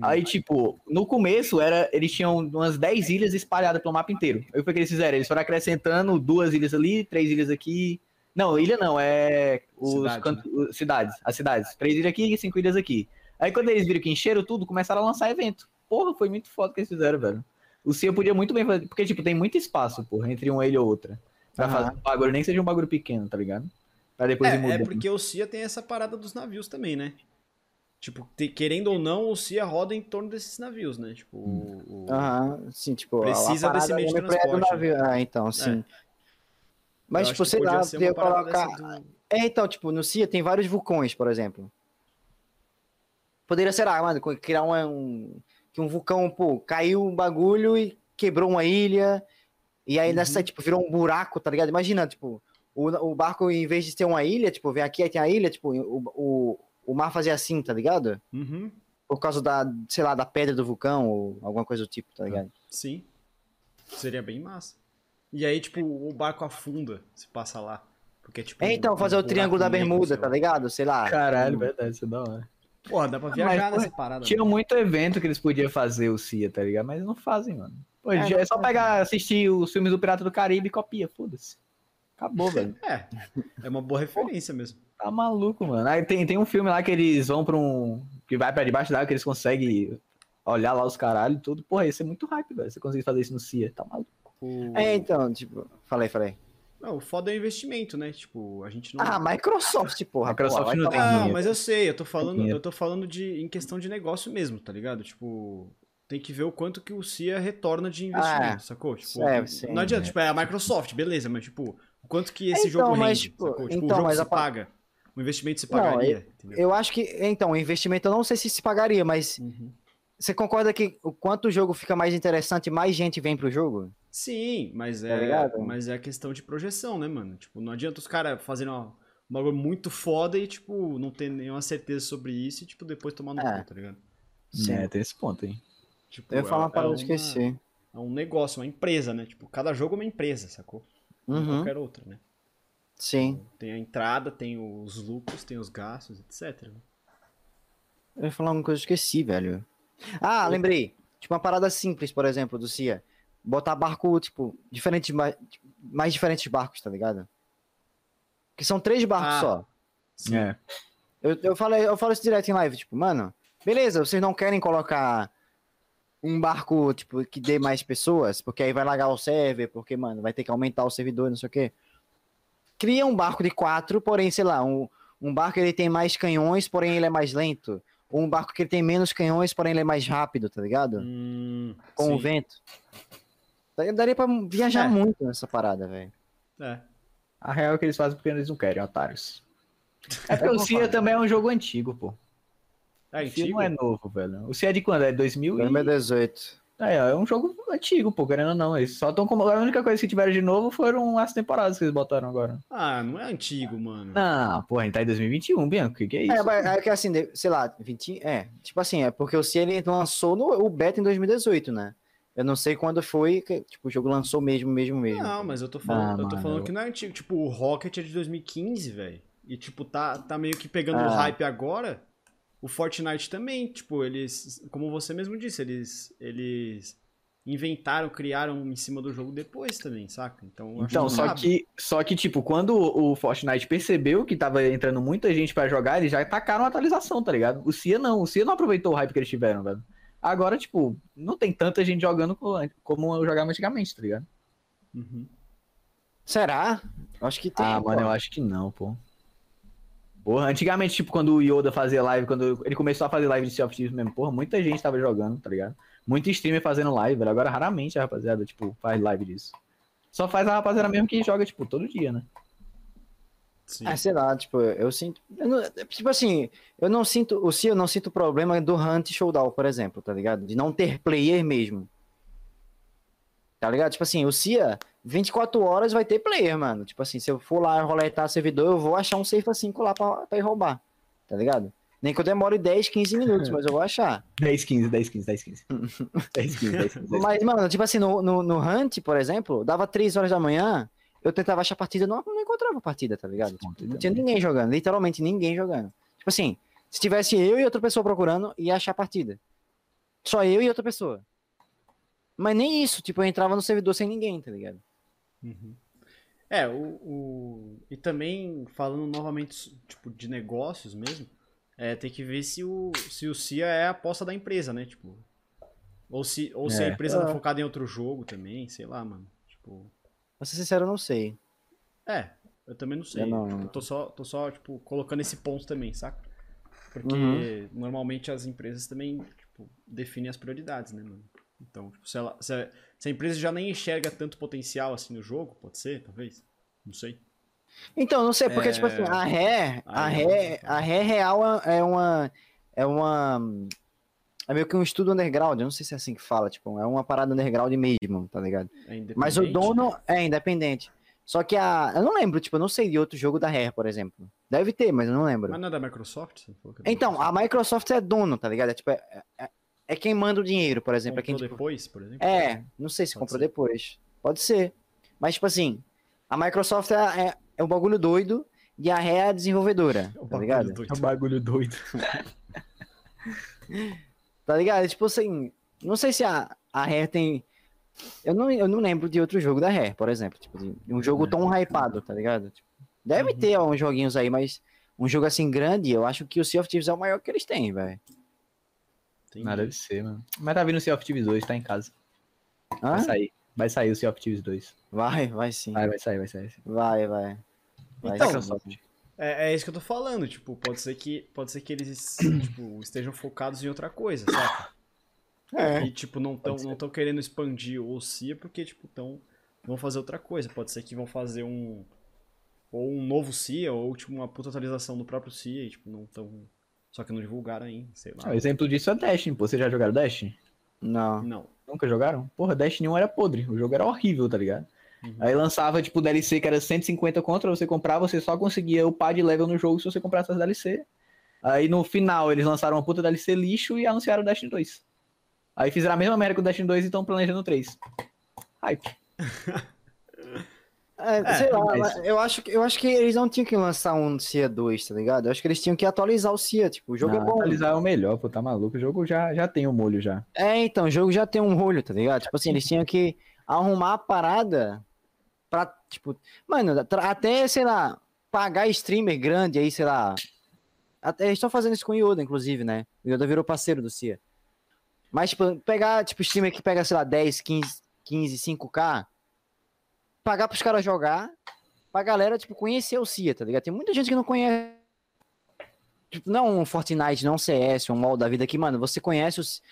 Aí, tipo, no começo, era, eles tinham umas 10 ilhas espalhadas pelo mapa inteiro. Aí o que, eles fizeram? Eles foram acrescentando duas ilhas ali, três ilhas aqui. Não, ilha não, é os Cidade, os- cidades, as cidades. Três ilhas aqui e cinco ilhas aqui. Aí quando eles viram que encheram tudo, começaram a lançar evento. Porra, foi muito foda que eles fizeram, velho. O CIA podia muito bem fazer, porque, tipo, tem muito espaço, porra, entre uma ilha e outra. Pra fazer um bagulho, nem que seja um bagulho pequeno, tá ligado? Pra depois ir É, é mudando. porque o CIA tem essa parada dos navios também, né? Tipo, te- querendo ou não, o CIA roda em torno desses navios, né? Tipo, o, Aham, sim, tipo, Precisa desse meio de é transporte, navio. Ah, então, sim. Mas, eu tipo, sei lá, podia colocar. dessa do- É, então, tipo, no CIA tem vários vulcões, por exemplo. Poderia ser, ah, mano, criar um, um. Que um vulcão, pô, caiu um bagulho e quebrou uma ilha. E aí nessa, Uhum. tipo, virou um buraco, tá ligado? Imagina, tipo, o, o barco, em vez de ter uma ilha, tipo, vem aqui, aí tem a ilha, tipo, o, o, o mar fazia assim, tá ligado? Uhum, Por causa da, sei lá, da pedra do vulcão ou alguma coisa do tipo, tá ligado? sim. Seria bem massa. E aí, tipo, o barco afunda se passa lá. Porque, tipo. É, então, um fazer o buraco triângulo da bermuda, tá ligado? Sei lá. Caralho, um- verdade, isso é da hora. Porra, dá pra Mas, viajar pô, nessa parada. Tinha mano. muito evento que eles podiam fazer o CIA, tá ligado? Mas não fazem, mano. Pô, É, é só pegar, assistir os filmes do Pirata do Caribe e copia, foda-se. Acabou, velho. [LAUGHS] É, é uma boa referência mesmo. Tá maluco, mano. Aí tem, tem um filme lá que eles vão pra um. que vai pra debaixo d'água, que eles conseguem olhar lá os caralho e tudo. Porra, isso é muito hype, velho. Você conseguir fazer isso no CIA, tá maluco. O... É, então, tipo, falei, falei. Não, o foda é o investimento, né? Tipo, a gente não. Ah, Microsoft, porra. Microsoft porra, não tem Não, dinheiro. mas eu sei, eu tô falando, eu tô falando de em questão de negócio mesmo, tá ligado? Tipo, tem que ver o quanto que o CIA retorna de investimento, Ah, sacou? Tipo, é, sim, não adianta, é. tipo, é a Microsoft, beleza, mas tipo, quanto que esse Então, jogo mas, rende, tipo, sacou? Tipo, então, o jogo mas se a pa- paga. O investimento se Não, pagaria, entendeu? Eu acho que, então, o investimento eu não sei se se pagaria, mas Uhum. você concorda que o quanto o jogo fica mais interessante, mais gente vem pro jogo? Sim, mas Tá é, ligado? mas é questão de projeção, né, mano? Tipo, não adianta os caras fazerem uma, um bagulho muito foda e, tipo, não ter nenhuma certeza sobre isso e, tipo, depois tomar no É. cu, tá ligado? Sim. É, tem esse ponto aí. Tipo, Eu ia falar é- uma parada, é eu esqueci. É um negócio, uma empresa, né? Tipo, cada jogo é uma empresa, sacou? Uhum, qualquer outra, né? sim. Tem a entrada, tem os lucros, tem os gastos, etc. né? Eu ia falar uma coisa que eu esqueci, velho. Ah, lembrei. Tipo, uma parada simples, por exemplo, do CIA. Botar barco, tipo, diferentes, mais, mais diferentes barcos, tá ligado? Que são três barcos Ah. só. Sim. É. Eu, eu, falo, eu falo isso direto em live, tipo, mano, beleza, vocês não querem colocar um barco, tipo, que dê mais pessoas, porque aí vai largar o server, porque, mano, vai ter que aumentar o servidor, não sei o quê. Cria um barco de quatro, porém, sei lá, um, um barco que ele tem mais canhões, porém ele é mais lento. Ou um barco que ele tem menos canhões, porém ele é mais rápido, tá ligado? Hum, Com o sim. vento. Daí Daria pra viajar É. muito nessa parada, velho. É. A real é que eles fazem porque eles não querem, otários. É porque É o como CIA também é um jogo antigo, pô. É o não é novo, velho. O CIA é de quando? É 2000 e... 2018. É, é um jogo antigo, pô, querendo ou não. Eles só estão como... A única coisa que tiveram de novo foram as temporadas que eles botaram agora. Ah, não é antigo, mano. Não, pô, a gente tá em 2021, Bianco. O que, que é isso? É, mas é que assim, sei lá, 20, é, tipo assim, é porque o CIA ele lançou no, o beta em 2018, né? Eu não sei quando foi que tipo, o jogo lançou mesmo, mesmo, mesmo. Não, mas eu tô falando, Ah, eu tô mano, falando eu- que não é antigo. Tipo, o Rocket é de 2015, velho. E, tipo, tá, tá meio que pegando o Ah. hype agora. O Fortnite também, tipo, eles. Como você mesmo disse, eles. Eles inventaram, criaram em cima do jogo depois também, saca? Então, Então, só sabe. que, só que, tipo, quando o Fortnite percebeu que tava entrando muita gente pra jogar, eles já tacaram a atualização, tá ligado? O CIA não, o CIA não aproveitou o hype que eles tiveram, velho. Agora, tipo, não tem tanta gente jogando co- como eu jogava antigamente, tá ligado? Uhum. Será? Eu Acho que tem. ah, pô. mano, eu acho que não, pô. Porra, antigamente, tipo, quando o Yoda fazia live, quando ele começou a fazer live de Sea of Thieves mesmo, porra, muita gente tava jogando, tá ligado? Muito streamer fazendo live, velho. Agora, raramente a rapaziada, tipo, faz live disso. Só faz a rapaziada mesmo que joga, tipo, todo dia, né? Sim. É, sei lá, tipo, eu sinto. eu não- tipo assim, eu não sinto. O CIA eu não sinto problema do Hunt Showdown, por exemplo, tá ligado? De não ter player mesmo. Tá ligado? Tipo assim, o CIA, 24 horas vai ter player, mano. Tipo assim, se eu for lá roletar servidor, eu vou achar um safe 5 lá pra, pra ir roubar. Tá ligado? Nem que eu demore 10, 15 minutos, mas eu vou achar. 10, 15, 10, 15, 10, 15. 10, 15, 10, 15. 10, Mas, mano, tipo assim, no, no, no Hunt, por exemplo, dava 3 horas da manhã, eu tentava achar partida, não, não encontrava partida, tá ligado? Tipo, não tinha ninguém jogando, literalmente ninguém jogando. Tipo assim, se tivesse eu e outra pessoa procurando, ia achar partida. Só eu e outra pessoa. Mas nem isso, tipo, eu entrava no servidor sem ninguém, tá ligado? Uhum. É, o, o- E também, falando novamente, tipo, de negócios mesmo, é, tem que ver se o, se o CIA é a aposta da empresa, né? Tipo. Ou se, ou se a É. empresa tá Ah. focada em outro jogo também, sei lá, mano. Tipo. Pra ser sincero, eu não sei. É, eu também não sei. Eu não- Tipo, tô só, tô só, tipo, colocando esse ponto também, saca? Porque Uhum. normalmente as empresas também, tipo, definem as prioridades, né, mano? Então, tipo, se, ela, se, a, se a empresa já nem enxerga tanto potencial assim no jogo, pode ser, talvez. Não sei. Então, não sei, porque, É. tipo assim, a ré, a Aí, ré, a ré real é uma. É uma. É meio que um estudo underground, eu não sei se é assim que fala, tipo, é uma parada underground mesmo, tá ligado? É Mas o dono é independente. Só que a. Eu não lembro, tipo, eu não sei de outro jogo da Rare, por exemplo. Deve ter, mas eu não lembro. Mas não é da Microsoft? É da Então, Microsoft? a Microsoft é dono, tá ligado? É, tipo, é, é- é quem manda o dinheiro, por exemplo. É, quem, Comprou tipo, depois, por exemplo? é, não sei se Pode comprou ser. depois. Pode ser. Mas, tipo assim, a Microsoft é, é, é um bagulho doido e a Rare é a desenvolvedora, É um tá bagulho ligado? doido. É um bagulho doido. [LAUGHS] Tá ligado? Tipo assim, não sei se a, a Rare tem. Eu não, eu não lembro de outro jogo da Rare, por exemplo. Tipo, de um jogo tão hypado, tá ligado? Tipo, deve Uhum. ter uns joguinhos aí, mas um jogo assim grande, eu acho que o Sea of Thieves é o maior que eles têm, velho. Entendi. Nada deve ser, mano. Mas tá vindo o Sea of Thieves 2, tá em casa. Hã? Vai sair. Vai sair o Sea of Thieves 2. Vai, vai sim. Vai, vai sair, vai sair. Vai, vai. Vai Então, sim. Microsoft. É, é isso que eu tô falando, tipo, pode ser que, pode ser que eles [CLEARS THROAT] tipo, estejam focados em outra coisa, saca? É. E, tipo, não tão, não tão querendo expandir o CIA porque, tipo, tão vão fazer outra coisa. Pode ser que vão fazer um. Ou um novo CIA, ou tipo uma puta atualização do próprio CIA, e, tipo, não tão. Só que não divulgaram ainda, sei lá. Ah, o exemplo disso é Destiny, pô. Vocês já jogaram Destiny? Não. Não. Nunca jogaram? Porra, Destiny 1 era podre. O jogo era horrível, tá ligado? Uhum. Aí lançava, tipo, DLC que era 150 contra, você comprava, você só conseguia upar de level no jogo se você comprasse as DLC. Aí no final eles lançaram uma puta DLC lixo e anunciaram o Destiny 2. Aí fizeram a mesma merda com o Destiny 2 e estão planejando o 3. Hype. [LAUGHS] É, É, sei lá, mas- eu acho, que- eu acho que eles não tinham que lançar um CIA 2, tá ligado? Eu acho que eles tinham que atualizar o CIA, tipo, o jogo Não, é bom. Atualizar é o melhor, pô, tá maluco. O jogo já, já tem o molho já. É, então, o jogo já tem um rolho, tá ligado? Tipo assim, eles tinham que arrumar a parada pra, tipo, mano, até, sei lá, pagar streamer grande aí, sei lá. Até, eles estão fazendo isso com o Yoda, inclusive, né? O Yoda virou parceiro do CIA. Mas, tipo, pegar, tipo, streamer que pega, sei lá, 10, 15, 15, 5k, pagar pros caras jogar, pra galera, tipo, conhecer o CIA, tá ligado? Tem muita gente que não conhece. Tipo, não um Fortnite, não um CS, um MOL da vida que, mano, você conhece os,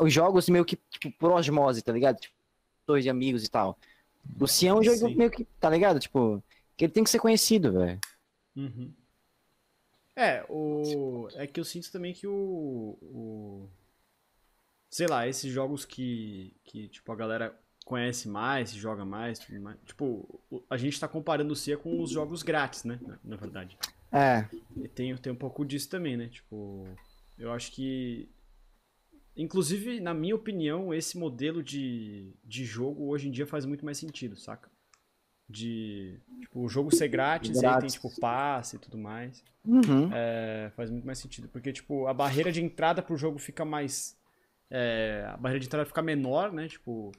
os jogos meio que, tipo, por osmose, tá ligado? Tipo, dois de amigos e tal. O CIA é um jogo Sim. meio que, tá ligado? Tipo, que ele tem que ser conhecido, velho. Uhum. É, o... é que eu sinto também que o, o... Sei lá, esses jogos que, que tipo, a galera conhece mais, joga mais, tudo mais. Tipo, a gente tá comparando o CIA com os jogos grátis, né? Na, na verdade. É, E tem, tem um pouco disso também, né? Tipo, eu acho que. Inclusive, na minha opinião, esse modelo de, de jogo hoje em dia faz muito mais sentido, saca? De. Tipo, o jogo ser grátis, e aí tem, Grátis. tipo, passe e tudo mais. uhum. É, faz muito mais sentido. Porque, tipo, a barreira de entrada pro jogo fica mais. é, a barreira de entrada fica menor, né? Tipo.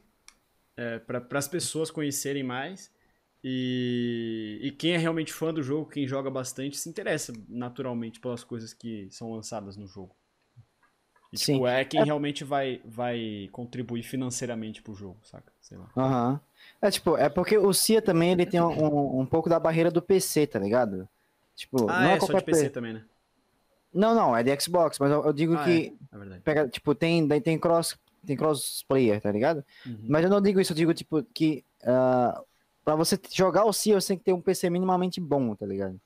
É, para as pessoas conhecerem mais. E, e quem é realmente fã do jogo, quem joga bastante, se interessa naturalmente pelas coisas que são lançadas no jogo. E, tipo, Sim. é quem realmente vai, vai contribuir financeiramente pro jogo, saca? Sei lá. Aham. É tipo, é porque o CIA também ele tem um, um pouco da barreira do PC, tá ligado? Tipo, Ah, não é, é, só de PC também, né? Não, não, é de Xbox, mas eu, eu digo Ah, que É verdade. pega, tipo, tem, daí tem cross, tem cross player, tá ligado? Uhum. Mas eu não digo isso, eu digo tipo que ah, pra você jogar o CIA, você tem que ter um PC minimamente bom, tá ligado?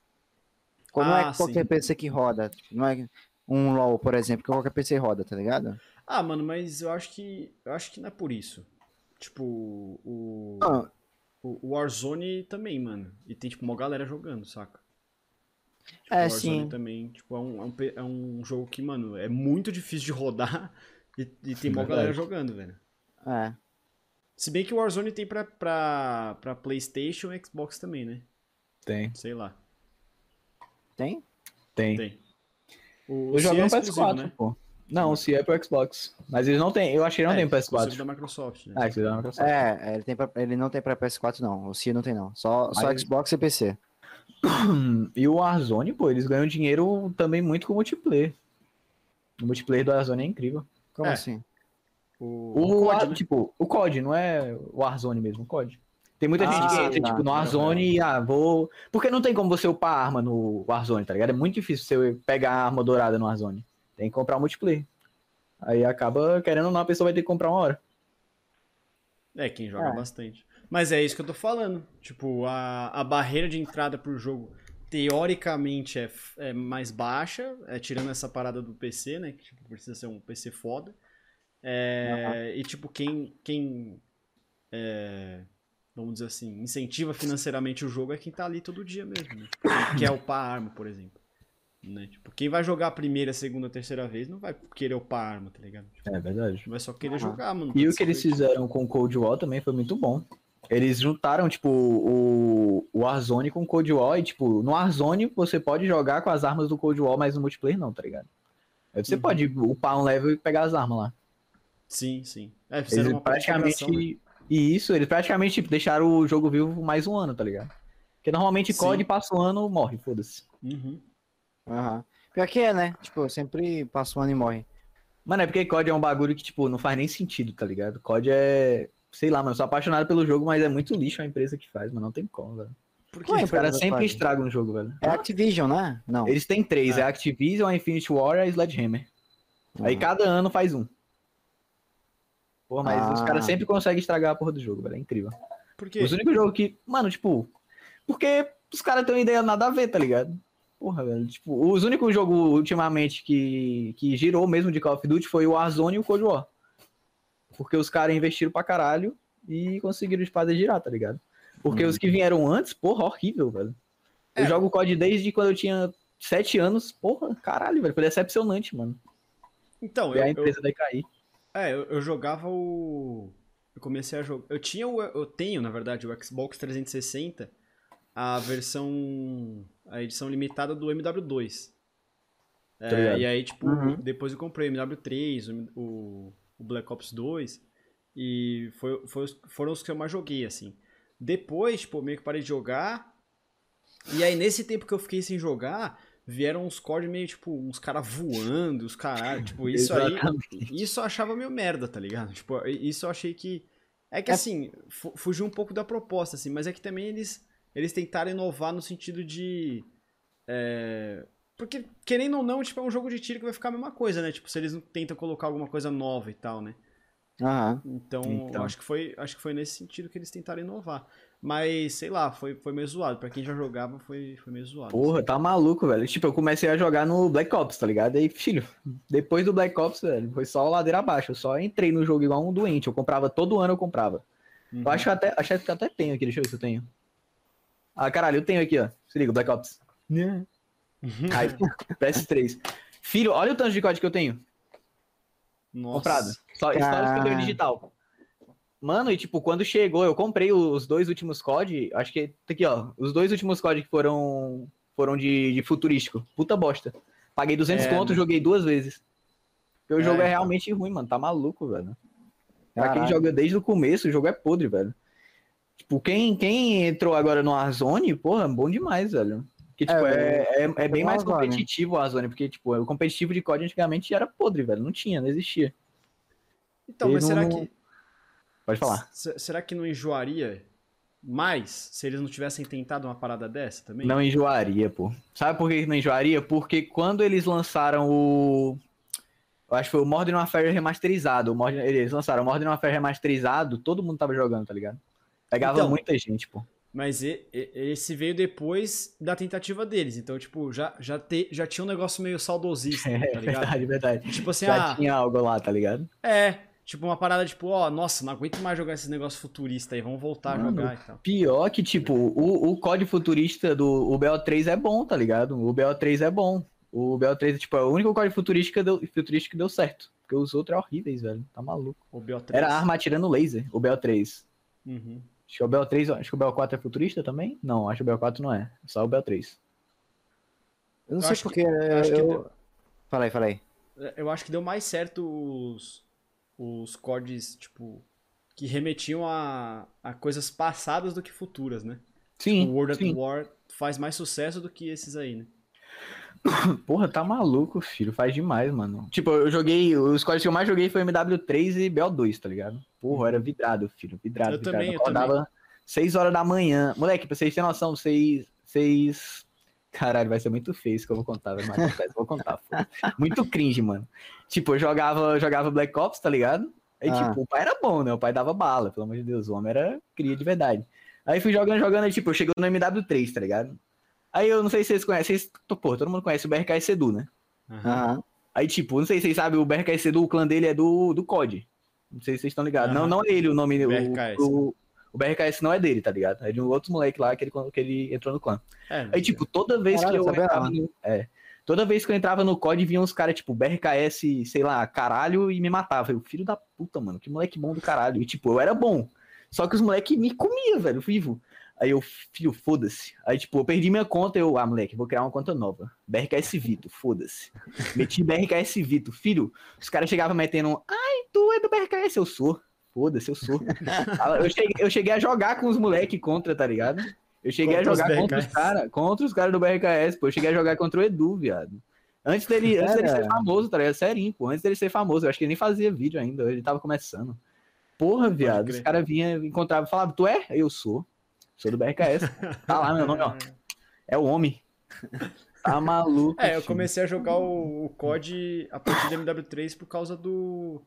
Como não Ah, é qualquer sim. PC que roda, não é um LoL, por exemplo, que qualquer PC roda, tá ligado? Ah, mano, mas eu acho que. Eu acho que não é por isso. Tipo, o. Ah, O Warzone também, mano. E tem, tipo, uma galera jogando, saca? Tipo, É, o Warzone sim. também, tipo, é um, é, um, é um jogo que, mano, é muito difícil de rodar e, e tem Verdade. galera jogando, velho. é. Se bem que o Warzone tem pra, pra, pra Playstation e Xbox também, né? Tem, Sei lá. Tem? tem. Tem. O, Eu jogo no é exclusivo, PS4, né? pô. Não, o CIA é pro Xbox. Mas eles não tem, eu achei que não É, tem pro exclusivo PS4. da Microsoft, né? Ah, que da Microsoft. É, é, ele, tem pra- ele não tem pra PS4 não, o CIA não tem não, só, só Mas- Xbox e PC. [CLEARS THROAT] E o Warzone, pô, eles ganham dinheiro também muito com o multiplayer. O multiplayer do Warzone é incrível. Como É. assim? O, O, o COD, né? tipo, o COD, não é o Warzone mesmo, o COD. Tem muita Ah, gente que entra, tá. tipo, no Warzone e, ah, vou... Porque não tem como você upar arma no Warzone, tá ligado? É muito difícil você pegar a arma dourada no Warzone. Tem que comprar o multiplayer. Aí acaba, querendo ou não, a pessoa vai ter que comprar uma hora. É, quem joga É. bastante. Mas é isso que eu tô falando. Tipo, a, a barreira de entrada pro jogo, teoricamente, é, é mais baixa, é, tirando essa parada do PC, né? Que tipo, precisa ser um PC foda. É, E, tipo, quem, quem é, vamos dizer assim, incentiva financeiramente o jogo é quem tá ali todo dia mesmo, né? Quem quer upar a arma, por exemplo. Né? Tipo, quem vai jogar a primeira, segunda, terceira vez não vai querer upar a arma, tá ligado? Tipo, É verdade. vai só querer Aham. jogar, mano. E pra o que eles fizeram com o Cold War também foi muito bom. Eles juntaram, tipo, o, o Warzone com o Cold War e, tipo, no Warzone você pode jogar com as armas do Cold War, mas no multiplayer não, tá ligado? Aí você Uhum. pode upar um level e pegar as armas lá. Sim, sim. É, Eles uma praticamente. né? E isso, eles praticamente tipo, deixaram o jogo vivo mais um ano, tá ligado? Porque normalmente Sim. COD passa um ano, morre, foda-se. Uhum. Aham. Pior que é, né? Tipo, sempre passa um ano e morre. Mano, é porque COD é um bagulho que, tipo, não faz nem sentido, tá ligado? COD é. Sei lá, mano, eu sou apaixonado pelo jogo, mas é muito lixo a empresa que faz, mas não tem como, velho. Por Qual é a Os caras sempre faz? estragam o jogo, velho. É Activision, né? Não. Eles têm três, É. é Activision, a Infinity War e a Sledgehammer. Aí Uhum. cada ano faz um. Pô, mas os Ah. caras sempre conseguem estragar a porra do jogo, velho. É incrível. Por quê? Os únicos jogos que. Mano, tipo. Porque os caras têm uma ideia nada a ver, tá ligado? Porra, velho. Tipo, os únicos jogos ultimamente que, que girou mesmo de Call of Duty foi o Warzone e o Cold War. Porque os caras investiram pra caralho e conseguiram fazer girar, tá ligado? Porque Uhum. os que vieram antes, porra, horrível, velho. Eu É. jogo COD desde quando eu tinha 7 anos, porra, caralho, velho. Foi decepcionante, mano. Então, Ver eu, a eu, empresa daí cair. é, eu, eu jogava o. Eu comecei a jogar. Eu tinha o. Eu tenho, na verdade, o Xbox 360, a versão. A edição limitada do MW2. É, e aí, tipo, Uhum. depois eu comprei o MW3, o, o, Black Ops 2. E foi, foi foram os que eu mais joguei, assim. Depois, tipo, eu meio que parei de jogar. E aí, nesse tempo que eu fiquei sem jogar, vieram uns COD meio, tipo, uns caras voando, os caralho. [LAUGHS] Tipo, isso aí. Isso eu achava meio merda, tá ligado? Tipo, isso eu achei que. É que assim, fu- fugiu um pouco da proposta, assim, mas é que também eles, eles tentaram inovar no sentido de. é, Porque, querendo ou não, tipo, é um jogo de tiro que vai ficar a mesma coisa, né? Tipo, se eles não tentam colocar alguma coisa nova e tal, né? Aham. Então, Então. Acho, que foi, acho que foi nesse sentido que eles tentaram inovar. Mas, sei lá, foi, foi meio zoado. Pra quem já jogava, foi, foi meio zoado. Porra, tá maluco, velho. Tipo, eu comecei a jogar no Black Ops, tá ligado? Aí, filho, depois do Black Ops, velho, foi só ladeira abaixo. Eu só entrei no jogo igual um doente. Eu comprava todo ano, eu comprava. Uhum. Eu acho que até, acho que até tenho aqui, deixa eu ver se eu tenho. Ah, caralho, eu tenho aqui, ó. Se liga, Black Ops. Uhum. Ai, PS3. Filho, olha o tanto de código que eu tenho. Nossa. Comprado. Só, só os que eu tenho Ah. digital. Mano, e tipo, quando chegou, eu comprei os dois últimos COD, acho que tá aqui, ó. Os dois últimos COD que foram foram de, de futurístico. Puta bosta. Paguei 200 É, conto, né? joguei duas vezes. Porque o É, jogo é então. realmente ruim, mano. Tá maluco, velho. Pra quem joga desde o começo, o jogo é podre, velho. Tipo, quem, quem entrou agora no Warzone, porra, bom demais, velho. Porque, tipo, É, é, é, é bem mais Warzone. competitivo o Warzone, porque, tipo, o competitivo de COD antigamente era podre, velho. Não tinha, não existia. Então, E mas não- será que. Pode falar. Será que não enjoaria mais se eles não tivessem tentado uma parada dessa também? Não enjoaria, pô. Sabe por que não enjoaria? Porque quando eles lançaram o. Eu acho que foi o Modern Warfare remasterizado. O Modern... Eles lançaram o Modern Warfare remasterizado, todo mundo tava jogando, tá ligado? Pegava Então. muita gente, pô. Mas esse veio depois da tentativa deles. Então, tipo, já, já, te, já tinha um negócio meio saudosista, [LAUGHS] É, tá ligado? verdade, verdade. Tipo assim, Já ah, tinha algo lá, tá ligado? é. Tipo, uma parada tipo, ó, nossa, não aguento mais jogar esse negócio futurista aí, vamos voltar Mano, a jogar e tal. Pior que, tipo, o, o código futurista do o BO3 é bom, tá ligado? O BO3 é bom. O BO3, tipo, é o único código futurístico que deu, futurístico que deu certo. Porque os outros é horríveis, velho. Tá maluco. O BO3. Era arma atirando laser, o BO3. Uhum. Acho que o BO3, acho que o BO4 é futurista também? Não, acho que o BO4 não é. Só o BO3. Eu não Eu sei acho porque. que- eu, acho que eu- deu- Fala aí, fala aí. Eu acho que deu mais certo os, os CODs, tipo, que remetiam a, a coisas passadas do que futuras, né? Sim, o World sim. at War faz mais sucesso do que esses aí, né? [LAUGHS] Porra, tá maluco, filho. Faz demais, mano. Tipo, eu joguei. Os códigos que eu mais joguei foi MW3 e BO2, tá ligado? Porra, era vidrado, filho. Vidrado, Eu vidrado. também, eu acordava 6 horas da manhã. Moleque, pra vocês terem noção, vocês. Vocês. Caralho, vai ser muito feio isso que eu vou contar, velho. Mas vou contar. foda. Muito cringe, mano. Tipo, eu jogava, jogava Black Ops, tá ligado? Aí, Ah. tipo, o pai era bom, né? O pai dava bala, pelo amor de Deus. O homem era cria de verdade. Aí fui jogando, jogando, aí, tipo, eu cheguei no MW3, tá ligado? Aí eu não sei se vocês conhecem, vocês, pô, todo mundo conhece o BRK Sedu, né? Aham. Aí, tipo, não sei se vocês sabem, o BRK Sedu, o clã dele é do, do COD. Não sei se vocês estão ligados. Não, Aham. não é ele o nome. o- BRKS. O, o, BRKS não é dele, tá ligado? É de um outro moleque lá que ele, que ele entrou no clã. É, Aí, tipo, toda vez Caralho, que eu entrava não. no. É. Toda vez que eu entrava no COD, vinham uns caras, tipo, BRKS, sei lá, caralho, e me matava. Eu, filho da puta, mano, que moleque bom do caralho. E, tipo, eu era bom. Só que os moleques me comiam, velho, vivo. Aí eu, filho, foda-se. Aí, tipo, eu perdi minha conta, eu, ah, moleque, vou criar uma conta nova. BRKS Vito, foda-se. Meti BRKS Vito. Filho, os caras chegavam metendo, ai, tu é do BRKS, eu sou. Foda-se, eu sou. eu, cheguei, eu cheguei a jogar com os moleques contra, tá ligado? Eu cheguei Contra a os jogar contra os caras, contra os caras do BRKS, pô. Eu cheguei a jogar contra o Edu, viado. Antes dele, antes dele ser Sério? famoso, tá ligado? Serinho, pô. Antes dele ser famoso. Eu acho que ele nem fazia vídeo ainda, ele tava começando. Porra, viado. Os caras vinham, encontravam e falavam, tu é? Eu sou. Sou do BRKS. Tá lá meu nome, ó. É o homem. Tá maluco. É, eu comecei a jogar o, o COD a partir do MW3 por causa do.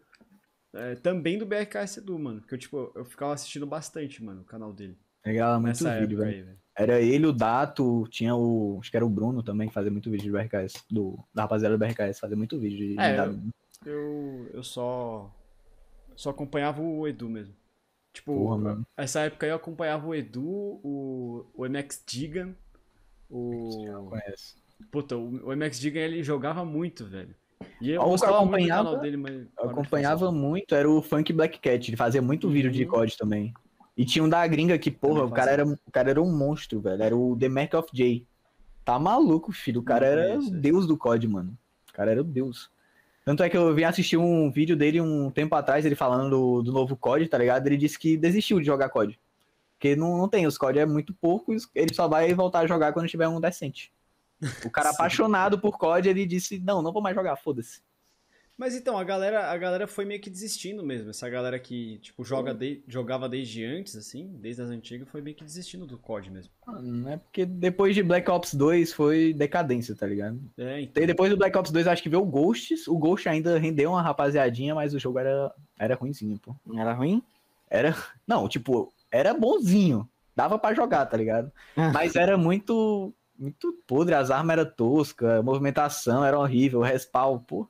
é, também do BRKS Edu, mano. Porque eu, tipo, eu ficava assistindo bastante, mano, o canal dele. Legal, muito Nessa vídeo, velho. Era ele, o Dato, tinha o. Acho que era o Bruno também, que fazia muito vídeo do BRKS, do, da rapaziada do BRKS, fazia muito vídeo de. É, de- Eu, eu só. Só acompanhava o Edu mesmo. Tipo, Porra, essa época eu acompanhava o Edu, o, o MX Digan, o. Puta, o, o MX Digan ele jogava muito, velho. E eu gostava muito do acompanhava- canal dele, mas. De acompanhava muito, era o Funk Black Cat, ele fazia muito vídeo de Uhum. COD também. E tinha um da gringa que, porra, o cara, era, o cara era um monstro, velho. Era o The Mark of J. Tá maluco, filho. O cara era o deus do COD, mano. O cara era o deus. Tanto é que eu vim assistir um vídeo dele um tempo atrás, ele falando do, do novo COD, tá ligado? Ele disse que desistiu de jogar COD. Porque não, não tem, os COD é muito pouco, e ele só vai voltar a jogar quando tiver um decente. O cara [LAUGHS] apaixonado por COD, ele disse, não, não vou mais jogar, foda-se. Mas então, a galera, a galera foi meio que desistindo mesmo. Essa galera que, tipo, joga de- jogava desde antes, assim, desde as antigas, foi meio que desistindo do COD mesmo. Não é porque depois de Black Ops 2 foi decadência, tá ligado? É, então. E depois do Black Ops 2 acho que veio o Ghosts. O Ghost ainda rendeu uma rapaziadinha, mas o jogo era, era ruimzinho, pô. Era ruim? Era. [LAUGHS] Não, tipo, era bonzinho. Dava pra jogar, tá ligado? [LAUGHS] Mas era muito. Muito podre, as armas eram toscas, a movimentação era horrível, o respawn, porra.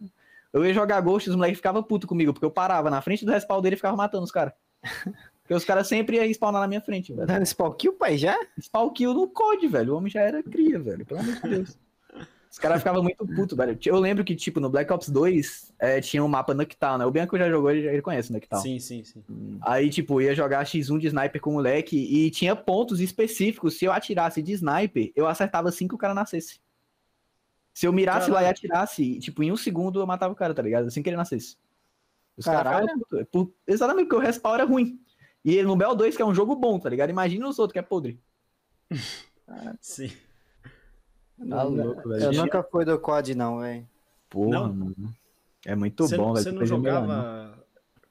Eu ia jogar Ghost e os moleques ficavam putos comigo, porque eu parava na frente do respawn dele e ficava matando os caras. [LAUGHS] Porque os caras sempre iam spawnar na minha frente, velho. Dando spawn kill, pai, já? Spawn kill no COD, velho. O homem já era cria, velho. Pelo amor de Deus. Os caras ficavam muito putos, velho. Eu lembro que, tipo, no Black Ops 2 é, tinha um mapa Noctown, né? O Bianco já jogou, ele, já- ele conhece o Noctown. Sim, sim, sim. Aí, tipo, ia jogar X1 de sniper com o moleque e tinha pontos específicos. Se eu atirasse de sniper, eu acertava assim que o cara nascesse. Se eu mirasse lá e Caralho. atirasse, tipo, em um segundo eu matava o cara, tá ligado? Assim que ele nascesse. Os caras Caralho. putos. Por- Exatamente, porque o respawn era ruim. E no BO2, que é um jogo bom, tá ligado? Imagina os outros que é podre. [LAUGHS] Sim. Tá louco, velho. Eu nunca fui do COD, não, velho. Porra, Não? mano. É muito Você bom, velho. você não Coisa melhor, jogava.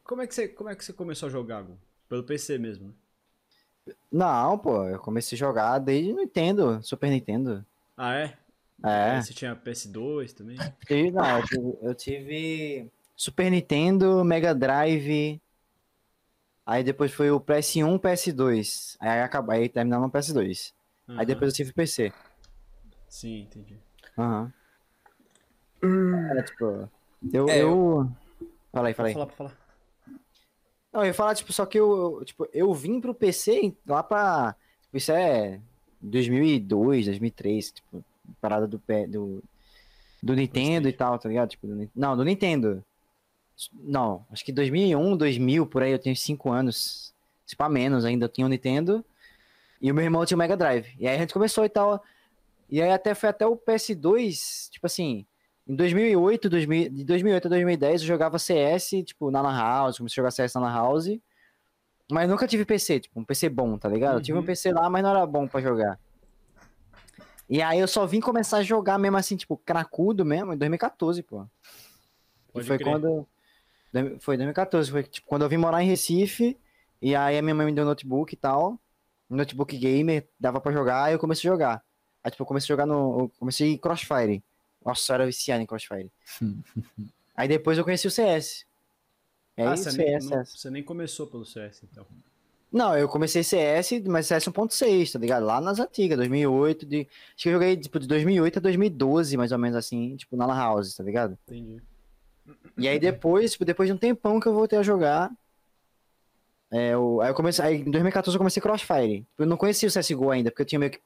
Como é, que você, como é que você começou a jogar, Gu? Pelo PC mesmo, né? Não, pô, eu comecei a jogar desde Nintendo, Super Nintendo. Ah, é? É. Você tinha PS2 também? Tive- não, eu tive, eu tive Super Nintendo, Mega Drive. Aí depois foi o PS1, PS2. Aí acabou, aí terminava no PS2. Aí Aham. depois eu tive PC. Sim, entendi. Aham. É, tipo, eu, É, eu... Fala aí, fala aí. falar, falar. Não, eu ia falar, tipo, só que eu, eu, tipo, eu vim pro PC lá pra. Tipo, isso é 2002, 2003, tipo, parada do, pé- do, do Nintendo e tal, tá ligado? Tipo, do não, do Nintendo. Não, acho que 2001, 2000, por aí, eu tenho 5 anos. Se pá menos ainda, eu tinha o Nintendo. E o meu irmão tinha o Mega Drive. E aí a gente começou e tal. E aí até foi até o PS2, tipo assim, em 2008, 2000, de 2008 a 2010 eu jogava CS, tipo, na Lan House, comecei a jogar CS na Lan House. Mas nunca tive PC, tipo, um PC bom, tá ligado? Eu tive um Uhum. PC lá, mas não era bom pra jogar. E aí eu só vim começar a jogar mesmo assim, tipo, cracudo mesmo, em 2014, pô. E Pode foi crer. quando. Foi 2014, foi tipo, quando eu vim morar em Recife, e aí a minha mãe me deu um notebook e tal. Um notebook gamer, dava pra jogar, e eu comecei a jogar. Aí, tipo, eu comecei a jogar no. Eu comecei em Crossfire. Nossa, eu era viciado em Crossfire. [LAUGHS] aí depois eu conheci o CS. É ah, isso, você, nem, CS. não- você nem começou pelo CS, então. Não, eu comecei CS, mas CS 1.6, tá ligado? Lá nas antigas, 2008, de... acho que eu joguei tipo de 2008 a 2012, mais ou menos assim, tipo na Lan House, tá ligado? Entendi. E aí depois, tipo, depois de um tempão que eu voltei a jogar, é, eu, aí eu comecei, aí em 2014 eu comecei Crossfire. Tipo, Eu não conhecia o CSGO ainda, porque eu tinha meio que,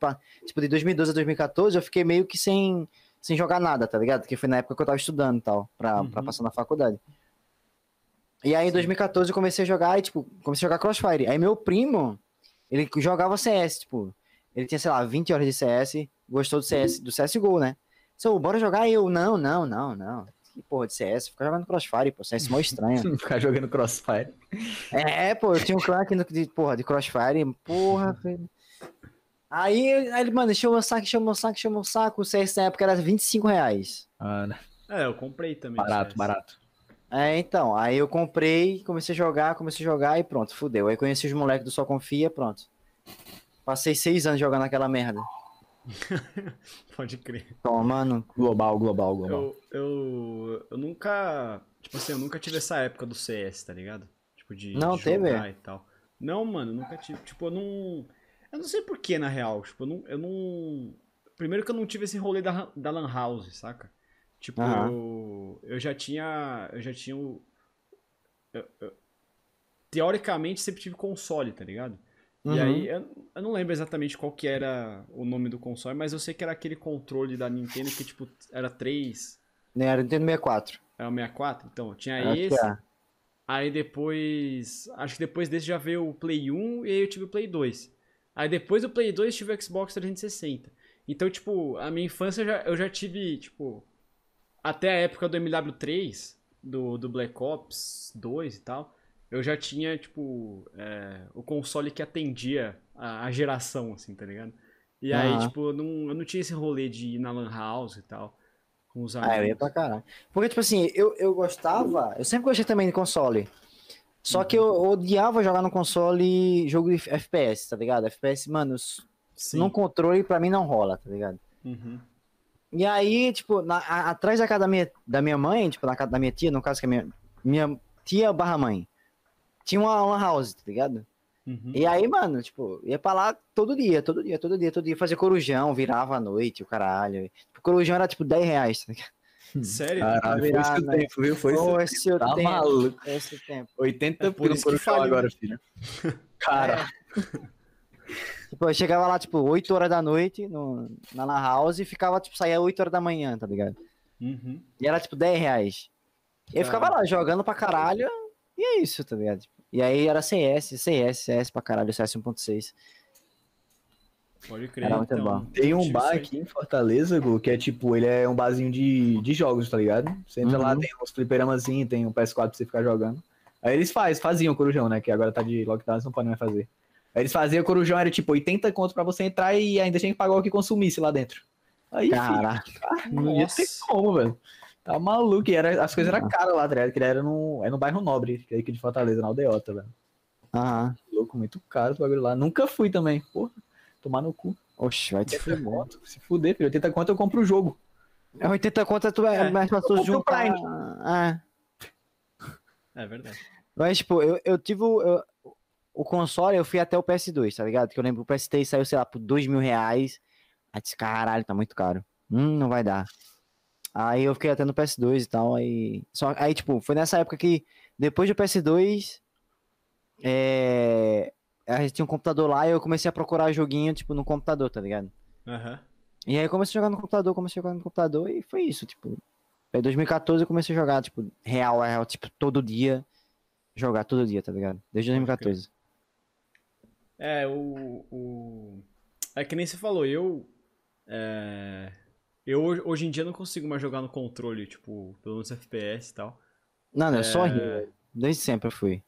tipo, de 2012 a 2014 eu fiquei meio que sem, sem jogar nada, tá ligado? Porque foi na época que eu tava estudando e tal, pra, pra Uhum. passar na faculdade. E aí em 2014 eu comecei a jogar e, tipo, comecei a jogar Crossfire. Aí meu primo, ele jogava CS, tipo, ele tinha, sei lá, 20 horas de CS, gostou do CS, do CSGO, né? Então, bora jogar E eu, não, não, não, não. Que porra de CS, fica jogando Crossfire, pô, CS é mó estranho. [LAUGHS] Ficar jogando Crossfire. É, pô, eu tinha um clã aqui no- de, porra, de Crossfire, porra, velho. Aí, aí ele, mano, encheu meu saco, encheu meu saco, encheu meu saco. O CS na época era 25 reais. Ah, né? É, eu comprei também. barato, CS. barato. É, então, aí eu comprei, comecei a jogar, comecei a jogar e pronto, fudeu. Aí conheci os moleques do Só Confia, pronto. Passei seis anos jogando aquela merda. [LAUGHS] Pode crer. Tomando. Global, global, global. Eu, eu, eu nunca. Tipo assim, eu nunca tive essa época do CS, tá ligado? Tipo, de, Não de teve? jogar e tal. Não, mano, nunca tive. Tipo, eu não. Eu não sei porquê, na real. Tipo, eu não, eu não. Primeiro que eu não tive esse rolê da, da Lan House, saca? Tipo, Aham. eu, já tinha. Eu já tinha eu- eu- teoricamente sempre tive console, tá ligado? E Uhum. aí, eu, eu não lembro exatamente qual que era o nome do console, mas eu sei que era aquele controle da Nintendo que, tipo, era 3, Né, Era Nintendo 64. era o 64, então, tinha Acho esse, é. aí depois, acho que depois desse já veio o Play 1 e aí eu tive o Play 2. Aí depois do Play 2 tive o Xbox 360. Então, tipo, a minha infância eu já, eu já tive, tipo, até a época do MW3, do, do Black Ops 2 e tal, eu já tinha, tipo, é, o console que atendia a, a geração, assim, tá ligado? E aí, Aham. tipo, eu não, eu não tinha esse rolê de ir na Lan House e tal, com os Ah, eu ia amigos. pra caralho. Porque, tipo assim, eu, eu gostava, eu sempre gostei também de console. Só que eu odiava jogar no console jogo de FPS, tá ligado? FPS, mano, Sim. num controle pra mim não rola, tá ligado? Uhum. E aí, tipo, na- a- atrás da casa da minha, da minha mãe, tipo, na casa da minha tia, no caso que é minha, minha tia barra mãe, tinha uma lan house, tá ligado? Uhum. E aí, mano, tipo, ia pra lá todo dia, todo dia, todo dia, todo dia, fazia corujão, virava à noite, o caralho. Tipo, corujão era tipo 10 reais, tá ligado? [LAUGHS] Sério? Caralho, foi esse o Virada. tempo, viu? Foi Pô, esse esse eu Tá tempo, maluco. esse tempo. 80 É por pila isso por que um agora, filho. [LAUGHS] Cara, Tipo, eu chegava lá, tipo, 8 horas da noite no, na Lan House e ficava, tipo, saía 8 horas da manhã, tá ligado? Uhum. E era, tipo, 10 reais. E eu ficava lá, jogando pra caralho, e é isso, tá ligado? E aí era CS, CS, CS pra caralho, CS 1.6. Pode crer. Era muito então, bom. tem um bar aqui em Fortaleza, Gu, que é tipo, ele é um barzinho de, de jogos, tá ligado? Você entra lá, Uhum. tem uns fliperamazinhos, tem um PS4 pra você ficar jogando. Aí eles faz, faziam corujão, né? Que agora tá de lockdown, eles não podem mais fazer. Eles faziam corujão, era tipo 80 conto pra você entrar e ainda tinha que pagar o que consumisse lá dentro. Aí, filho, Caraca. não ia ter como, velho. Tá maluco, e era, as coisas eram caras lá, tá ligado? Que era no, é no bairro Nobre, que é aqui de Fortaleza, na aldeota, velho. Aham. Louco, muito caro esse bagulho lá. Nunca fui também, porra. Tomar no cu. Oxe, vai te 80 fuder. conto, se fuder, filho. 80 conto eu compro o jogo. É 80 conto, tu é, É, mais pra tu o juntar. Prime. É. É verdade. Mas, tipo, eu, eu tive o, eu- o console, eu fui até o PS2, tá ligado? Que eu lembro que o PS3 saiu, sei lá, por 2 mil reais. Aí disse, caralho, tá muito caro. Hum, não vai dar. Aí eu fiquei até no PS2 e tal, aí... Só, aí, tipo, foi nessa época que, depois do PS2, é... A gente tinha um computador lá e eu comecei a procurar joguinho, tipo, no computador, tá ligado? Aham. E aí eu comecei a jogar no computador, comecei a jogar no computador e foi isso, tipo. Em 2014 eu comecei a jogar, tipo, real, real, tipo, todo dia. Jogar todo dia, tá ligado? Desde 2014. É, o, o. É que nem você falou, eu. É... Eu hoje- em dia não consigo mais jogar no controle, tipo, pelo menos FPS e tal. Não, não, eu só É. ri, velho. Desde sempre eu fui.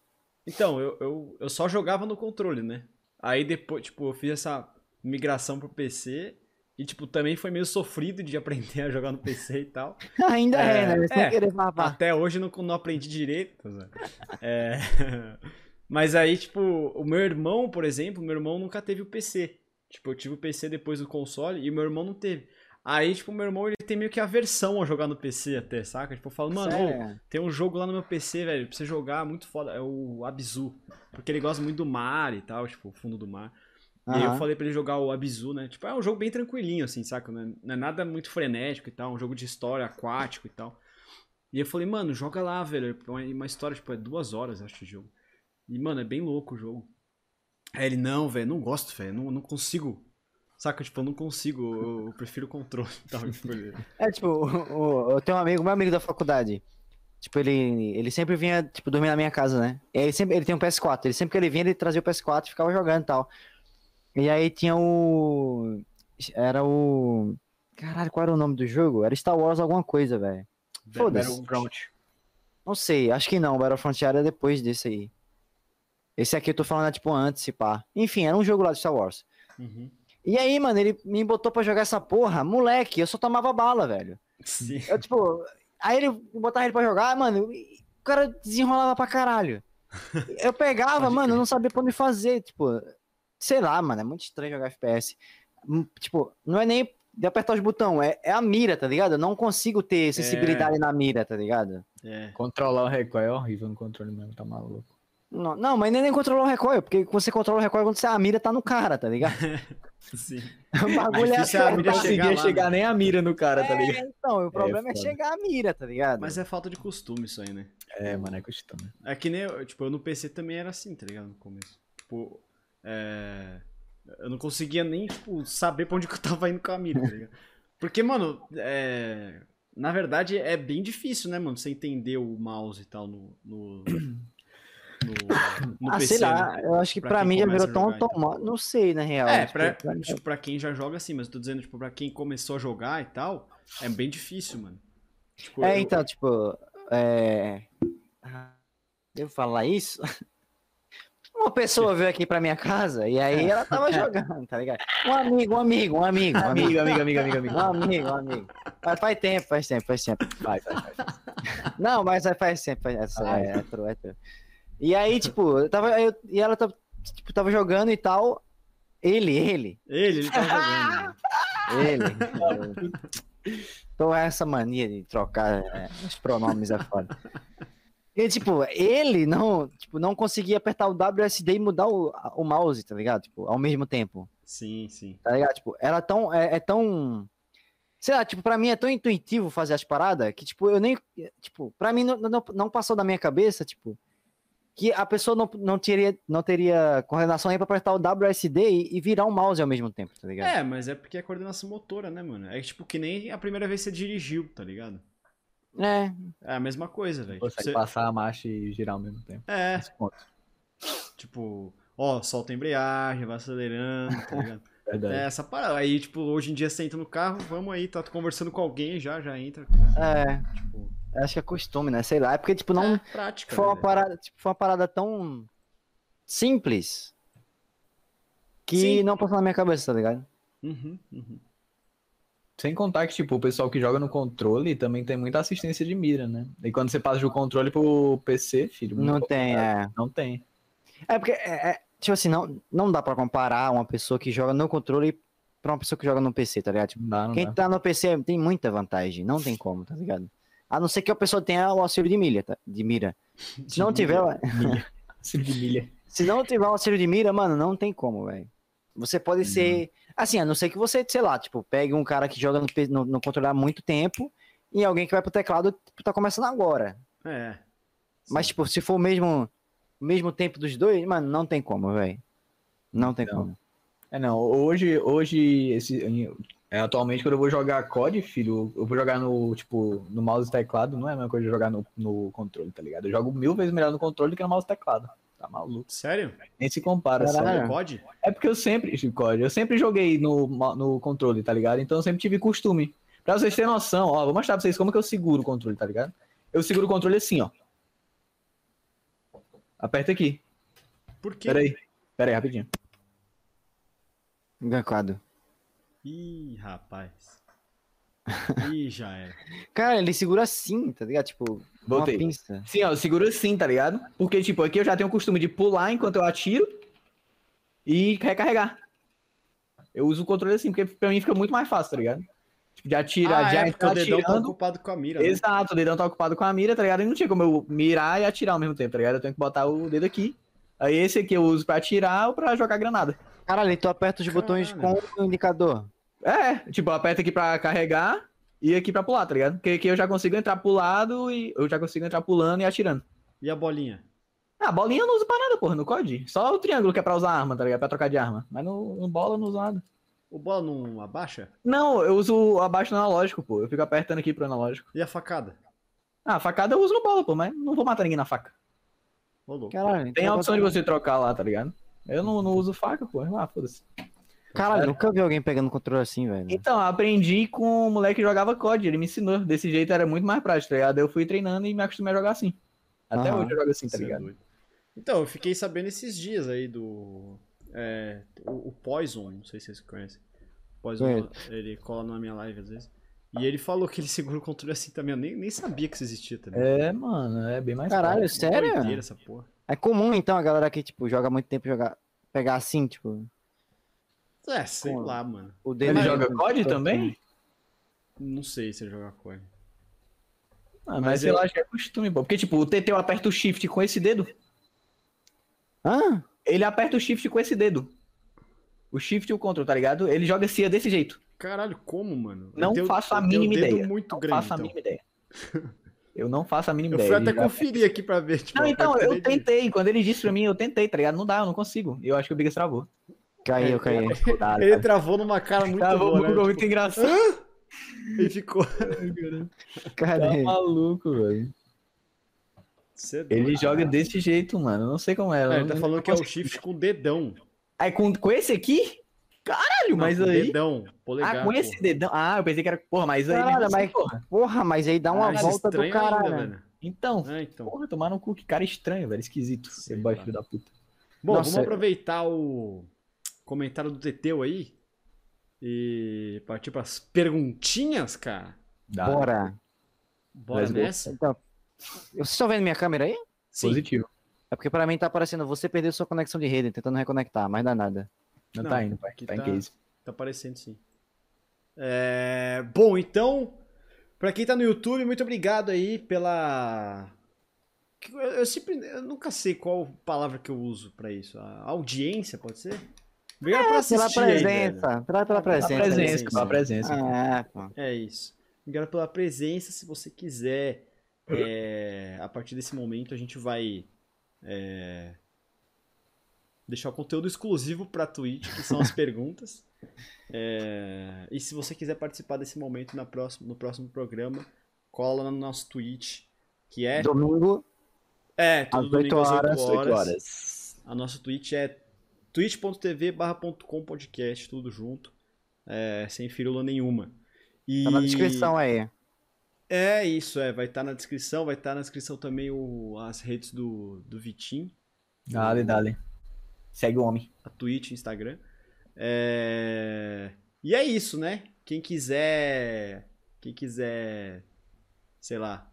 Então, eu, eu, eu só jogava no controle, né? Aí depois, tipo, eu fiz essa migração pro PC. E, tipo, também foi meio sofrido de [LAUGHS] aprender a jogar no PC e tal. [LAUGHS] Ainda é, É, né? Sem é. querer. Até hoje eu não, não aprendi direito. Zé. É... [LAUGHS] Mas aí, tipo, o meu irmão, por exemplo, meu irmão nunca teve o PC. Tipo, eu tive o PC depois do console e o meu irmão não teve. Aí, tipo, meu irmão, ele tem meio que aversão a jogar no PC até, saca? Tipo, eu falo, mano, ô, tem um jogo lá no meu PC, velho, pra você jogar, muito foda. É o Abzu. Porque ele gosta muito do mar e tal, tipo, o fundo do mar. E aí eu falei pra ele jogar o Abzu, né? Tipo, é um jogo bem tranquilinho, assim, saca? Não é, não é nada muito frenético e tal, um jogo de história aquático e tal. E eu falei, mano, joga lá, velho. É Uma, uma história, tipo, é duas horas, acho, de jogo. E, mano, é bem louco o jogo. Aí ele, não, velho, não gosto, velho, não, não consigo. Saca, tipo, eu não consigo, eu, eu prefiro o controle e tal. Tipo, ele- É, tipo, o- o- eu tenho um amigo, meu amigo da faculdade. Tipo, ele, ele sempre vinha, tipo, dormir na minha casa, né? E ele sempre, ele tem um PS4. Ele sempre que ele vinha, ele trazia o PS4 e ficava jogando e tal. E aí tinha o. Era o. Caralho, qual era o nome do jogo? Era Star Wars alguma coisa, velho. Foda-se. Battlefront. Não sei, acho que não. Battlefront era depois desse aí. Esse aqui eu tô falando, é, tipo, antes, pá. Enfim, era um jogo lá de Star Wars. Uhum. E aí, mano, ele me botou pra jogar essa porra. Moleque, eu só tomava bala, velho. Sim. Eu, tipo, aí ele botava ele pra jogar, mano, e o cara desenrolava pra caralho. [LAUGHS] Eu pegava, Pode mano, eu não sabia pra onde fazer, tipo, sei lá, mano, é muito estranho jogar FPS. hum, tipo, não é nem de apertar os botões, é, é a mira, tá ligado? Eu não consigo ter sensibilidade na mira, tá ligado? É. Controlar o recoil é horrível no controle mesmo, tá maluco. Não, não mas nem, nem controlar o recoil, porque você controla o recoil quando você, a mira tá no cara, tá ligado? [LAUGHS] Sim. O bagulho é difícil é a assim, chegar conseguia lá, chegar né? nem a mira no cara, tá ligado? É, então, o problema é, foda. chegar a mira, tá ligado? Mas é falta de costume isso aí, né? É, mano, é costume. É que nem, eu, tipo, eu no PC também era assim, tá ligado? No começo. Tipo, é... Eu não conseguia nem, tipo, saber pra onde que eu tava indo com a mira, tá ligado? Porque, mano, é... Na verdade, é bem difícil, né, mano? Você entender o mouse e tal no... no... No, no ah, PC, sei lá, né? eu acho que Pra pra, mim já começa virou tão automático. Não sei, na real. É, tipo, pra, pra mim- tipo, pra quem já joga assim, mas eu tô dizendo, tipo, pra quem começou a jogar e tal, é bem difícil, mano. Tipo, É, eu- então, tipo, é... ah, Devo falar isso? [LAUGHS] Uma pessoa veio aqui pra minha casa e aí ela tava jogando, tá ligado? Um amigo, um amigo, um amigo, um amigo, Amigo, amigo, amigo, amigo, um amigo, um amigo. Mas faz tempo, faz tempo, faz tempo. Vai. Não, mas faz tempo, faz é, é, é true. E aí, tipo, eu tava, eu, e ela tava, tipo, tava jogando e tal. Ele, ele, Ele, ele tá jogando. ele. Tô essa mania de trocar é, os pronomes é foda. E, tipo, ele não, tipo, não conseguia apertar o WSD e mudar o, o mouse, tá ligado? Tipo, ao mesmo tempo, Sim, sim. tá ligado? Tipo, era tão, é, é tão... Sei lá, tipo, pra mim é tão intuitivo fazer as paradas que, tipo, eu nem... Tipo, pra mim não, não, não passou da minha cabeça, tipo, que a pessoa não, não, teria, não teria coordenação aí pra apertar o WSD e, e virar o mouse ao mesmo tempo, tá ligado? É, mas é porque é coordenação motora, né, mano? É tipo que nem a primeira vez que você dirigiu, tá ligado? É, É a mesma coisa, velho. Tipo, Consegue você- passar a marcha e girar ao mesmo tempo. É, tipo, ó, solta a embreagem, vai acelerando, tá ligado? [LAUGHS] Verdade. É essa parada. Aí, tipo, hoje em dia você entra no carro, vamos aí, tá conversando com alguém já, já entra. é. Tipo, Acho que é costume, né? Sei lá. É porque, tipo, não é prática. foi né, uma velho? parada, tipo, foi uma parada tão simples que Sim. não passou na minha cabeça, tá ligado? Uhum, uhum. Sem contar que, tipo, o pessoal que joga no controle também tem muita assistência de mira, né? E quando você passa do controle pro PC, filho, Não tem, complicado. é. Não tem. É porque, é, é, tipo assim, não, não dá pra comparar uma pessoa que joga no controle pra uma pessoa que joga no PC, tá ligado? Tipo, Não dá, não quem dá. tá no PC tem muita vantagem, não tem como, tá ligado? A não ser que a pessoa tenha o auxílio de milha, tá? De mira. Se não tiver, [LAUGHS] Auxílio de milha. se não tiver o auxílio de mira, mano, não tem como, velho. Você pode ser. Assim, a não ser que você, sei lá, tipo, pegue um cara que joga no, no, no controle há muito tempo e alguém que vai pro teclado tipo, tá começando agora. É. Mas, tipo, se for o mesmo, mesmo tempo dos dois, mano, não tem como, velho. Não tem Não. como. É, não. Hoje, hoje esse, é, atualmente, quando eu vou jogar COD, filho, eu vou jogar no, tipo, no mouse e teclado, não é a mesma coisa de jogar no, no controle, tá ligado? Eu jogo mil vezes melhor no controle do que no mouse e teclado. Tá maluco. Sério? Nem se compara, Caralho. pode? É porque eu sempre, COD, eu sempre joguei no, no controle, tá ligado? Então eu sempre tive costume. Pra vocês terem noção, ó, vou mostrar pra vocês como que eu seguro o controle, tá ligado? Eu seguro o controle assim, ó. Aperta aqui. Por quê? Pera aí. Pera aí, rapidinho. Gancado. Ih, rapaz. Ih, já era. [LAUGHS] Cara, ele segura assim, tá ligado? Tipo, Voltei. uma pinça. Sim, ó, eu seguro assim, tá ligado? Porque, tipo, aqui eu já tenho o costume de pular enquanto eu atiro e recarregar. Eu uso o controle assim, porque pra mim fica muito mais fácil, tá ligado? Tipo, de atirar, ah, já é porque o entrar dedão tá atirando. ocupado com a mira. né? Exato, o dedão tá ocupado com a mira, tá ligado? E não tinha como eu mirar e atirar ao mesmo tempo, tá ligado? Eu tenho que botar o dedo aqui. Aí esse aqui eu uso pra atirar ou pra jogar granada. Caralho, tu aperta os botões Caralho. com o indicador. É, tipo, eu aperto aqui pra carregar e aqui pra pular, tá ligado? Porque aqui eu já consigo entrar pulado e eu já consigo entrar pulando e atirando. E a bolinha? Ah, a bolinha eu não uso pra nada, porra, no COD. Só o triângulo que é pra usar arma, tá ligado? Pra trocar de arma. Mas no, no bola eu não uso nada. O bola não abaixa? Não, eu uso abaixo do analógico, pô. Eu fico apertando aqui pro analógico. E a facada? Ah, a facada eu uso no bola, pô, mas não vou matar ninguém na faca. Ô. Caralho. Tem a então opção de você trocar lá, tá ligado? Eu não, não uso faca, pô. Ah, foda-se. Caralho, nunca vi alguém pegando controle assim, velho. Então, aprendi com o moleque que jogava COD, ele me ensinou. Desse jeito era muito mais prático, tá ligado? Eu fui treinando e me acostumei a jogar assim. Até Aham. hoje eu jogo assim, tá Você é ligado? doido. Então, eu fiquei sabendo esses dias aí do. É, o, o Poison, não sei se vocês conhecem. Poison, Conheço. ele cola na minha live às vezes. E ele falou que ele segura o controle assim também. Eu nem, nem sabia que isso existia também. É, mano, é bem mais Caralho, prático. sério? Doideira essa porra. É comum, então, a galera que, tipo, joga muito tempo jogar, pegar assim, tipo. É, sei Com- lá, mano. O Ele dedo joga COD do- também? Não sei se ele joga COD. Ah, mas, Mas eu eu- acho que é costume, pô. Porque, tipo, o TT eu aperto o shift com esse dedo. Hã? Ele aperta o shift com esse dedo. O shift e o control, tá ligado? Ele joga CIA desse jeito. Caralho, como, mano? Não o- faço a mínima dedo ideia. muito não grande, faço a então. mínima ideia. [LAUGHS] Eu não faço a mínima Eu ideia. fui Ele até conferir aqui pra ver, tipo... Não, então, eu tentei. Quando ele disse pra mim, eu tentei, tá ligado? Não dá, eu não consigo. Eu acho que o Bigas travou. Caiu, caiu. Tá, Ele tá. travou numa cara muito Travou boa, né? muito Tipo, engraçado. [LAUGHS] Ele ficou... Cadê? Tá maluco, velho. Cê é Ele joga desse jeito, mano. Eu não sei como é. É, eu ele tá falando que é o shift com o dedão. Aí com, com esse aqui? Caralho, mas Não, aí. Dedão, polegar. ah, com esse dedão. Ah, eu pensei que era. Porra, mas aí. Caralho, assim, mas- porra. Porra, mas aí dá uma Ah, volta do estranho ainda, caralho. né? velho. Então. Ah, então. Porra, tomar no cu, que cara estranho, velho. Esquisito. Sei Você filho da puta. Bom, Nossa, vamos aproveitar o comentário do Teteu aí e partir pras perguntinhas, cara. Dá. Bora. Bora Let's nessa? Então, vocês estão vendo minha câmera aí? Sim. Positivo. É porque pra mim tá aparecendo você perdeu sua conexão de rede, tentando reconectar, mas dá nada. Não, Não, tá indo, pai. aqui Tá, tá- em case. Tá aparecendo sim. É, Bom, então, pra quem tá no YouTube, muito obrigado aí pela. Eu, sempre. Eu nunca sei qual palavra que eu uso pra isso. A audiência, pode ser? Obrigado por Pela assistir. aí, velho. presença. Pela, pela A presença. presença, presença. pela presença. Ah. É isso. Obrigado pela presença. Se você quiser, é, a partir desse momento a gente vai é, deixar o conteúdo exclusivo para Twitch, que são as [LAUGHS] perguntas. É, e se você quiser participar desse momento na próxima, no próximo programa, cola no nosso Twitch, que é Domingo, é todo às domingo 8 às 8 horas. horas. 8 horas. A nossa Twitch é twitch.tv podcast, tudo junto, é, sem firula nenhuma. E... Tá na descrição aí. É isso, é, vai estar na descrição, vai estar na descrição também o, as redes do, do Vitim, Dale, dale. Segue o homem. a Twitch, Instagram. É, E é isso, né? Quem quiser, quem quiser, sei lá,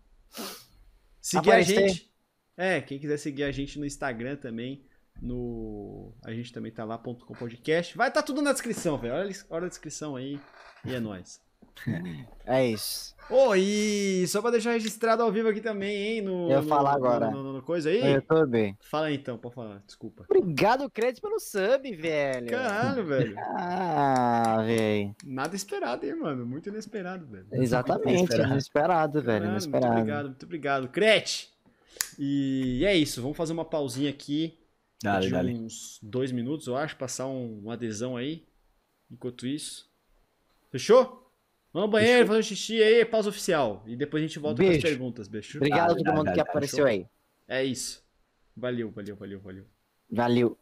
seguir Aparecer. a gente. É, quem quiser seguir a gente no Instagram também, no a gente também tá lá ponto .com podcast. Vai estar tudo na descrição, velho. Olha, olha a descrição aí e é nóis. É isso. Ô, e só pra deixar registrado ao vivo aqui também, hein? No, Eu ia no- falar no- agora. No, no- no coisa aí. No YouTube. Fala aí então, pode falar, desculpa. Obrigado, Crédito, pelo sub, velho. Caralho, velho. [LAUGHS] Ah, velho. Nada esperado, hein, mano? Muito inesperado, velho. Exatamente, inesperado. inesperado, velho. Caralho, muito Inesperado. obrigado, muito obrigado. Crete! E é isso, vamos fazer uma pausinha aqui Dale, de dale. uns dois minutos, eu acho, passar um, uma adesão aí. Enquanto isso. Fechou? Vamos ao banheiro, fazer um xixi aí, pausa oficial. E depois a gente volta com as Beijo. perguntas, beijo. Obrigado a todo mundo que apareceu aí. É isso. Valeu, valeu, valeu, valeu. Valeu.